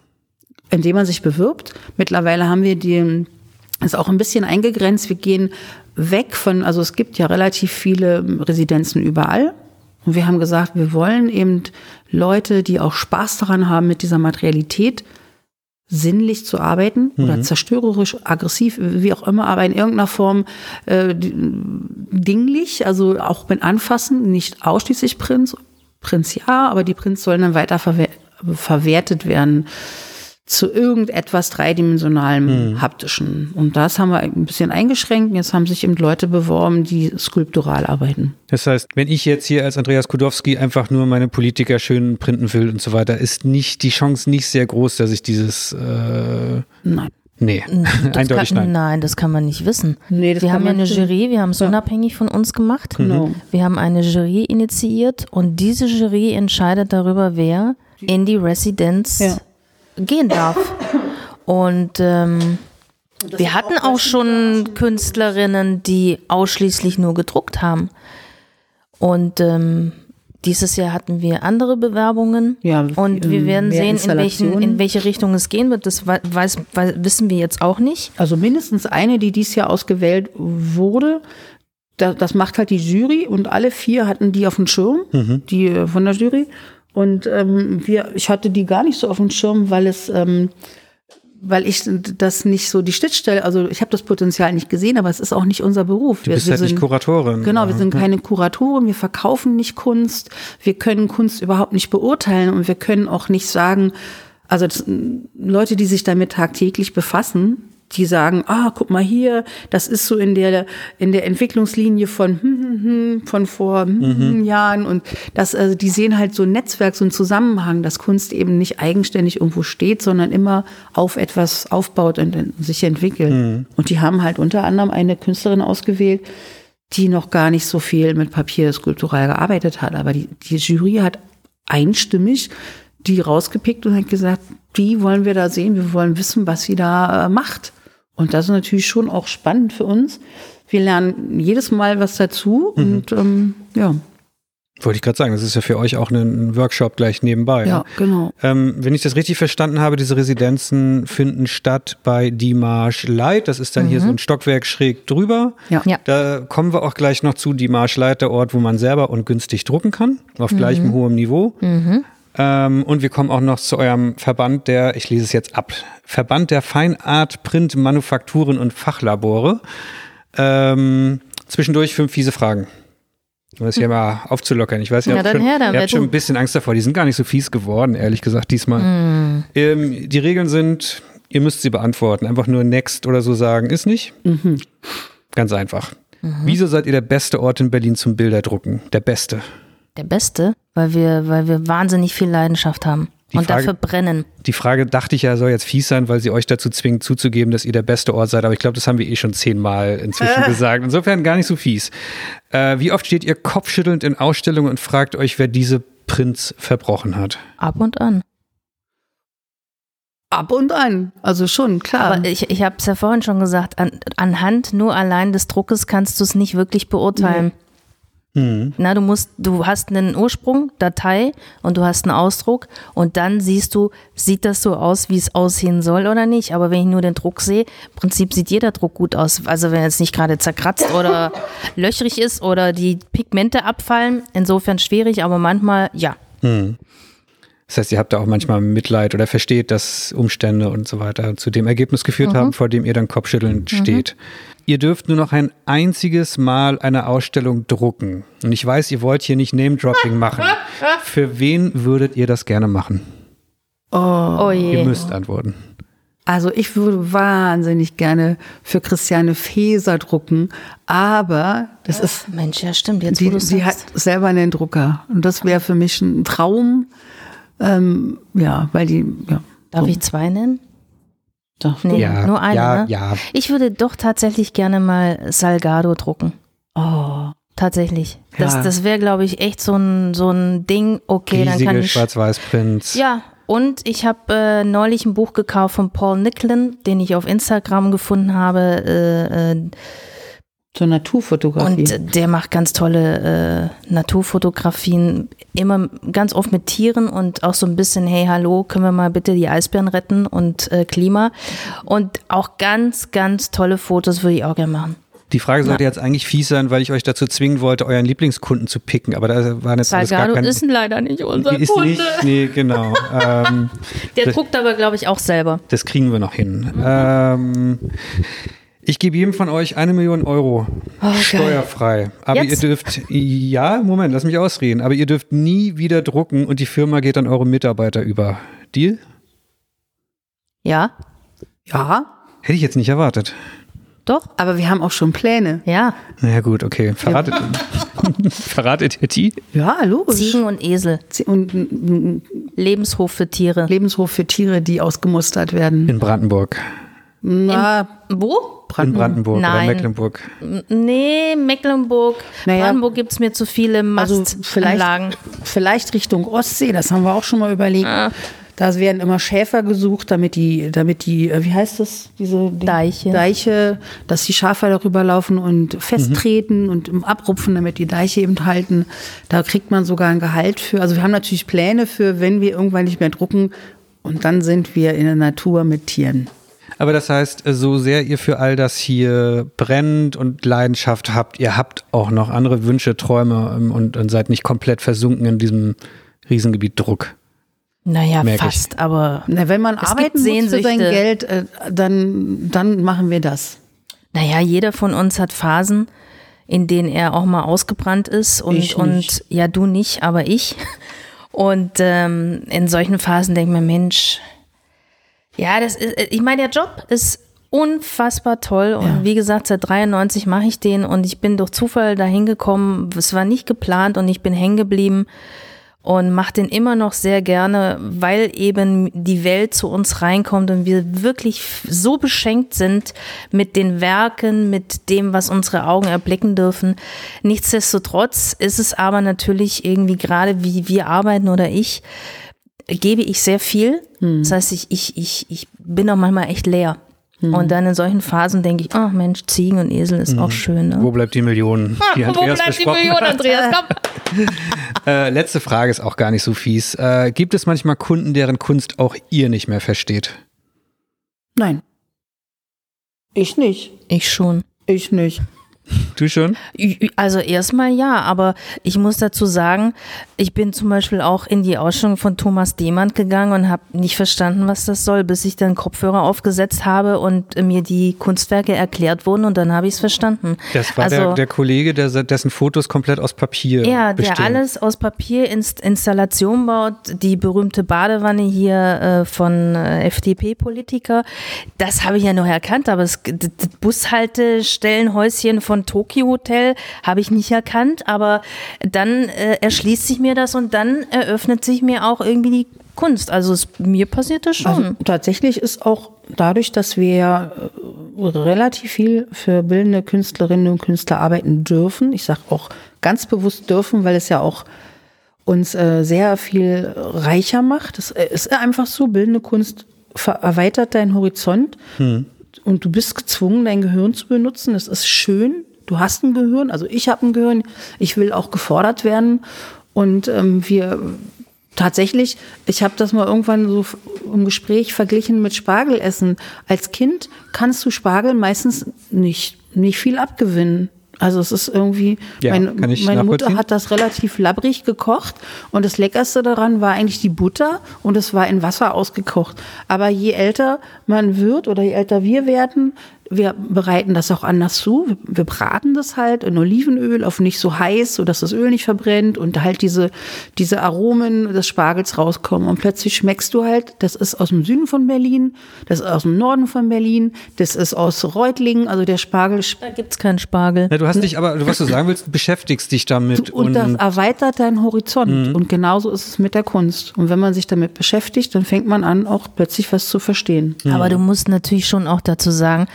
Speaker 3: Indem man sich bewirbt. Mittlerweile haben wir die, ist auch ein bisschen eingegrenzt. Wir gehen weg von, also es gibt ja relativ viele Residenzen überall. Und wir haben gesagt, wir wollen eben Leute, die auch Spaß daran haben, mit dieser Materialität sinnlich zu arbeiten mhm. oder zerstörerisch, aggressiv, wie auch immer, aber in irgendeiner Form äh, dinglich, also auch mit Anfassen, nicht ausschließlich Prinz, Prinz ja, aber die Prints sollen dann weiter verwer verwertet werden zu irgendetwas dreidimensionalem, mhm. haptischen. Und das haben wir ein bisschen eingeschränkt. Jetzt haben sich eben Leute beworben, die skulptural arbeiten.
Speaker 1: Das heißt, wenn ich jetzt hier als Andreas Kudowski einfach nur meine Politiker schön printen will und so weiter, ist nicht die Chance nicht sehr groß, dass ich dieses äh,
Speaker 3: Nein.
Speaker 1: Nee,
Speaker 2: das eindeutig kann, nein. Nein, das kann man nicht wissen. Nee, wir haben ja eine Jury, wir haben es ja. unabhängig von uns gemacht. Mhm. Wir haben eine Jury initiiert und diese Jury entscheidet darüber, wer in die Residenz
Speaker 3: Ja.
Speaker 2: gehen darf. Und ähm, wir hatten auch schon Künstlerinnen, die ausschließlich nur gedruckt haben. Und ähm, dieses Jahr hatten wir andere Bewerbungen.
Speaker 3: Ja,
Speaker 2: und wir
Speaker 3: ähm,
Speaker 2: werden sehen, in, welchen, in welche Richtung es gehen wird. Das wei- weiß, weiß, wissen wir jetzt auch nicht.
Speaker 3: Also mindestens eine, die dieses Jahr ausgewählt wurde. Da, das macht halt die Jury und alle vier hatten die auf dem Schirm, die äh, von der Jury. Und ähm, wir, ich hatte die gar nicht so auf dem Schirm, weil es, ähm, weil ich das nicht so die Schnittstelle, also ich habe das Potenzial nicht gesehen, aber es ist auch nicht unser Beruf.
Speaker 1: Du bist halt nicht Kuratorin.
Speaker 3: Genau, wir sind keine Kuratoren, wir verkaufen nicht Kunst, wir können Kunst überhaupt nicht beurteilen und wir können auch nicht sagen, also das, Leute, die sich damit tagtäglich befassen, die sagen, ah, guck mal hier, das ist so in der in der Entwicklungslinie von hm, hm, hm, von vor hm, hm, Jahren und das also die sehen halt so ein Netzwerk, so einen Zusammenhang, dass Kunst eben nicht eigenständig irgendwo steht, sondern immer auf etwas aufbaut und äh, sich entwickelt. Und die haben halt unter anderem eine Künstlerin ausgewählt, die noch gar nicht so viel mit Papier skulptural gearbeitet hat. Aber die, die Jury hat einstimmig die rausgepickt und hat gesagt, die wollen wir da sehen, wir wollen wissen, was sie da äh, macht. Und das ist natürlich schon auch spannend für uns. Wir lernen jedes Mal was dazu und ähm, ja,
Speaker 1: Wollte ich gerade sagen, das ist ja für euch auch ein Workshop gleich nebenbei.
Speaker 3: ja, genau.
Speaker 1: Ähm, wenn ich das richtig verstanden habe, diese Residenzen finden statt bei Dimarsch Light. Das ist dann hier so ein Stockwerk schräg drüber.
Speaker 3: Ja.
Speaker 2: Ja.
Speaker 1: Da kommen wir auch gleich noch zu Dimarsch Light, der Ort, wo man selber und günstig drucken kann, auf gleichem hohem Niveau. Ähm, und wir kommen auch noch zu eurem Verband der, ich lese es jetzt ab, Verband der Feinart, Print, Manufakturen und Fachlabore. Ähm, zwischendurch fünf fiese Fragen. Um das hier mal aufzulockern. Ich weiß, ihr
Speaker 2: Ja,
Speaker 1: habt, schon,
Speaker 2: her
Speaker 1: ihr habt schon ein bisschen Angst davor. Die sind gar nicht so fies geworden, ehrlich gesagt, diesmal.
Speaker 2: Hm.
Speaker 1: Ähm, die Regeln sind, ihr müsst sie beantworten. Einfach nur next oder so sagen, ist nicht. Ganz einfach.
Speaker 2: Mhm.
Speaker 1: Wieso seid ihr der beste Ort in Berlin zum Bilderdrucken? Der beste.
Speaker 2: Der Beste, weil wir, weil wir wahnsinnig viel Leidenschaft haben
Speaker 1: Die
Speaker 2: und
Speaker 1: Frage-
Speaker 2: dafür brennen.
Speaker 1: Die Frage dachte ich ja, soll jetzt fies sein, weil sie euch dazu zwingt, zuzugeben, dass ihr der beste Ort seid. Aber ich glaube, das haben wir eh schon zehnmal inzwischen gesagt. Insofern gar nicht so fies. Äh, wie oft steht ihr kopfschüttelnd in Ausstellungen und fragt euch, wer diese Prinz verbrochen hat?
Speaker 2: Ab und an.
Speaker 3: Ab und an, also schon, klar.
Speaker 2: Aber ich, ich habe es ja vorhin schon gesagt, an, anhand nur allein des Druckes kannst du es nicht wirklich beurteilen.
Speaker 1: Hm.
Speaker 2: Na, du musst, du hast einen Ursprung, Datei und du hast einen Ausdruck und dann siehst du, sieht das so aus, wie es aussehen soll oder nicht. Aber wenn ich nur den Druck sehe, im Prinzip sieht jeder Druck gut aus. Also wenn er jetzt nicht gerade zerkratzt oder löchrig ist oder die Pigmente abfallen, insofern schwierig, aber manchmal ja.
Speaker 1: Das heißt, ihr habt da auch manchmal Mitleid oder versteht, dass Umstände und so weiter zu dem Ergebnis geführt haben, vor dem ihr dann kopfschüttelnd steht. Ihr dürft nur noch ein einziges Mal eine Ausstellung drucken. Und ich weiß, ihr wollt hier nicht Name-Dropping machen. Für wen würdet ihr das gerne machen?
Speaker 2: Oh
Speaker 1: Ihr
Speaker 2: je.
Speaker 1: müsst antworten.
Speaker 3: Also ich würde wahnsinnig gerne für Christiane Feser drucken, aber das ist
Speaker 2: Mensch, ja stimmt, jetzt wo
Speaker 3: Sie,
Speaker 2: du
Speaker 3: sie hat selber einen Drucker. Und das wäre für mich ein Traum. Ähm, ja, weil die, ja.
Speaker 2: Darf ich zwei nennen?
Speaker 3: Doch.
Speaker 2: Nee,
Speaker 1: Ja,
Speaker 2: nur eine.
Speaker 1: ja,
Speaker 2: ne?
Speaker 1: ja.
Speaker 2: Ich würde doch tatsächlich gerne mal Salgado drucken.
Speaker 3: Oh.
Speaker 2: Tatsächlich. Das,
Speaker 3: Ja.
Speaker 2: das wäre, glaube ich, echt so ein, so ein Ding. Okay, dann kann
Speaker 1: Riesige
Speaker 2: ich.
Speaker 1: Schwarz-Weiß-Prints.
Speaker 2: Ja, und ich habe äh, neulich ein Buch gekauft von Paul Nicklin, den ich auf Instagram gefunden habe. Äh, äh,
Speaker 3: Zur Naturfotografie.
Speaker 2: und der macht ganz tolle äh, Naturfotografien, immer ganz oft mit Tieren und auch so ein bisschen, hey, hallo, können wir mal bitte die Eisbären retten und äh, Klima. Und auch ganz, ganz tolle Fotos würde ich auch gerne machen.
Speaker 1: Die Frage sollte jetzt eigentlich fies sein, weil ich euch dazu zwingen wollte, euren Lieblingskunden zu picken. Aber da waren jetzt alles gar
Speaker 2: Salgado
Speaker 1: kein...
Speaker 2: ist leider nicht unser
Speaker 1: ist
Speaker 2: Kunde.
Speaker 1: nicht, nee, genau. ähm,
Speaker 2: Der
Speaker 1: Das-
Speaker 2: druckt aber, glaube ich, auch selber.
Speaker 1: Das kriegen wir noch hin. Ähm, ich gebe jedem von euch eine Million Euro steuerfrei. Aber
Speaker 2: Jetzt?
Speaker 1: ihr dürft, ja, Moment, lass mich ausreden. Aber ihr dürft nie wieder drucken und die Firma geht an eure Mitarbeiter über. Deal?
Speaker 2: Ja,
Speaker 3: ja,
Speaker 1: Hätte ich jetzt nicht erwartet.
Speaker 2: doch,
Speaker 3: aber wir haben auch schon Pläne.
Speaker 2: ja.
Speaker 1: Na ja, gut, okay. Verratet, verratet ihr die?
Speaker 3: Ja, logisch.
Speaker 2: Ziegen und Esel.
Speaker 3: Und
Speaker 2: Lebenshof für Tiere.
Speaker 3: Lebenshof für Tiere, die ausgemustert werden.
Speaker 1: In Brandenburg.
Speaker 3: Na,
Speaker 2: Wo?
Speaker 1: In Brandenburg
Speaker 2: Nein.
Speaker 1: oder Mecklenburg?
Speaker 2: Nee, Mecklenburg,
Speaker 3: Naja,
Speaker 2: Brandenburg gibt es mir zu viele
Speaker 3: Also
Speaker 2: Mastanlagen.
Speaker 3: vielleicht, vielleicht Richtung Ostsee, das haben wir auch schon mal überlegt. Da werden immer Schäfer gesucht, damit die, damit die, äh, wie heißt das, diese die
Speaker 2: Deiche.
Speaker 3: Deiche, dass die Schafe darüber laufen und festtreten und im abrupfen, damit die Deiche eben halten. Da kriegt man sogar ein Gehalt für. Also wir haben natürlich Pläne für, wenn wir irgendwann nicht mehr drucken und dann sind wir in der Natur mit Tieren.
Speaker 1: Aber das heißt, so sehr ihr für all das hier brennt und Leidenschaft habt, ihr habt auch noch andere Wünsche, Träume ähm, und, und seid nicht komplett versunken in diesem Riesengebiet Druck.
Speaker 2: Naja,
Speaker 1: Merk ich.
Speaker 2: fast, aber
Speaker 3: Na, wenn man arbeiten muss für sein. Geld, äh, dann, dann machen wir das.
Speaker 2: naja, jeder von uns hat Phasen, in denen er auch mal ausgebrannt ist und,
Speaker 3: Ich
Speaker 2: und ja, du nicht, aber ich. Und ähm, in solchen Phasen denkt man, Mensch, ja, das ist, ich meine, der Job ist unfassbar toll und
Speaker 3: Ja.
Speaker 2: wie gesagt, seit 93 mache ich den und ich bin durch Zufall dahin gekommen. Es war nicht geplant und ich bin hängen geblieben und mache den immer noch sehr gerne, weil eben die Welt zu uns reinkommt und wir wirklich so beschenkt sind mit den Werken, mit dem, was unsere Augen erblicken dürfen. Nichtsdestotrotz ist es aber natürlich irgendwie gerade, wie wir arbeiten oder ich, gebe ich sehr viel. Das heißt, ich, ich, ich, ich bin auch manchmal echt leer. Und dann in solchen Phasen denke ich, ach Mensch, Ziegen und Esel ist auch schön. Ne?
Speaker 1: Wo bleibt die Million, die
Speaker 2: Wo bleibt die Million? Andreas? Komm.
Speaker 1: Äh, letzte Frage ist auch gar nicht so fies. Äh, gibt es manchmal Kunden, deren Kunst auch ihr nicht mehr versteht?
Speaker 3: Nein. Ich nicht.
Speaker 2: Ich schon.
Speaker 3: Ich nicht.
Speaker 1: Du schon?
Speaker 2: Also erstmal ja, aber ich muss dazu sagen, ich bin zum Beispiel auch in die Ausstellung von Thomas Demand gegangen und habe nicht verstanden, was das soll, bis ich dann Kopfhörer aufgesetzt habe und äh, mir die Kunstwerke erklärt wurden und dann habe ich es verstanden.
Speaker 1: Das war
Speaker 2: also,
Speaker 1: der, der Kollege, der, dessen Fotos komplett aus Papier
Speaker 2: ja,
Speaker 1: bestehen.
Speaker 2: der alles aus Papier Inst Installation baut, die berühmte Badewanne hier äh, von äh, FDP-Politiker, das habe ich ja noch erkannt, aber das, das Bushaltestellenhäuschen von Tokyo Hotel habe ich nicht erkannt, aber dann äh, erschließt sich mir das und dann eröffnet sich mir auch irgendwie die Kunst. Also es, mir passiert das schon.
Speaker 3: Also tatsächlich ist auch dadurch, dass wir äh, relativ viel für bildende Künstlerinnen und Künstler arbeiten dürfen. Ich sage auch ganz bewusst dürfen, weil es ja auch uns äh, sehr viel reicher macht. Es äh, ist einfach so, bildende Kunst erweitert deinen Horizont und du bist gezwungen, dein Gehirn zu benutzen. Es ist schön. Du hast ein Gehirn, also ich habe ein Gehirn. Ich will auch gefordert werden. Und ähm, wir tatsächlich, ich habe das mal irgendwann so im Gespräch verglichen mit Spargelessen. Als Kind kannst du Spargel meistens nicht, nicht viel abgewinnen. Also es ist irgendwie,
Speaker 1: Ja, ich
Speaker 3: meine Mutter hat das relativ labbrig gekocht und das Leckerste daran war eigentlich die Butter und es war in Wasser ausgekocht. Aber je älter man wird oder je älter wir werden, wir bereiten das auch anders zu. Wir- braten das halt in Olivenöl auf nicht so heiß, sodass das Öl nicht verbrennt und halt diese, diese Aromen des Spargels rauskommen. Und plötzlich schmeckst du halt, das ist aus dem Süden von Berlin, das ist aus dem Norden von Berlin, das ist aus Reutlingen, also der Spargel
Speaker 2: Da gibt es keinen Spargel.
Speaker 1: Ja, du hast dich aber, was du sagen willst, du beschäftigst dich damit.
Speaker 3: und das erweitert deinen Horizont. Und genauso ist es mit der Kunst. Und wenn man sich damit beschäftigt, dann fängt man an, auch plötzlich was zu verstehen.
Speaker 2: Aber du musst natürlich schon auch dazu sagen,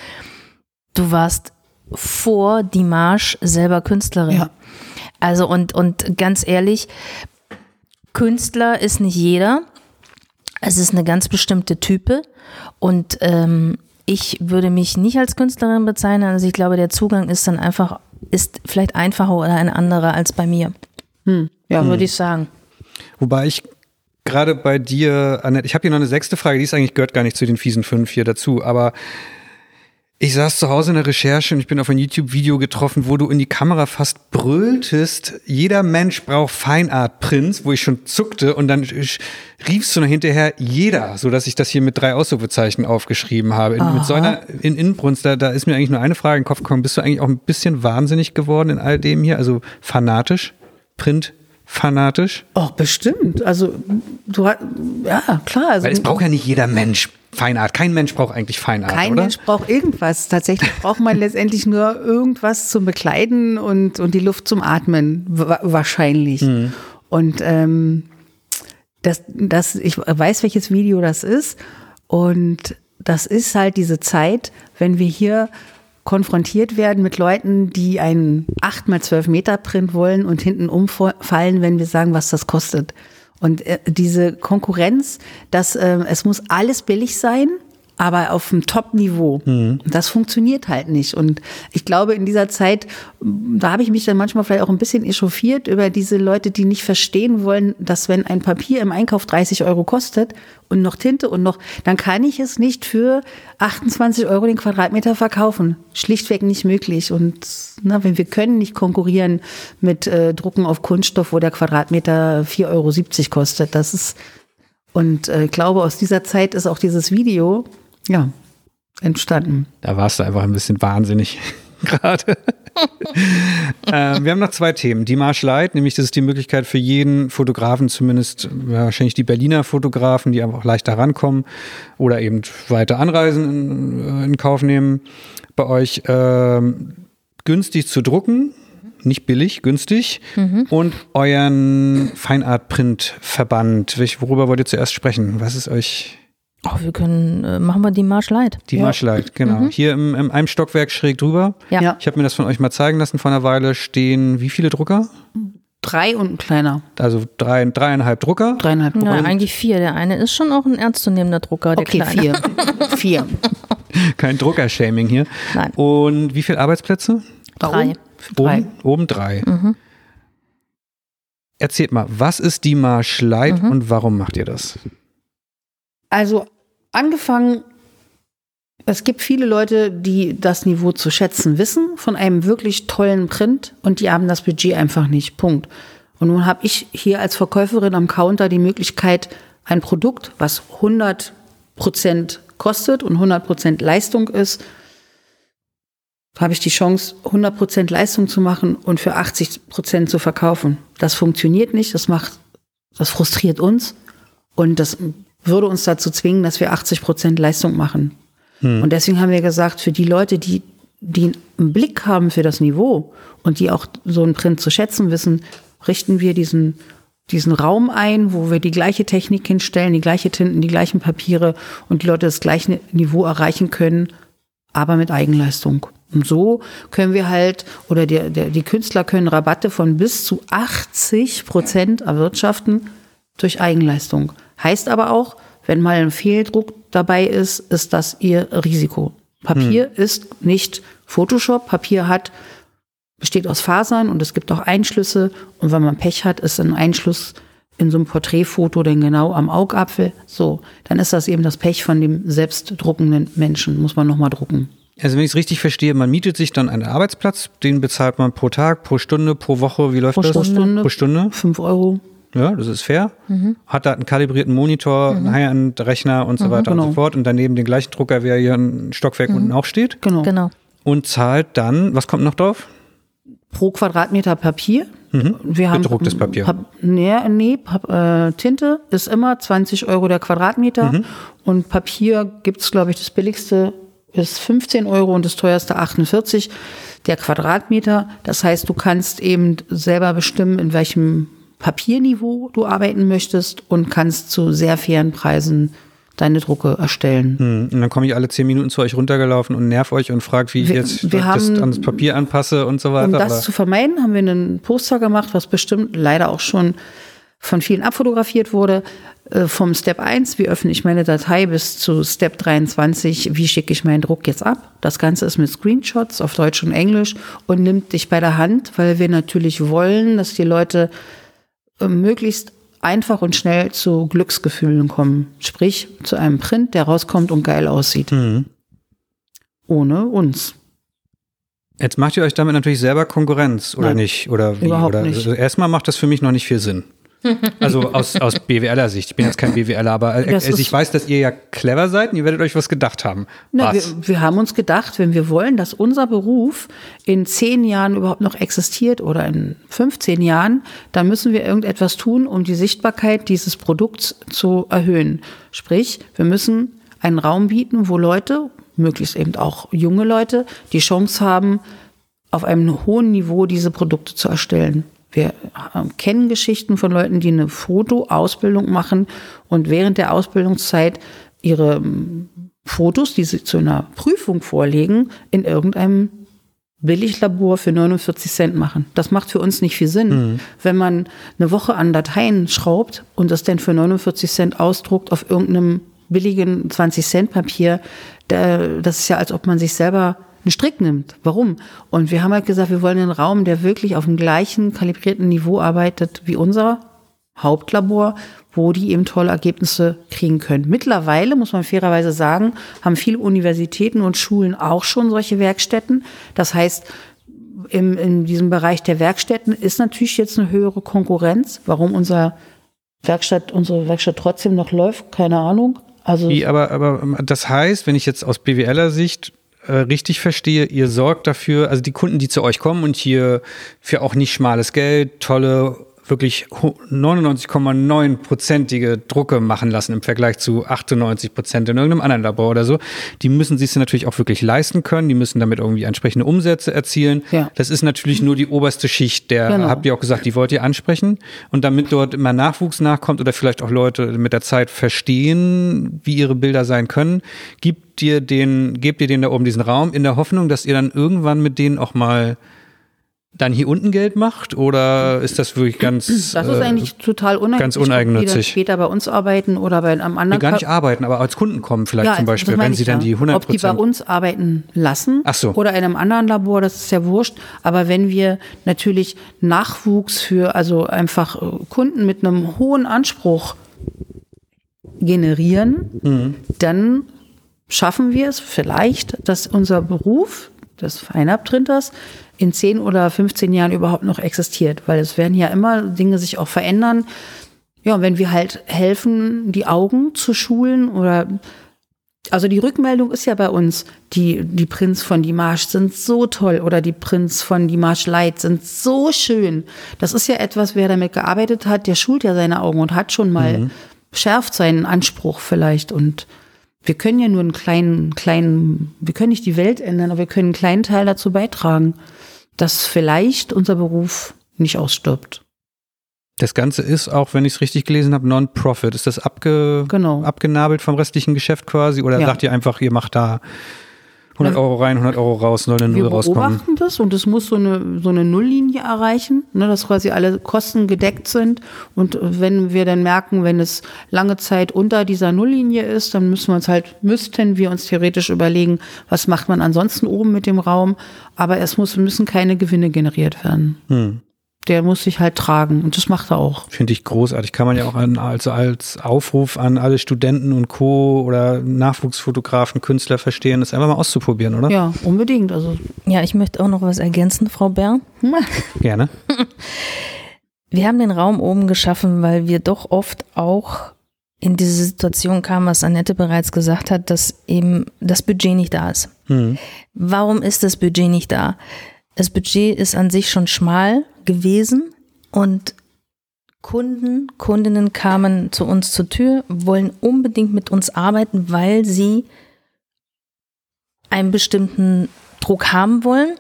Speaker 2: du warst vor Dimash selber Künstlerin.
Speaker 3: Ja.
Speaker 2: Also und, und ganz ehrlich, Künstler ist nicht jeder. Es ist eine ganz bestimmte Type. Und ähm, ich würde mich nicht als Künstlerin bezeichnen. Also ich glaube, der Zugang ist dann einfach, ist vielleicht einfacher oder ein anderer als bei mir.
Speaker 3: Ja,
Speaker 2: Würde ich sagen.
Speaker 1: Wobei ich gerade bei dir, Annette, ich habe hier noch eine sechste Frage, die ist eigentlich, gehört gar nicht zu den fiesen fünf hier dazu, aber ich saß zu Hause in der Recherche und ich bin auf ein YouTube-Video getroffen, wo du in die Kamera fast brülltest, jeder Mensch braucht Feinart-Prints, wo ich schon zuckte und dann riefst du noch hinterher jeder, so dass ich das hier mit drei Ausrufezeichen aufgeschrieben habe. In, mit so einer in Inbrunst, da, da ist mir eigentlich nur eine Frage in den Kopf gekommen, bist du eigentlich auch ein bisschen wahnsinnig geworden in all dem hier, also fanatisch, Print fanatisch?
Speaker 3: Auch bestimmt. Also, du hast, ja, klar. Also,
Speaker 1: Weil es braucht ja nicht jeder Mensch Feinart. Kein Mensch braucht eigentlich Feinart,
Speaker 3: kein
Speaker 1: oder?
Speaker 3: Mensch braucht irgendwas. Tatsächlich braucht man letztendlich nur irgendwas zum Bekleiden und, und die Luft zum Atmen, wa wahrscheinlich. Und ähm, das, das, ich weiß, welches Video das ist. Und das ist halt diese Zeit, wenn wir hier konfrontiert werden mit Leuten, die einen 8 mal 12 Meter Print wollen und hinten umfallen, wenn wir sagen, was das kostet. Und äh, diese Konkurrenz, dass äh, es muss alles billig sein, aber auf dem Top-Niveau. Mhm. Das funktioniert halt nicht. Und ich glaube, in dieser Zeit, da habe ich mich dann manchmal vielleicht auch ein bisschen echauffiert über diese Leute, die nicht verstehen wollen, dass wenn ein Papier im Einkauf 30 Euro kostet und noch Tinte und noch, dann kann ich es nicht für 28 Euro den Quadratmeter verkaufen. Schlichtweg nicht möglich. Und na, wir können nicht konkurrieren mit äh, Drucken auf Kunststoff, wo der Quadratmeter 4,70 Euro kostet. Das ist und äh, ich glaube, aus dieser Zeit ist auch dieses Video, ja, entstanden.
Speaker 1: Da warst du einfach ein bisschen wahnsinnig gerade. ähm, wir haben noch zwei Themen. Die Marsch Light, nämlich das ist die Möglichkeit für jeden Fotografen, zumindest ja, wahrscheinlich die Berliner Fotografen, die einfach leichter rankommen oder eben weiter Anreisen in, in Kauf nehmen, bei euch ähm, günstig zu drucken. Nicht billig, günstig. Mhm. Und euren Feinart Print Verband. Worüber wollt ihr zuerst sprechen? Was ist euch
Speaker 2: Oh, wir können, äh, machen wir die Marsch Light.
Speaker 1: Die ja. Marsch Light, genau. Mhm. Hier im, im einem Stockwerk schräg drüber. Ja. Ich habe mir das von euch mal zeigen lassen vor einer Weile. Stehen wie viele Drucker?
Speaker 3: Drei und ein kleiner.
Speaker 1: Also drei, dreieinhalb Drucker?
Speaker 3: Dreieinhalb
Speaker 2: Drucker. Ja, eigentlich vier. Der eine ist schon auch ein ernstzunehmender Drucker, der
Speaker 3: okay,
Speaker 2: kleine.
Speaker 3: vier. vier.
Speaker 1: Kein Druckershaming hier.
Speaker 2: Nein.
Speaker 1: Und wie viele Arbeitsplätze?
Speaker 2: Drei.
Speaker 1: Drei. Oben, oben drei. Mhm. Erzählt mal, was ist die Marsch Light mhm. und warum macht ihr das?
Speaker 3: Also angefangen, es gibt viele Leute, die das Niveau zu schätzen wissen von einem wirklich tollen Print und die haben das Budget einfach nicht. Punkt. Und nun habe ich hier als Verkäuferin am Counter die Möglichkeit, ein Produkt, was 100 Prozent kostet und 100 Prozent Leistung ist, habe ich die Chance, 100 Prozent Leistung zu machen und für 80 Prozent zu verkaufen. Das funktioniert nicht, das macht, das frustriert uns und das würde uns dazu zwingen, dass wir 80 Prozent Leistung machen. Hm. Und deswegen haben wir gesagt, für die Leute, die, die einen Blick haben für das Niveau und die auch so einen Print zu schätzen wissen, richten wir diesen, diesen Raum ein, wo wir die gleiche Technik hinstellen, die gleiche Tinten, die gleichen Papiere und die Leute das gleiche Niveau erreichen können, aber mit Eigenleistung. Und so können wir halt, oder der, der, die Künstler können Rabatte von bis zu 80 Prozent erwirtschaften durch Eigenleistung. Heißt aber auch, wenn mal ein Fehldruck dabei ist, ist das ihr Risiko. Papier hm. ist nicht Photoshop. Papier hat, besteht aus Fasern und es gibt auch Einschlüsse. Und wenn man Pech hat, ist ein Einschluss in so einem Porträtfoto denn genau am Augapfel. So, dann ist das eben das Pech von dem selbstdruckenden Menschen. Muss man nochmal drucken.
Speaker 1: Also wenn ich es richtig verstehe, man mietet sich dann einen Arbeitsplatz, den bezahlt man pro Tag, pro Stunde, pro Woche. Wie läuft
Speaker 3: pro
Speaker 1: das?
Speaker 3: Stunde,
Speaker 1: pro Stunde.
Speaker 3: Fünf Euro.
Speaker 1: Ja, das ist fair. Mhm. Hat da einen kalibrierten Monitor, mhm. einen High-End-Rechner und so mhm, weiter genau. und so genau. fort. Und daneben den gleichen Drucker, wie er hier ein Stockwerk mhm. unten auch steht.
Speaker 3: Genau.
Speaker 2: genau.
Speaker 1: Und zahlt dann, was kommt noch drauf?
Speaker 3: Pro Quadratmeter Papier.
Speaker 1: Mhm. Wir haben, Bedrucktes Papier.
Speaker 3: Pap nee, nee Pap äh, Tinte ist immer 20 Euro der Quadratmeter. Mhm. Und Papier gibt es, glaube ich, das billigste ist 15 Euro und das teuerste 48 der Quadratmeter. Das heißt, du kannst eben selber bestimmen, in welchem Papierniveau du arbeiten möchtest und kannst zu sehr fairen Preisen deine Drucke erstellen.
Speaker 1: Hm. Und dann komme ich alle zehn Minuten zu euch runtergelaufen und nerv euch und frage, wie ich jetzt
Speaker 3: wir
Speaker 1: das
Speaker 3: haben,
Speaker 1: ans Papier anpasse und so weiter. Um
Speaker 3: das oder? zu vermeiden, haben wir einen Poster gemacht, was bestimmt leider auch schon von vielen abfotografiert wurde. Äh, vom Step 1, wie öffne ich meine Datei, bis zu Step 23, wie schicke ich meinen Druck jetzt ab. Das Ganze ist mit Screenshots auf Deutsch und Englisch und nimmt dich bei der Hand, weil wir natürlich wollen, dass die Leute möglichst einfach und schnell zu Glücksgefühlen kommen. Sprich, zu einem Print, der rauskommt und geil aussieht. Mhm. Ohne uns.
Speaker 1: Jetzt macht ihr euch damit natürlich selber Konkurrenz, oder Nein, nicht? Oder wie?
Speaker 3: Überhaupt
Speaker 1: oder,
Speaker 3: nicht.
Speaker 1: Also erstmal macht das für mich noch nicht viel Sinn. Also aus, aus BWLer Sicht. Ich bin jetzt kein BWLer, aber also ich weiß, dass ihr ja clever seid und ihr werdet euch was gedacht haben.
Speaker 3: Na? Wir, wir, haben uns gedacht, wenn wir wollen, dass unser Beruf in zehn Jahren überhaupt noch existiert oder in 15 Jahren, dann müssen wir irgendetwas tun, um die Sichtbarkeit dieses Produkts zu erhöhen. Sprich, wir müssen einen Raum bieten, wo Leute, möglichst eben auch junge Leute, die Chance haben, auf einem hohen Niveau diese Produkte zu erstellen. Wir kennen Geschichten von Leuten, die eine Fotoausbildung machen und während der Ausbildungszeit ihre Fotos, die sie zu einer Prüfung vorlegen, in irgendeinem Billiglabor für 49 Cent machen. Das macht für uns nicht viel Sinn. Mhm. Wenn man eine Woche an Dateien schraubt und das dann für 49 Cent ausdruckt auf irgendeinem billigen 20 Cent Papier, das ist ja, als ob man sich selber einen Strick nimmt. Warum? Und wir haben halt gesagt, wir wollen einen Raum, der wirklich auf dem gleichen kalibrierten Niveau arbeitet wie unser Hauptlabor, wo die eben tolle Ergebnisse kriegen können. Mittlerweile, muss man fairerweise sagen, haben viele Universitäten und Schulen auch schon solche Werkstätten. Das heißt, im, in diesem Bereich der Werkstätten ist natürlich jetzt eine höhere Konkurrenz. Warum unser Werkstatt, unsere Werkstatt trotzdem noch läuft, keine Ahnung.
Speaker 1: Also Wie, aber, aber das heißt, wenn ich jetzt aus BWLer Sicht äh, richtig verstehe, ihr sorgt dafür, also die Kunden, die zu euch kommen und hier für auch nicht schmales Geld tolle wirklich 99,9-prozentige Drucke machen lassen im Vergleich zu 98 Prozent in irgendeinem anderen Labor oder so. Die müssen sich natürlich auch wirklich leisten können. Die müssen damit irgendwie entsprechende Umsätze erzielen. Ja. Das ist natürlich nur die oberste Schicht. Der genau. habt ihr auch gesagt, die wollt ihr ansprechen. Und damit dort immer Nachwuchs nachkommt oder vielleicht auch Leute mit der Zeit verstehen, wie ihre Bilder sein können, gibt ihr den, gebt ihr denen da oben diesen Raum in der Hoffnung, dass ihr dann irgendwann mit denen auch mal dann hier unten Geld macht oder ist das wirklich ganz
Speaker 3: Das ist äh, eigentlich total uneigennützig.
Speaker 1: Ganz uneigennützig.
Speaker 3: Die später bei uns arbeiten oder bei einem anderen.
Speaker 1: Die gar nicht arbeiten, aber als Kunden kommen vielleicht ja, zum Beispiel, wenn sie dann die 100
Speaker 3: Ob die bei uns arbeiten lassen
Speaker 1: so.
Speaker 3: oder in einem anderen Labor, das ist ja wurscht. Aber wenn wir natürlich Nachwuchs für, also einfach äh, Kunden mit einem hohen Anspruch generieren, mhm. dann schaffen wir es vielleicht, dass unser Beruf des Feinabprinters in 10 oder 15 Jahren überhaupt noch existiert, weil es werden ja immer Dinge sich auch verändern. Ja, wenn wir halt helfen, die Augen zu schulen oder also die Rückmeldung ist ja bei uns, die, die Prinz von Dimash sind so toll oder die Prinz von Dimash Light sind so schön. Das ist ja etwas, wer damit gearbeitet hat, der schult ja seine Augen und hat schon mal mhm. schärft seinen Anspruch vielleicht und wir können ja nur einen kleinen, kleinen, wir können nicht die Welt ändern, aber wir können einen kleinen Teil dazu beitragen, dass vielleicht unser Beruf nicht ausstirbt.
Speaker 1: Das Ganze ist, auch wenn ich es richtig gelesen habe, Non-Profit. Ist das abge genau. abgenabelt vom restlichen Geschäft quasi? Oder ja. sagt ihr einfach, ihr macht da 100 Euro rein, 100 Euro raus, soll eine Null rauskommen.
Speaker 3: Wir beobachten das und es muss so eine, so eine Nulllinie erreichen, ne, dass quasi alle Kosten gedeckt sind. Und wenn wir dann merken, wenn es lange Zeit unter dieser Nulllinie ist, dann müssen wir uns halt, müssten wir uns theoretisch überlegen, was macht man ansonsten oben mit dem Raum. Aber es muss, müssen keine Gewinne generiert werden. Hm der muss sich halt tragen und das macht er auch.
Speaker 1: Finde ich großartig. Kann man ja auch an, also als Aufruf an alle Studenten und Co. oder Nachwuchsfotografen, Künstler verstehen, das einfach mal auszuprobieren, oder?
Speaker 3: Ja, unbedingt. Also
Speaker 2: ja, ich möchte auch noch was ergänzen, Frau Bär.
Speaker 1: Gerne.
Speaker 2: Wir haben den Raum oben geschaffen, weil wir doch oft auch in diese Situation kamen, was Annette bereits gesagt hat, dass eben das Budget nicht da ist. Mhm. Warum ist das Budget nicht da? Das Budget ist an sich schon schmal gewesen und Kunden, Kundinnen kamen zu uns zur Tür, wollen unbedingt mit uns arbeiten, weil sie einen bestimmten Druck haben wollen.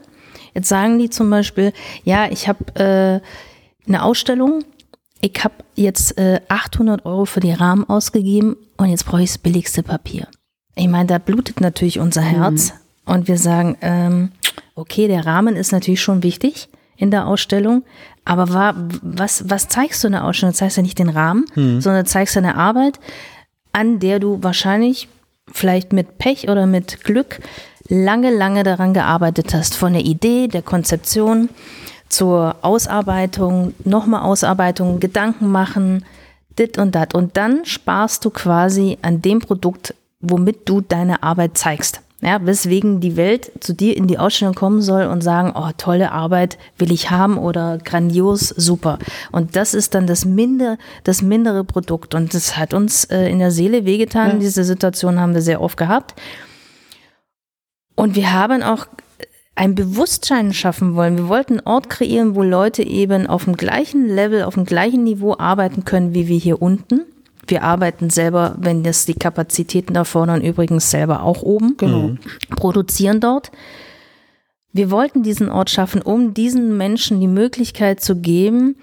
Speaker 2: Jetzt sagen die zum Beispiel, ja, ich habe äh, eine Ausstellung, ich habe jetzt äh, 800 Euro für die Rahmen ausgegeben und jetzt brauche ich das billigste Papier. Ich meine, da blutet natürlich unser Herz mhm. Und wir sagen, ähm, okay, der Rahmen ist natürlich schon wichtig, in der Ausstellung. Aber war, was, was zeigst du in der Ausstellung? Du zeigst ja nicht den Rahmen, mhm. sondern zeigst eine Arbeit, an der du wahrscheinlich vielleicht mit Pech oder mit Glück lange, lange daran gearbeitet hast. Von der Idee, der Konzeption zur Ausarbeitung, nochmal Ausarbeitung, Gedanken machen, dit und dat. Und dann sparst du quasi an dem Produkt, womit du deine Arbeit zeigst. Ja, weswegen die Welt zu dir in die Ausstellung kommen soll und sagen, oh, tolle Arbeit will ich haben oder grandios, super. Und das ist dann das minder, das mindere Produkt. Und das hat uns äh, in der Seele wehgetan. Ja. Diese Situation haben wir sehr oft gehabt. Und wir haben auch ein Bewusstsein schaffen wollen. Wir wollten einen Ort kreieren, wo Leute eben auf dem gleichen Level, auf dem gleichen Niveau arbeiten können, wie wir hier unten wir arbeiten selber, wenn das die Kapazitäten erfordern, übrigens selber auch oben. Genau. Mhm. Produzieren dort. Wir wollten diesen Ort schaffen, um diesen Menschen die Möglichkeit zu geben,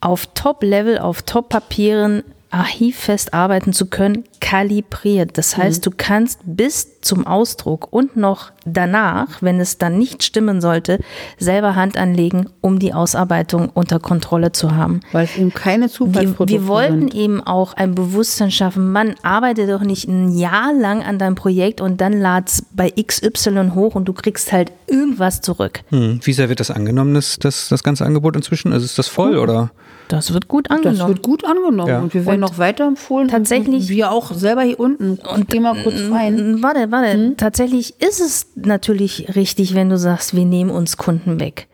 Speaker 2: auf Top-Level, auf Top-Papieren archivfest arbeiten zu können, kalibriert. Das heißt, du kannst bis zum Ausdruck und noch danach, wenn es dann nicht stimmen sollte, selber Hand anlegen, um die Ausarbeitung unter Kontrolle zu haben.
Speaker 3: Weil es eben keine
Speaker 2: Wir,
Speaker 3: Zufallsprodukte
Speaker 2: wir wollten
Speaker 3: sind.
Speaker 2: eben auch ein Bewusstsein schaffen, man arbeitet doch nicht ein Jahr lang an deinem Projekt und dann lad's bei XY hoch und du kriegst halt irgendwas zurück.
Speaker 1: Hm. Wie sehr wird das angenommen, das, das, das ganze Angebot inzwischen? Also ist das voll oder?
Speaker 2: Das wird gut
Speaker 3: Das
Speaker 2: angenommen.
Speaker 3: wird gut angenommen
Speaker 1: Ja.
Speaker 3: und wir werden
Speaker 2: Und
Speaker 3: auch weiterempfohlen.
Speaker 2: tatsächlich-
Speaker 3: Und wir auch selber hier unten. Und geh mal kurz rein.
Speaker 2: Warte, warte. Tatsächlich ist es natürlich richtig, wenn du sagst, wir nehmen uns Kunden weg.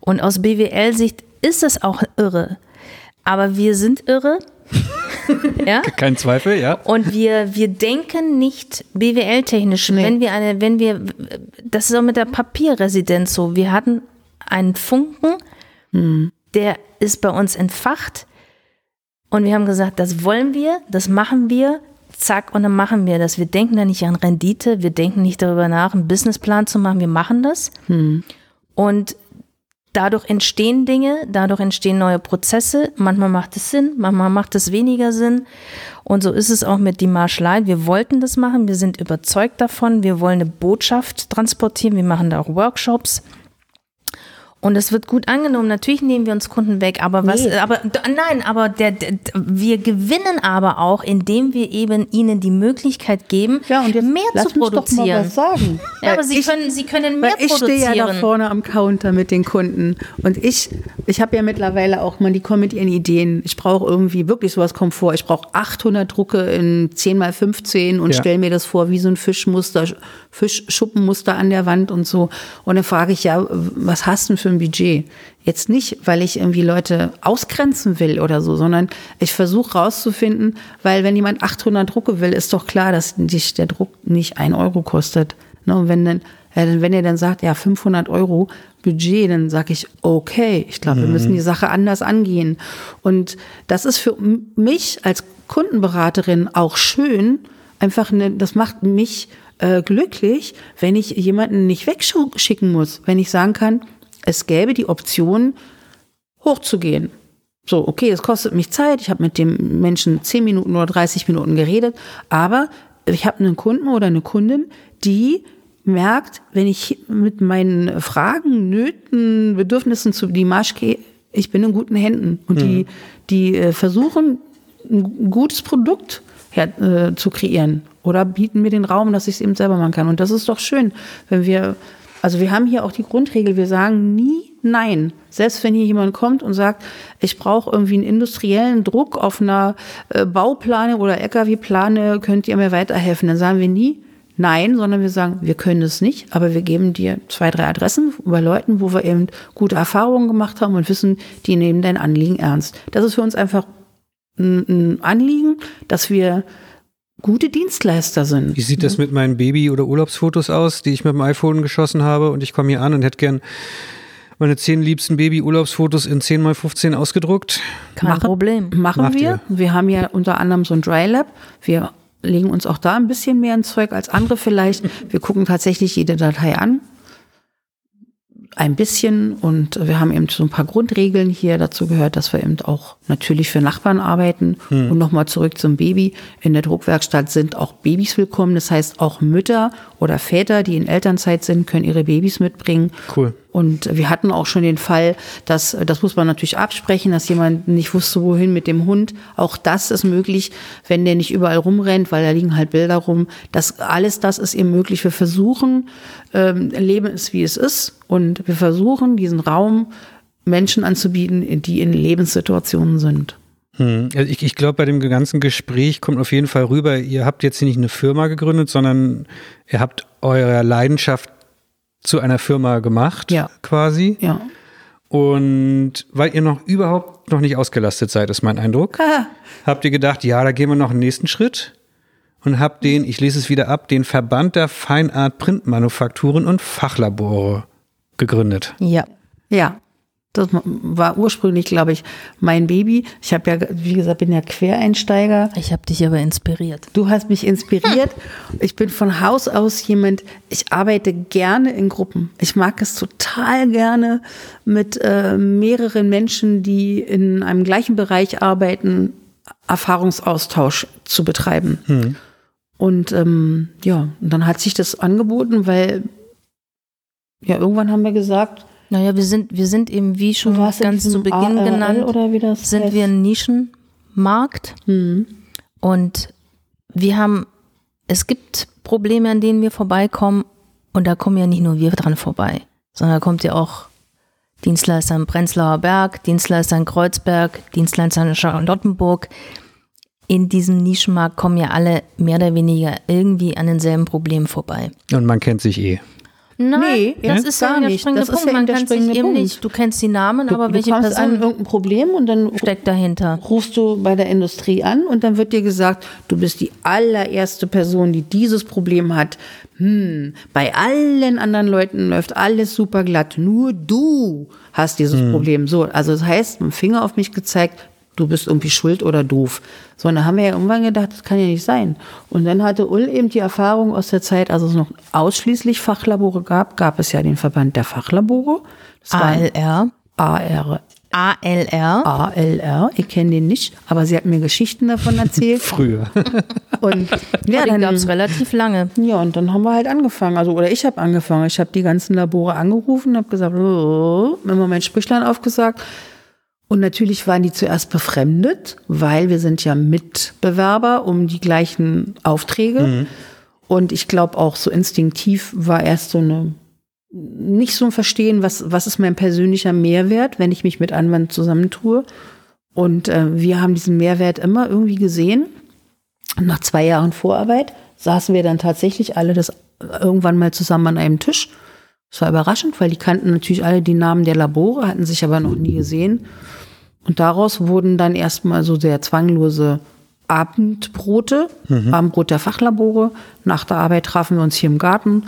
Speaker 2: Und aus BWL-Sicht ist es auch irre. Aber wir sind irre. ja?
Speaker 1: Kein Zweifel, ja.
Speaker 2: Und wir, wir denken nicht BWL-technisch.
Speaker 3: Nee.
Speaker 2: Wenn wir eine, wenn wir, das ist auch mit der Papierresidenz so. Wir hatten einen Funken, der ist bei uns entfacht. Und wir haben gesagt, das wollen wir, das machen wir, zack, und dann machen wir das. Wir denken da nicht an Rendite, wir denken nicht darüber nach, einen Businessplan zu machen, wir machen das. Und dadurch entstehen Dinge, dadurch entstehen neue Prozesse. Manchmal macht es Sinn, manchmal macht es weniger Sinn. Und so ist es auch mit die Marschlei. Wir wollten das machen, wir sind überzeugt davon, wir wollen eine Botschaft transportieren, wir machen da auch Workshops. Und es wird gut angenommen. Natürlich nehmen wir uns Kunden weg, aber was,
Speaker 3: Nee.
Speaker 2: aber nein, aber der, der, wir gewinnen aber auch, indem wir eben ihnen die Möglichkeit geben,
Speaker 3: Ja, und jetzt
Speaker 2: mehr
Speaker 3: lass
Speaker 2: zu
Speaker 3: mich doch mal
Speaker 2: produzieren.
Speaker 3: was sagen.
Speaker 2: Ja, aber sie
Speaker 3: ich-
Speaker 2: können, sie können mehr
Speaker 3: Weil ich stehe
Speaker 2: produzieren.
Speaker 3: ja da vorne am Counter mit den Kunden und ich, ich habe ja mittlerweile auch mal, die kommen mit ihren Ideen. Ich brauche irgendwie wirklich sowas Komfort. Ich brauche 800 Drucke in 10 mal 15 und
Speaker 1: Ja.
Speaker 3: stelle mir das vor wie so ein Fischmuster, Fischschuppenmuster an der Wand und so. Und dann frage ich ja, was hast du denn für ein Budget? Jetzt nicht, weil ich irgendwie Leute ausgrenzen will oder so, sondern ich versuche rauszufinden, weil wenn jemand 800 Drucke will, ist doch klar, dass dich der Druck nicht ein Euro kostet. Ne, und wenn dann, wenn er dann sagt, ja, 500 Euro Budget, dann sage ich, okay, ich glaube, wir müssen die Sache anders angehen. Und das ist für mich als Kundenberaterin auch schön, einfach, eine, das macht mich äh, glücklich, wenn ich jemanden nicht wegschicken muss, wenn ich sagen kann, es gäbe die Option, hochzugehen. So, okay, es kostet mich Zeit. Ich habe mit dem Menschen 10 Minuten oder 30 Minuten geredet, aber ich habe einen Kunden oder eine Kundin, die merkt, wenn ich mit meinen Fragen, Nöten, Bedürfnissen zu die Marsch gehe, ich bin in guten Händen. Und die, die äh, versuchen, ein gutes Produkt her, äh, zu kreieren oder bieten mir den Raum, dass ich es eben selber machen kann. Und das ist doch schön, wenn wir, also wir haben hier auch die Grundregel, wir sagen nie Nein. Selbst wenn hier jemand kommt und sagt, ich brauche irgendwie einen industriellen Druck auf einer äh, Bauplane oder LKW-Plane, könnt ihr mir weiterhelfen, dann sagen wir nie Nein, sondern wir sagen, wir können es nicht, aber wir geben dir zwei, drei Adressen bei Leuten, wo wir eben gute Erfahrungen gemacht haben und wissen, die nehmen dein Anliegen ernst. Das ist für uns einfach ein, ein Anliegen, dass wir gute Dienstleister sind.
Speaker 1: Wie sieht das mit meinen Baby- oder Urlaubsfotos aus, die ich mit dem iPhone geschossen habe und ich komme hier an und hätte gern meine zehn liebsten Baby-Urlaubsfotos in 10 mal 15 ausgedruckt?
Speaker 2: Kein
Speaker 3: Machen-
Speaker 2: Problem.
Speaker 3: Machen
Speaker 1: Macht
Speaker 3: wir.
Speaker 1: ihr?
Speaker 3: Wir haben ja unter anderem so ein Dry Lab. Wir legen uns auch da ein bisschen mehr ins Zeug als andere vielleicht. Wir gucken tatsächlich jede Datei an. Ein bisschen und wir haben eben so ein paar Grundregeln hier. Dazu gehört, dass wir eben auch natürlich für Nachbarn arbeiten. Und nochmal zurück zum Baby. In der Druckwerkstatt sind auch Babys willkommen. Das heißt, auch Mütter oder Väter, die in Elternzeit sind, können ihre Babys mitbringen.
Speaker 1: Cool.
Speaker 3: Und wir hatten auch schon den Fall, dass, das muss man natürlich absprechen, dass jemand nicht wusste, wohin mit dem Hund. Auch das ist möglich, wenn der nicht überall rumrennt, weil da liegen halt Bilder rum. Das, alles das ist eben möglich. Wir versuchen, ähm, Leben ist wie es ist. Und wir versuchen, diesen Raum Menschen anzubieten, die in Lebenssituationen sind.
Speaker 1: Hm. Also ich, ich glaube, bei dem ganzen Gespräch kommt auf jeden Fall rüber, ihr habt jetzt nicht eine Firma gegründet, sondern ihr habt eure Leidenschaft zu einer Firma gemacht,
Speaker 3: Ja.
Speaker 1: quasi.
Speaker 3: Ja.
Speaker 1: Und weil ihr noch überhaupt noch nicht ausgelastet seid, ist mein Eindruck,
Speaker 3: Ah,
Speaker 1: habt ihr gedacht, ja, da gehen wir noch einen nächsten Schritt und habt den, ich lese es wieder ab, den Verband der Feinart Printmanufakturen und Fachlabore gegründet.
Speaker 2: Ja.
Speaker 3: Ja, das war ursprünglich, glaube ich, mein Baby. Ich habe ja, wie gesagt, bin ja Quereinsteiger.
Speaker 2: Ich habe dich aber inspiriert.
Speaker 3: Du hast mich inspiriert. Ich bin von Haus aus jemand, ich arbeite gerne in Gruppen. Ich mag es total gerne, mit äh, mehreren Menschen, die in einem gleichen Bereich arbeiten, Erfahrungsaustausch zu betreiben. Und ähm, ja, und dann hat sich das angeboten, weil ja, irgendwann haben wir gesagt,
Speaker 2: Naja, wir sind, wir sind eben, wie schon ganz zu Beginn
Speaker 3: ARL
Speaker 2: genannt,
Speaker 3: oder wie das
Speaker 2: sind
Speaker 3: heißt.
Speaker 2: wir ein Nischenmarkt.
Speaker 3: Hm.
Speaker 2: Und wir haben, es gibt Probleme, an denen wir vorbeikommen. Und da kommen ja nicht nur wir dran vorbei, sondern da kommt ja auch Dienstleister in Prenzlauer Berg, Dienstleister in Kreuzberg, Dienstleister in Charlottenburg. In diesem Nischenmarkt kommen ja alle mehr oder weniger irgendwie an denselben Problemen vorbei.
Speaker 1: Und man kennt sich eh.
Speaker 2: Nein,
Speaker 3: Nee,
Speaker 2: das ist ja
Speaker 3: Gar
Speaker 2: der
Speaker 3: nicht.
Speaker 2: springende
Speaker 3: Das ist
Speaker 2: Punkt.
Speaker 3: ja
Speaker 2: Man
Speaker 3: der
Speaker 2: kennt sich
Speaker 3: springende
Speaker 2: eben
Speaker 3: Punkt.
Speaker 2: nicht. Du kennst die Namen,
Speaker 3: Du,
Speaker 2: aber
Speaker 3: du
Speaker 2: welche
Speaker 3: kommst an
Speaker 2: Person
Speaker 3: irgendein Problem und dann
Speaker 2: steckt dahinter?
Speaker 3: rufst du bei der Industrie an und dann wird dir gesagt, du bist die allererste Person, die dieses Problem hat. Hm, bei allen anderen Leuten läuft alles super glatt. Nur du hast dieses Problem. So, also das heißt, mit dem Finger auf mich gezeigt, du bist irgendwie schuld oder doof. So, und da haben wir ja irgendwann gedacht, das kann ja nicht sein. Und dann hatte Ull eben die Erfahrung aus der Zeit, als es noch ausschließlich Fachlabore gab, gab es ja den Verband der Fachlabore.
Speaker 2: ALR.
Speaker 3: AR.
Speaker 2: ALR.
Speaker 3: ALR, ich kenne den nicht, aber sie hat mir Geschichten davon erzählt.
Speaker 1: Früher.
Speaker 3: Und ja,
Speaker 2: den gab es
Speaker 3: dann,
Speaker 2: relativ lange.
Speaker 3: ja, und dann haben wir halt angefangen. Also, oder ich habe angefangen. Ich habe die ganzen Labore angerufen, habe gesagt, oh, immer mein Sprüchlein aufgesagt. Und natürlich waren die zuerst befremdet, weil wir sind ja Mitbewerber um die gleichen Aufträge. Und ich glaube auch so instinktiv war erst so eine nicht so ein Verstehen, was, was ist mein persönlicher Mehrwert, wenn ich mich mit Anwand zusammentue. Und äh, wir haben diesen Mehrwert immer irgendwie gesehen. Und nach zwei Jahren Vorarbeit saßen wir dann tatsächlich alle das irgendwann mal zusammen an einem Tisch. Das war überraschend, weil die kannten natürlich alle die Namen der Labore, hatten sich aber noch nie gesehen. Und daraus wurden dann erstmal so sehr zwanglose Abendbrote, Abendbrot der Fachlabore. Nach der Arbeit trafen wir uns hier im Garten,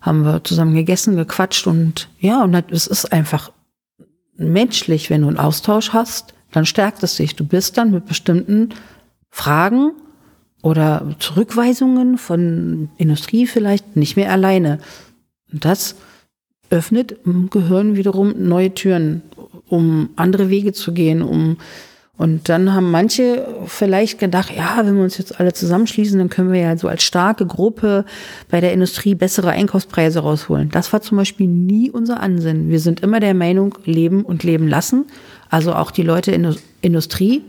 Speaker 3: haben wir zusammen gegessen, gequatscht und ja, und es ist einfach menschlich, wenn du einen Austausch hast, dann stärkt es dich. Du bist dann mit bestimmten Fragen oder Zurückweisungen von Industrie vielleicht nicht mehr alleine. Und das öffnet im Gehirn wiederum neue Türen, um andere Wege zu gehen, um und dann haben manche vielleicht gedacht, ja, wenn wir uns jetzt alle zusammenschließen, dann können wir ja so als starke Gruppe bei der Industrie bessere Einkaufspreise rausholen. Das war zum Beispiel nie unser Ansinnen. Wir sind immer der Meinung, leben und leben lassen. Also auch die Leute in der Industrie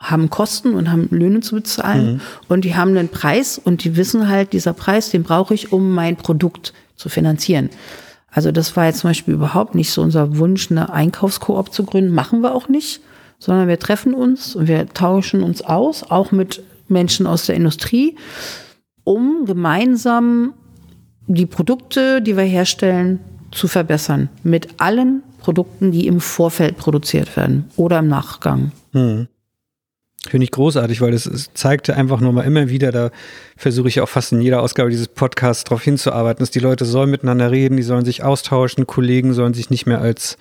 Speaker 3: haben Kosten und haben Löhne zu bezahlen und die haben einen Preis und die wissen halt, dieser Preis, den brauche ich, um mein Produkt zu finanzieren. Also das war jetzt zum Beispiel überhaupt nicht so unser Wunsch, eine Einkaufskoop zu gründen. Machen wir auch nicht, sondern wir treffen uns und wir tauschen uns aus, auch mit Menschen aus der Industrie, um gemeinsam die Produkte, die wir herstellen, zu verbessern. Mit allen Produkten, die im Vorfeld produziert werden oder im Nachgang.
Speaker 1: Finde ich großartig, weil das zeigte einfach nur mal immer wieder, da versuche ich auch fast in jeder Ausgabe dieses Podcasts darauf hinzuarbeiten, dass die Leute sollen miteinander reden, die sollen sich austauschen, Kollegen sollen sich nicht mehr als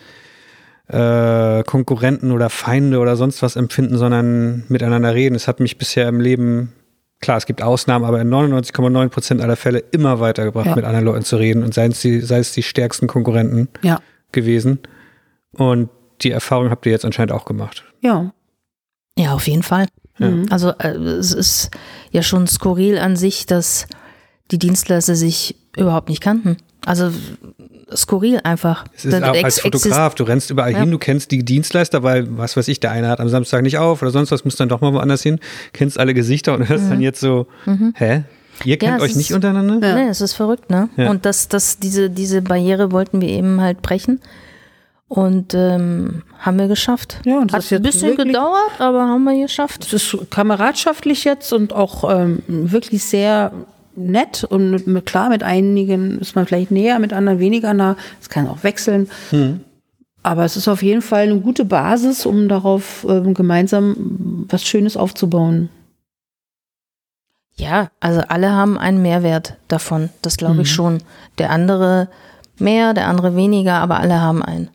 Speaker 1: äh, Konkurrenten oder Feinde oder sonst was empfinden, sondern miteinander reden. Es hat mich bisher im Leben, klar, es gibt Ausnahmen, aber in 99,9 Prozent aller Fälle immer weitergebracht,
Speaker 3: Ja.
Speaker 1: mit anderen Leuten zu reden und seien es die, sei es die stärksten Konkurrenten
Speaker 3: Ja.
Speaker 1: gewesen. Und die Erfahrung habt ihr jetzt anscheinend auch gemacht.
Speaker 3: Ja.
Speaker 2: Ja, auf jeden Fall.
Speaker 1: Ja.
Speaker 2: Also äh, es ist ja schon skurril an sich, dass die Dienstleister sich überhaupt nicht kannten. Also skurril einfach.
Speaker 1: Es ist auch als Fotograf, du rennst überall
Speaker 2: Ja.
Speaker 1: hin, du kennst die Dienstleister, weil, was weiß ich, der eine hat am Samstag nicht auf oder sonst was, muss dann doch mal woanders hin, kennst alle Gesichter und hörst dann jetzt so, hä? Ihr kennt
Speaker 2: Mhm. es
Speaker 1: euch nicht
Speaker 2: ist-
Speaker 1: untereinander?
Speaker 2: Ja. Nee, es ist verrückt, ne?
Speaker 1: Ja.
Speaker 2: Und das, das, diese, diese Barriere wollten wir eben halt brechen. Und ähm, haben wir geschafft.
Speaker 3: Ja, und das
Speaker 2: Hat
Speaker 3: ist jetzt
Speaker 2: ein bisschen
Speaker 3: wirklich-
Speaker 2: gedauert, aber haben wir geschafft.
Speaker 3: Es ist kameradschaftlich jetzt und auch ähm, wirklich sehr nett und mit, klar, mit einigen ist man vielleicht näher, mit anderen weniger nah. Es kann auch wechseln. Aber es ist auf jeden Fall eine gute Basis, um darauf ähm, gemeinsam was Schönes aufzubauen.
Speaker 2: Ja, also alle haben einen Mehrwert davon. Das glaube
Speaker 3: Mhm.
Speaker 2: ich schon. Der andere mehr, der andere weniger, aber alle haben einen.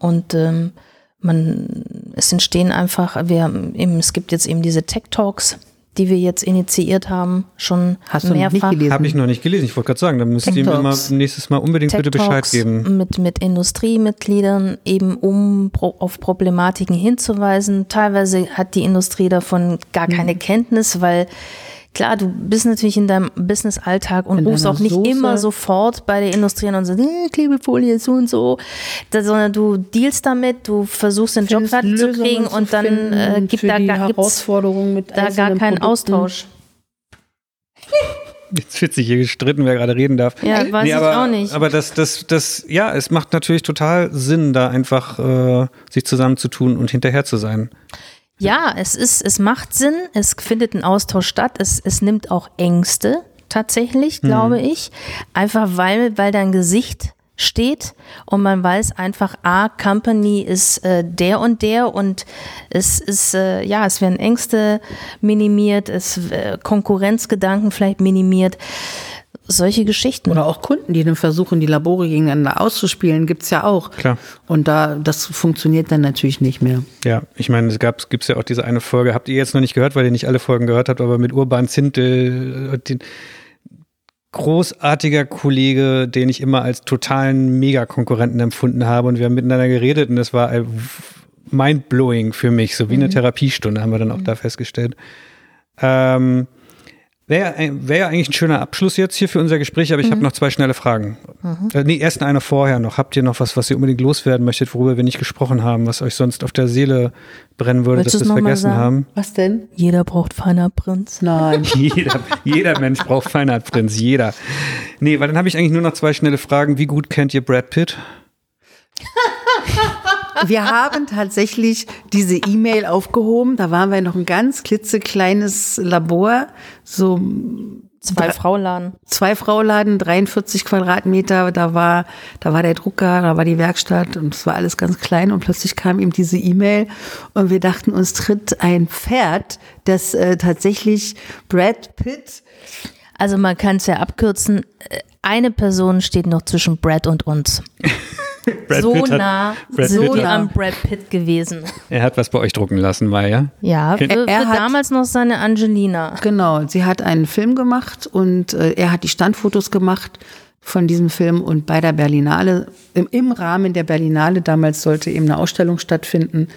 Speaker 2: Und ähm, man, es entstehen einfach, wir, eben, es gibt jetzt eben diese Tech Talks, die wir jetzt initiiert haben, schon
Speaker 3: Hast du noch nicht
Speaker 2: mehrfach.
Speaker 3: gelesen?
Speaker 1: Habe ich noch nicht gelesen. Ich wollte gerade sagen, dann müsst ihr mir mal nächstes Mal unbedingt
Speaker 2: Tech
Speaker 1: bitte Bescheid
Speaker 2: Talks
Speaker 1: geben.
Speaker 2: Mit, mit Industriemitgliedern eben um pro, auf Problematiken hinzuweisen. Teilweise hat die Industrie davon gar keine
Speaker 3: Mhm.
Speaker 2: Kenntnis, weil klar, du bist natürlich in deinem Business-Alltag und
Speaker 3: In
Speaker 2: rufst auch nicht
Speaker 3: Soße.
Speaker 2: immer sofort bei der Industrie an und sagst, äh, Klebefolie ist so und so, da, sondern du dealst damit, du versuchst den Job fertig zu kriegen
Speaker 3: zu
Speaker 2: und dann äh, gibt da gar,
Speaker 3: mit
Speaker 2: da gar keinen
Speaker 3: Produkten.
Speaker 2: Austausch.
Speaker 1: Jetzt wird sich hier gestritten, wer gerade reden darf.
Speaker 2: Ja, weiß
Speaker 1: Nee,
Speaker 2: ich
Speaker 1: aber,
Speaker 2: auch nicht.
Speaker 1: Aber das, das, das, ja, es macht natürlich total Sinn, da einfach äh, sich zusammenzutun und hinterher zu sein.
Speaker 2: Ja, es ist, es macht Sinn, es findet ein Austausch statt, es, es nimmt auch Ängste tatsächlich, glaube ich. Einfach weil, weil dein Gesicht steht und man weiß einfach, A, Company ist äh, der und der und es ist, äh, ja, es werden Ängste minimiert, es äh, Konkurrenzgedanken vielleicht minimiert. Solche Geschichten.
Speaker 3: Oder auch Kunden, die dann versuchen, die Labore gegeneinander auszuspielen, gibt's ja auch.
Speaker 1: Klar.
Speaker 3: Und da, das funktioniert dann natürlich nicht mehr.
Speaker 1: Ja, ich meine, es gab, gibt's ja auch diese eine Folge, habt ihr jetzt noch nicht gehört, weil ihr nicht alle Folgen gehört habt, aber mit Urban Zintel, äh, den großartiger Kollege, den ich immer als totalen Megakonkurrenten empfunden habe und wir haben miteinander geredet und das war mindblowing für mich, so wie eine Therapiestunde haben wir dann auch da festgestellt. Ähm, Wäre wär ja eigentlich ein schöner Abschluss jetzt hier für unser Gespräch, aber ich habe noch zwei schnelle Fragen. Äh, nee, erst eine vorher noch. Habt ihr noch was, was ihr unbedingt loswerden möchtet, worüber wir nicht gesprochen haben, was euch sonst auf der Seele brennen würde,
Speaker 2: Willst
Speaker 1: dass wir es vergessen
Speaker 2: sagen?
Speaker 1: haben?
Speaker 3: Was denn?
Speaker 2: Jeder braucht feiner Prinz.
Speaker 3: Nein.
Speaker 1: jeder, jeder Mensch braucht Feinheitsprinz, jeder. Nee, weil dann habe ich eigentlich nur noch zwei schnelle Fragen. Wie gut kennt ihr Brad Pitt?
Speaker 3: Wir haben tatsächlich diese E-Mail aufgehoben. Da waren wir noch ein ganz klitzekleines Labor, so
Speaker 2: Zwei Frauladen.
Speaker 3: zwei Frauladen, 43 Quadratmeter. Da war, da war der Drucker, da war die Werkstatt und es war alles ganz klein. Und plötzlich kam ihm diese E-Mail und wir dachten, uns tritt ein Pferd, das äh, tatsächlich Brad Pitt
Speaker 2: Also man kann es ja abkürzen. Äh, Eine Person steht noch zwischen Brad und uns.
Speaker 1: Brad
Speaker 2: so
Speaker 1: Pitt hat-
Speaker 2: nah
Speaker 1: Brad
Speaker 2: sind
Speaker 1: Pitt
Speaker 3: hat-
Speaker 2: am Brad Pitt gewesen.
Speaker 1: Er hat was bei euch drucken lassen, war ja?
Speaker 2: Ja, für,
Speaker 1: Er-
Speaker 3: er
Speaker 2: für
Speaker 3: hat-
Speaker 2: damals noch seine Angelina.
Speaker 3: Genau, sie hat einen Film gemacht und äh, er hat die Standfotos gemacht von diesem Film und bei der Berlinale, im, im Rahmen der Berlinale, damals sollte eben eine Ausstellung stattfinden.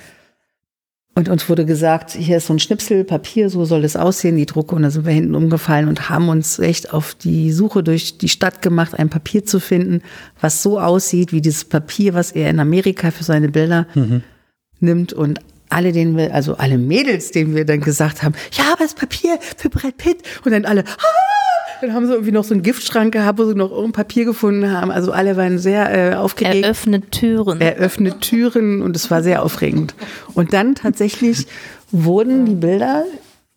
Speaker 3: Und uns wurde gesagt, hier ist so ein Schnipsel Papier, so soll es aussehen, die Drucke. Und da sind wir hinten umgefallen und haben uns echt auf die Suche durch die Stadt gemacht, ein Papier zu finden, was so aussieht wie dieses Papier, was er in Amerika für seine Bilder nimmt und alle, denen wir, also alle Mädels, denen wir dann gesagt haben, ja, aber das Papier für Brad Pitt. Und dann alle, ah! Dann haben sie irgendwie noch so einen Giftschrank gehabt, wo sie noch irgendein Papier gefunden haben. Also alle waren sehr äh, aufgeregt.
Speaker 2: Eröffnet Türen.
Speaker 3: Er öffnet Türen und es war sehr aufregend. Und dann tatsächlich wurden die Bilder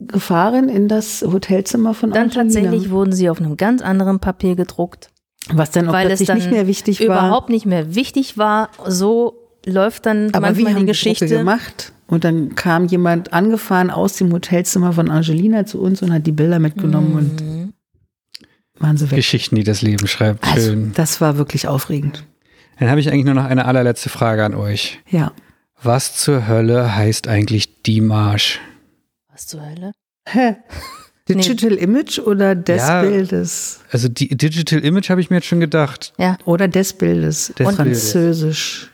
Speaker 3: gefahren in das Hotelzimmer von
Speaker 2: dann
Speaker 3: Angelina.
Speaker 2: tatsächlich wurden sie auf einem ganz anderen Papier gedruckt,
Speaker 3: was dann auch
Speaker 2: weil
Speaker 3: plötzlich
Speaker 2: dann
Speaker 3: nicht mehr wichtig war.
Speaker 2: überhaupt nicht mehr wichtig war. So läuft dann
Speaker 3: Aber wie
Speaker 2: manchmal
Speaker 3: haben
Speaker 2: die
Speaker 3: die
Speaker 2: Geschichte.
Speaker 3: Drucke gemacht? Und dann kam jemand angefahren aus dem Hotelzimmer von Angelina zu uns und hat die Bilder mitgenommen
Speaker 2: Mhm.
Speaker 3: und waren sie weg.
Speaker 1: Geschichten, die das Leben schreibt.
Speaker 3: Also,
Speaker 1: Schön.
Speaker 3: das war wirklich aufregend.
Speaker 1: Dann habe ich eigentlich nur noch eine allerletzte Frage an euch.
Speaker 3: Ja.
Speaker 1: Was zur Hölle heißt eigentlich die Marsch?
Speaker 2: Was zur Hölle?
Speaker 3: Hä? Digital Image oder des
Speaker 1: Ja.
Speaker 3: Bildes?
Speaker 1: Also die Digital Image habe ich mir jetzt schon gedacht.
Speaker 2: Ja,
Speaker 3: Oder des Bildes?
Speaker 1: Des
Speaker 3: Französisch.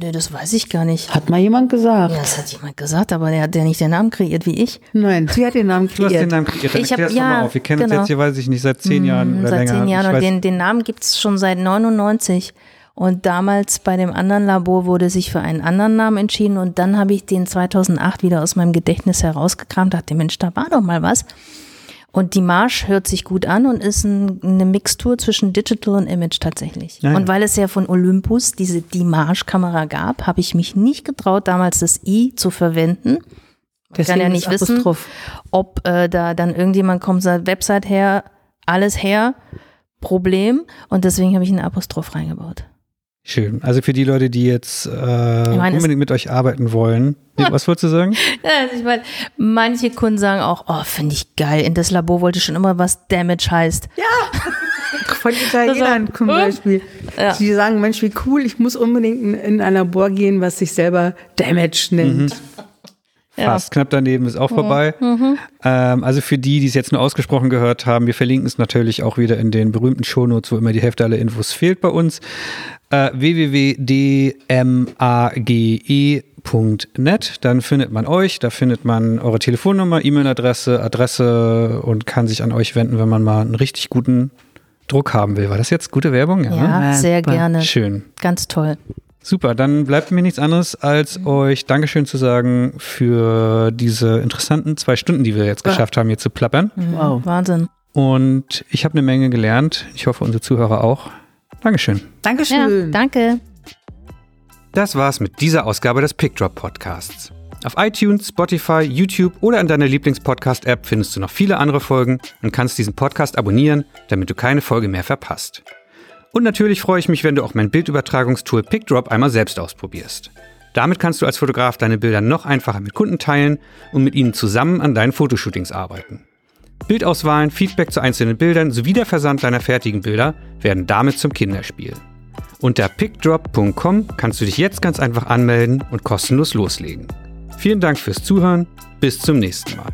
Speaker 2: Nee, das weiß ich gar nicht.
Speaker 3: Hat mal jemand gesagt?
Speaker 2: Ja, das hat jemand gesagt, aber der hat ja nicht den Namen kreiert wie ich.
Speaker 3: Nein, sie hat den Namen
Speaker 1: Du hast den
Speaker 3: kreiert.
Speaker 1: Namen kreiert. Dann
Speaker 2: Ich hab-
Speaker 1: erklär's doch
Speaker 2: ja,
Speaker 1: auf. Wir kennen uns
Speaker 2: genau.
Speaker 1: jetzt hier, weiß ich nicht, seit zehn Jahren oder
Speaker 2: Seit
Speaker 1: länger.
Speaker 2: zehn Jahren
Speaker 1: Ich
Speaker 2: und den, den Namen gibt es schon seit 99. Und damals bei dem anderen Labor wurde sich für einen anderen Namen entschieden und dann habe ich den 2008 wieder aus meinem Gedächtnis herausgekramt, dachte, Mensch, da war doch mal was. Und die Marsch hört sich gut an und ist ein, eine Mixtur zwischen Digital und Image tatsächlich.
Speaker 1: Ja, ja.
Speaker 2: Und weil es ja von Olympus diese die Marsch-Kamera gab, habe ich mich nicht getraut, damals das I zu verwenden. Ich kann ja nicht wissen,
Speaker 3: Apostroph.
Speaker 2: ob äh, da dann irgendjemand kommt und sagt, Website her, alles her, Problem. Und deswegen habe ich einen Apostroph reingebaut.
Speaker 1: Schön. Also für die Leute, die jetzt äh,
Speaker 2: meine,
Speaker 1: unbedingt mit euch arbeiten wollen. Was wolltest du sagen?
Speaker 2: Ja, also ich meine, manche Kunden sagen auch, oh, finde ich geil. In das Labor wollte ich schon immer, was Damage heißt.
Speaker 3: Von Italienern zum Beispiel.
Speaker 2: Ja.
Speaker 3: Die sagen, Mensch, wie cool, ich muss unbedingt in, in ein Labor gehen, was sich selber Damage nennt.
Speaker 1: Fast knapp daneben ist auch vorbei.
Speaker 2: Mhm.
Speaker 1: Ähm, also für die, die es jetzt nur ausgesprochen gehört haben, wir verlinken es natürlich auch wieder in den berühmten Shownotes, wo immer die Hälfte aller Infos fehlt bei uns. Äh, www.dmage.net, dann findet man euch, da findet man eure Telefonnummer, E-Mail-Adresse, Adresse und kann sich an euch wenden, wenn man mal einen richtig guten Druck haben will. War das jetzt gute Werbung?
Speaker 2: Ja,
Speaker 3: Ja,
Speaker 2: sehr
Speaker 3: super.
Speaker 2: gerne.
Speaker 1: Schön.
Speaker 2: Ganz toll.
Speaker 1: Super, dann bleibt mir nichts anderes, als euch Dankeschön zu sagen für diese interessanten zwei Stunden, die wir jetzt geschafft haben, hier zu plappern.
Speaker 3: Wow.
Speaker 2: Wahnsinn.
Speaker 1: Und ich habe eine Menge gelernt. Ich hoffe, unsere Zuhörer auch. Dankeschön.
Speaker 2: Ja,
Speaker 3: Dankeschön.
Speaker 2: danke.
Speaker 1: Das war's mit dieser Ausgabe des Pickdrop Podcasts. Auf iTunes, Spotify, YouTube oder in deiner Lieblingspodcast-App findest du noch viele andere Folgen und kannst diesen Podcast abonnieren, damit du keine Folge mehr verpasst. Und natürlich freue ich mich, wenn du auch mein Bildübertragungstool PickDrop einmal selbst ausprobierst. Damit kannst du als Fotograf deine Bilder noch einfacher mit Kunden teilen und mit ihnen zusammen an deinen Fotoshootings arbeiten. Bildauswahlen, Feedback zu einzelnen Bildern sowie der Versand deiner fertigen Bilder werden damit zum Kinderspiel. Unter pickdrop.com kannst du dich jetzt ganz einfach anmelden und kostenlos loslegen. Vielen Dank fürs Zuhören, bis zum nächsten Mal.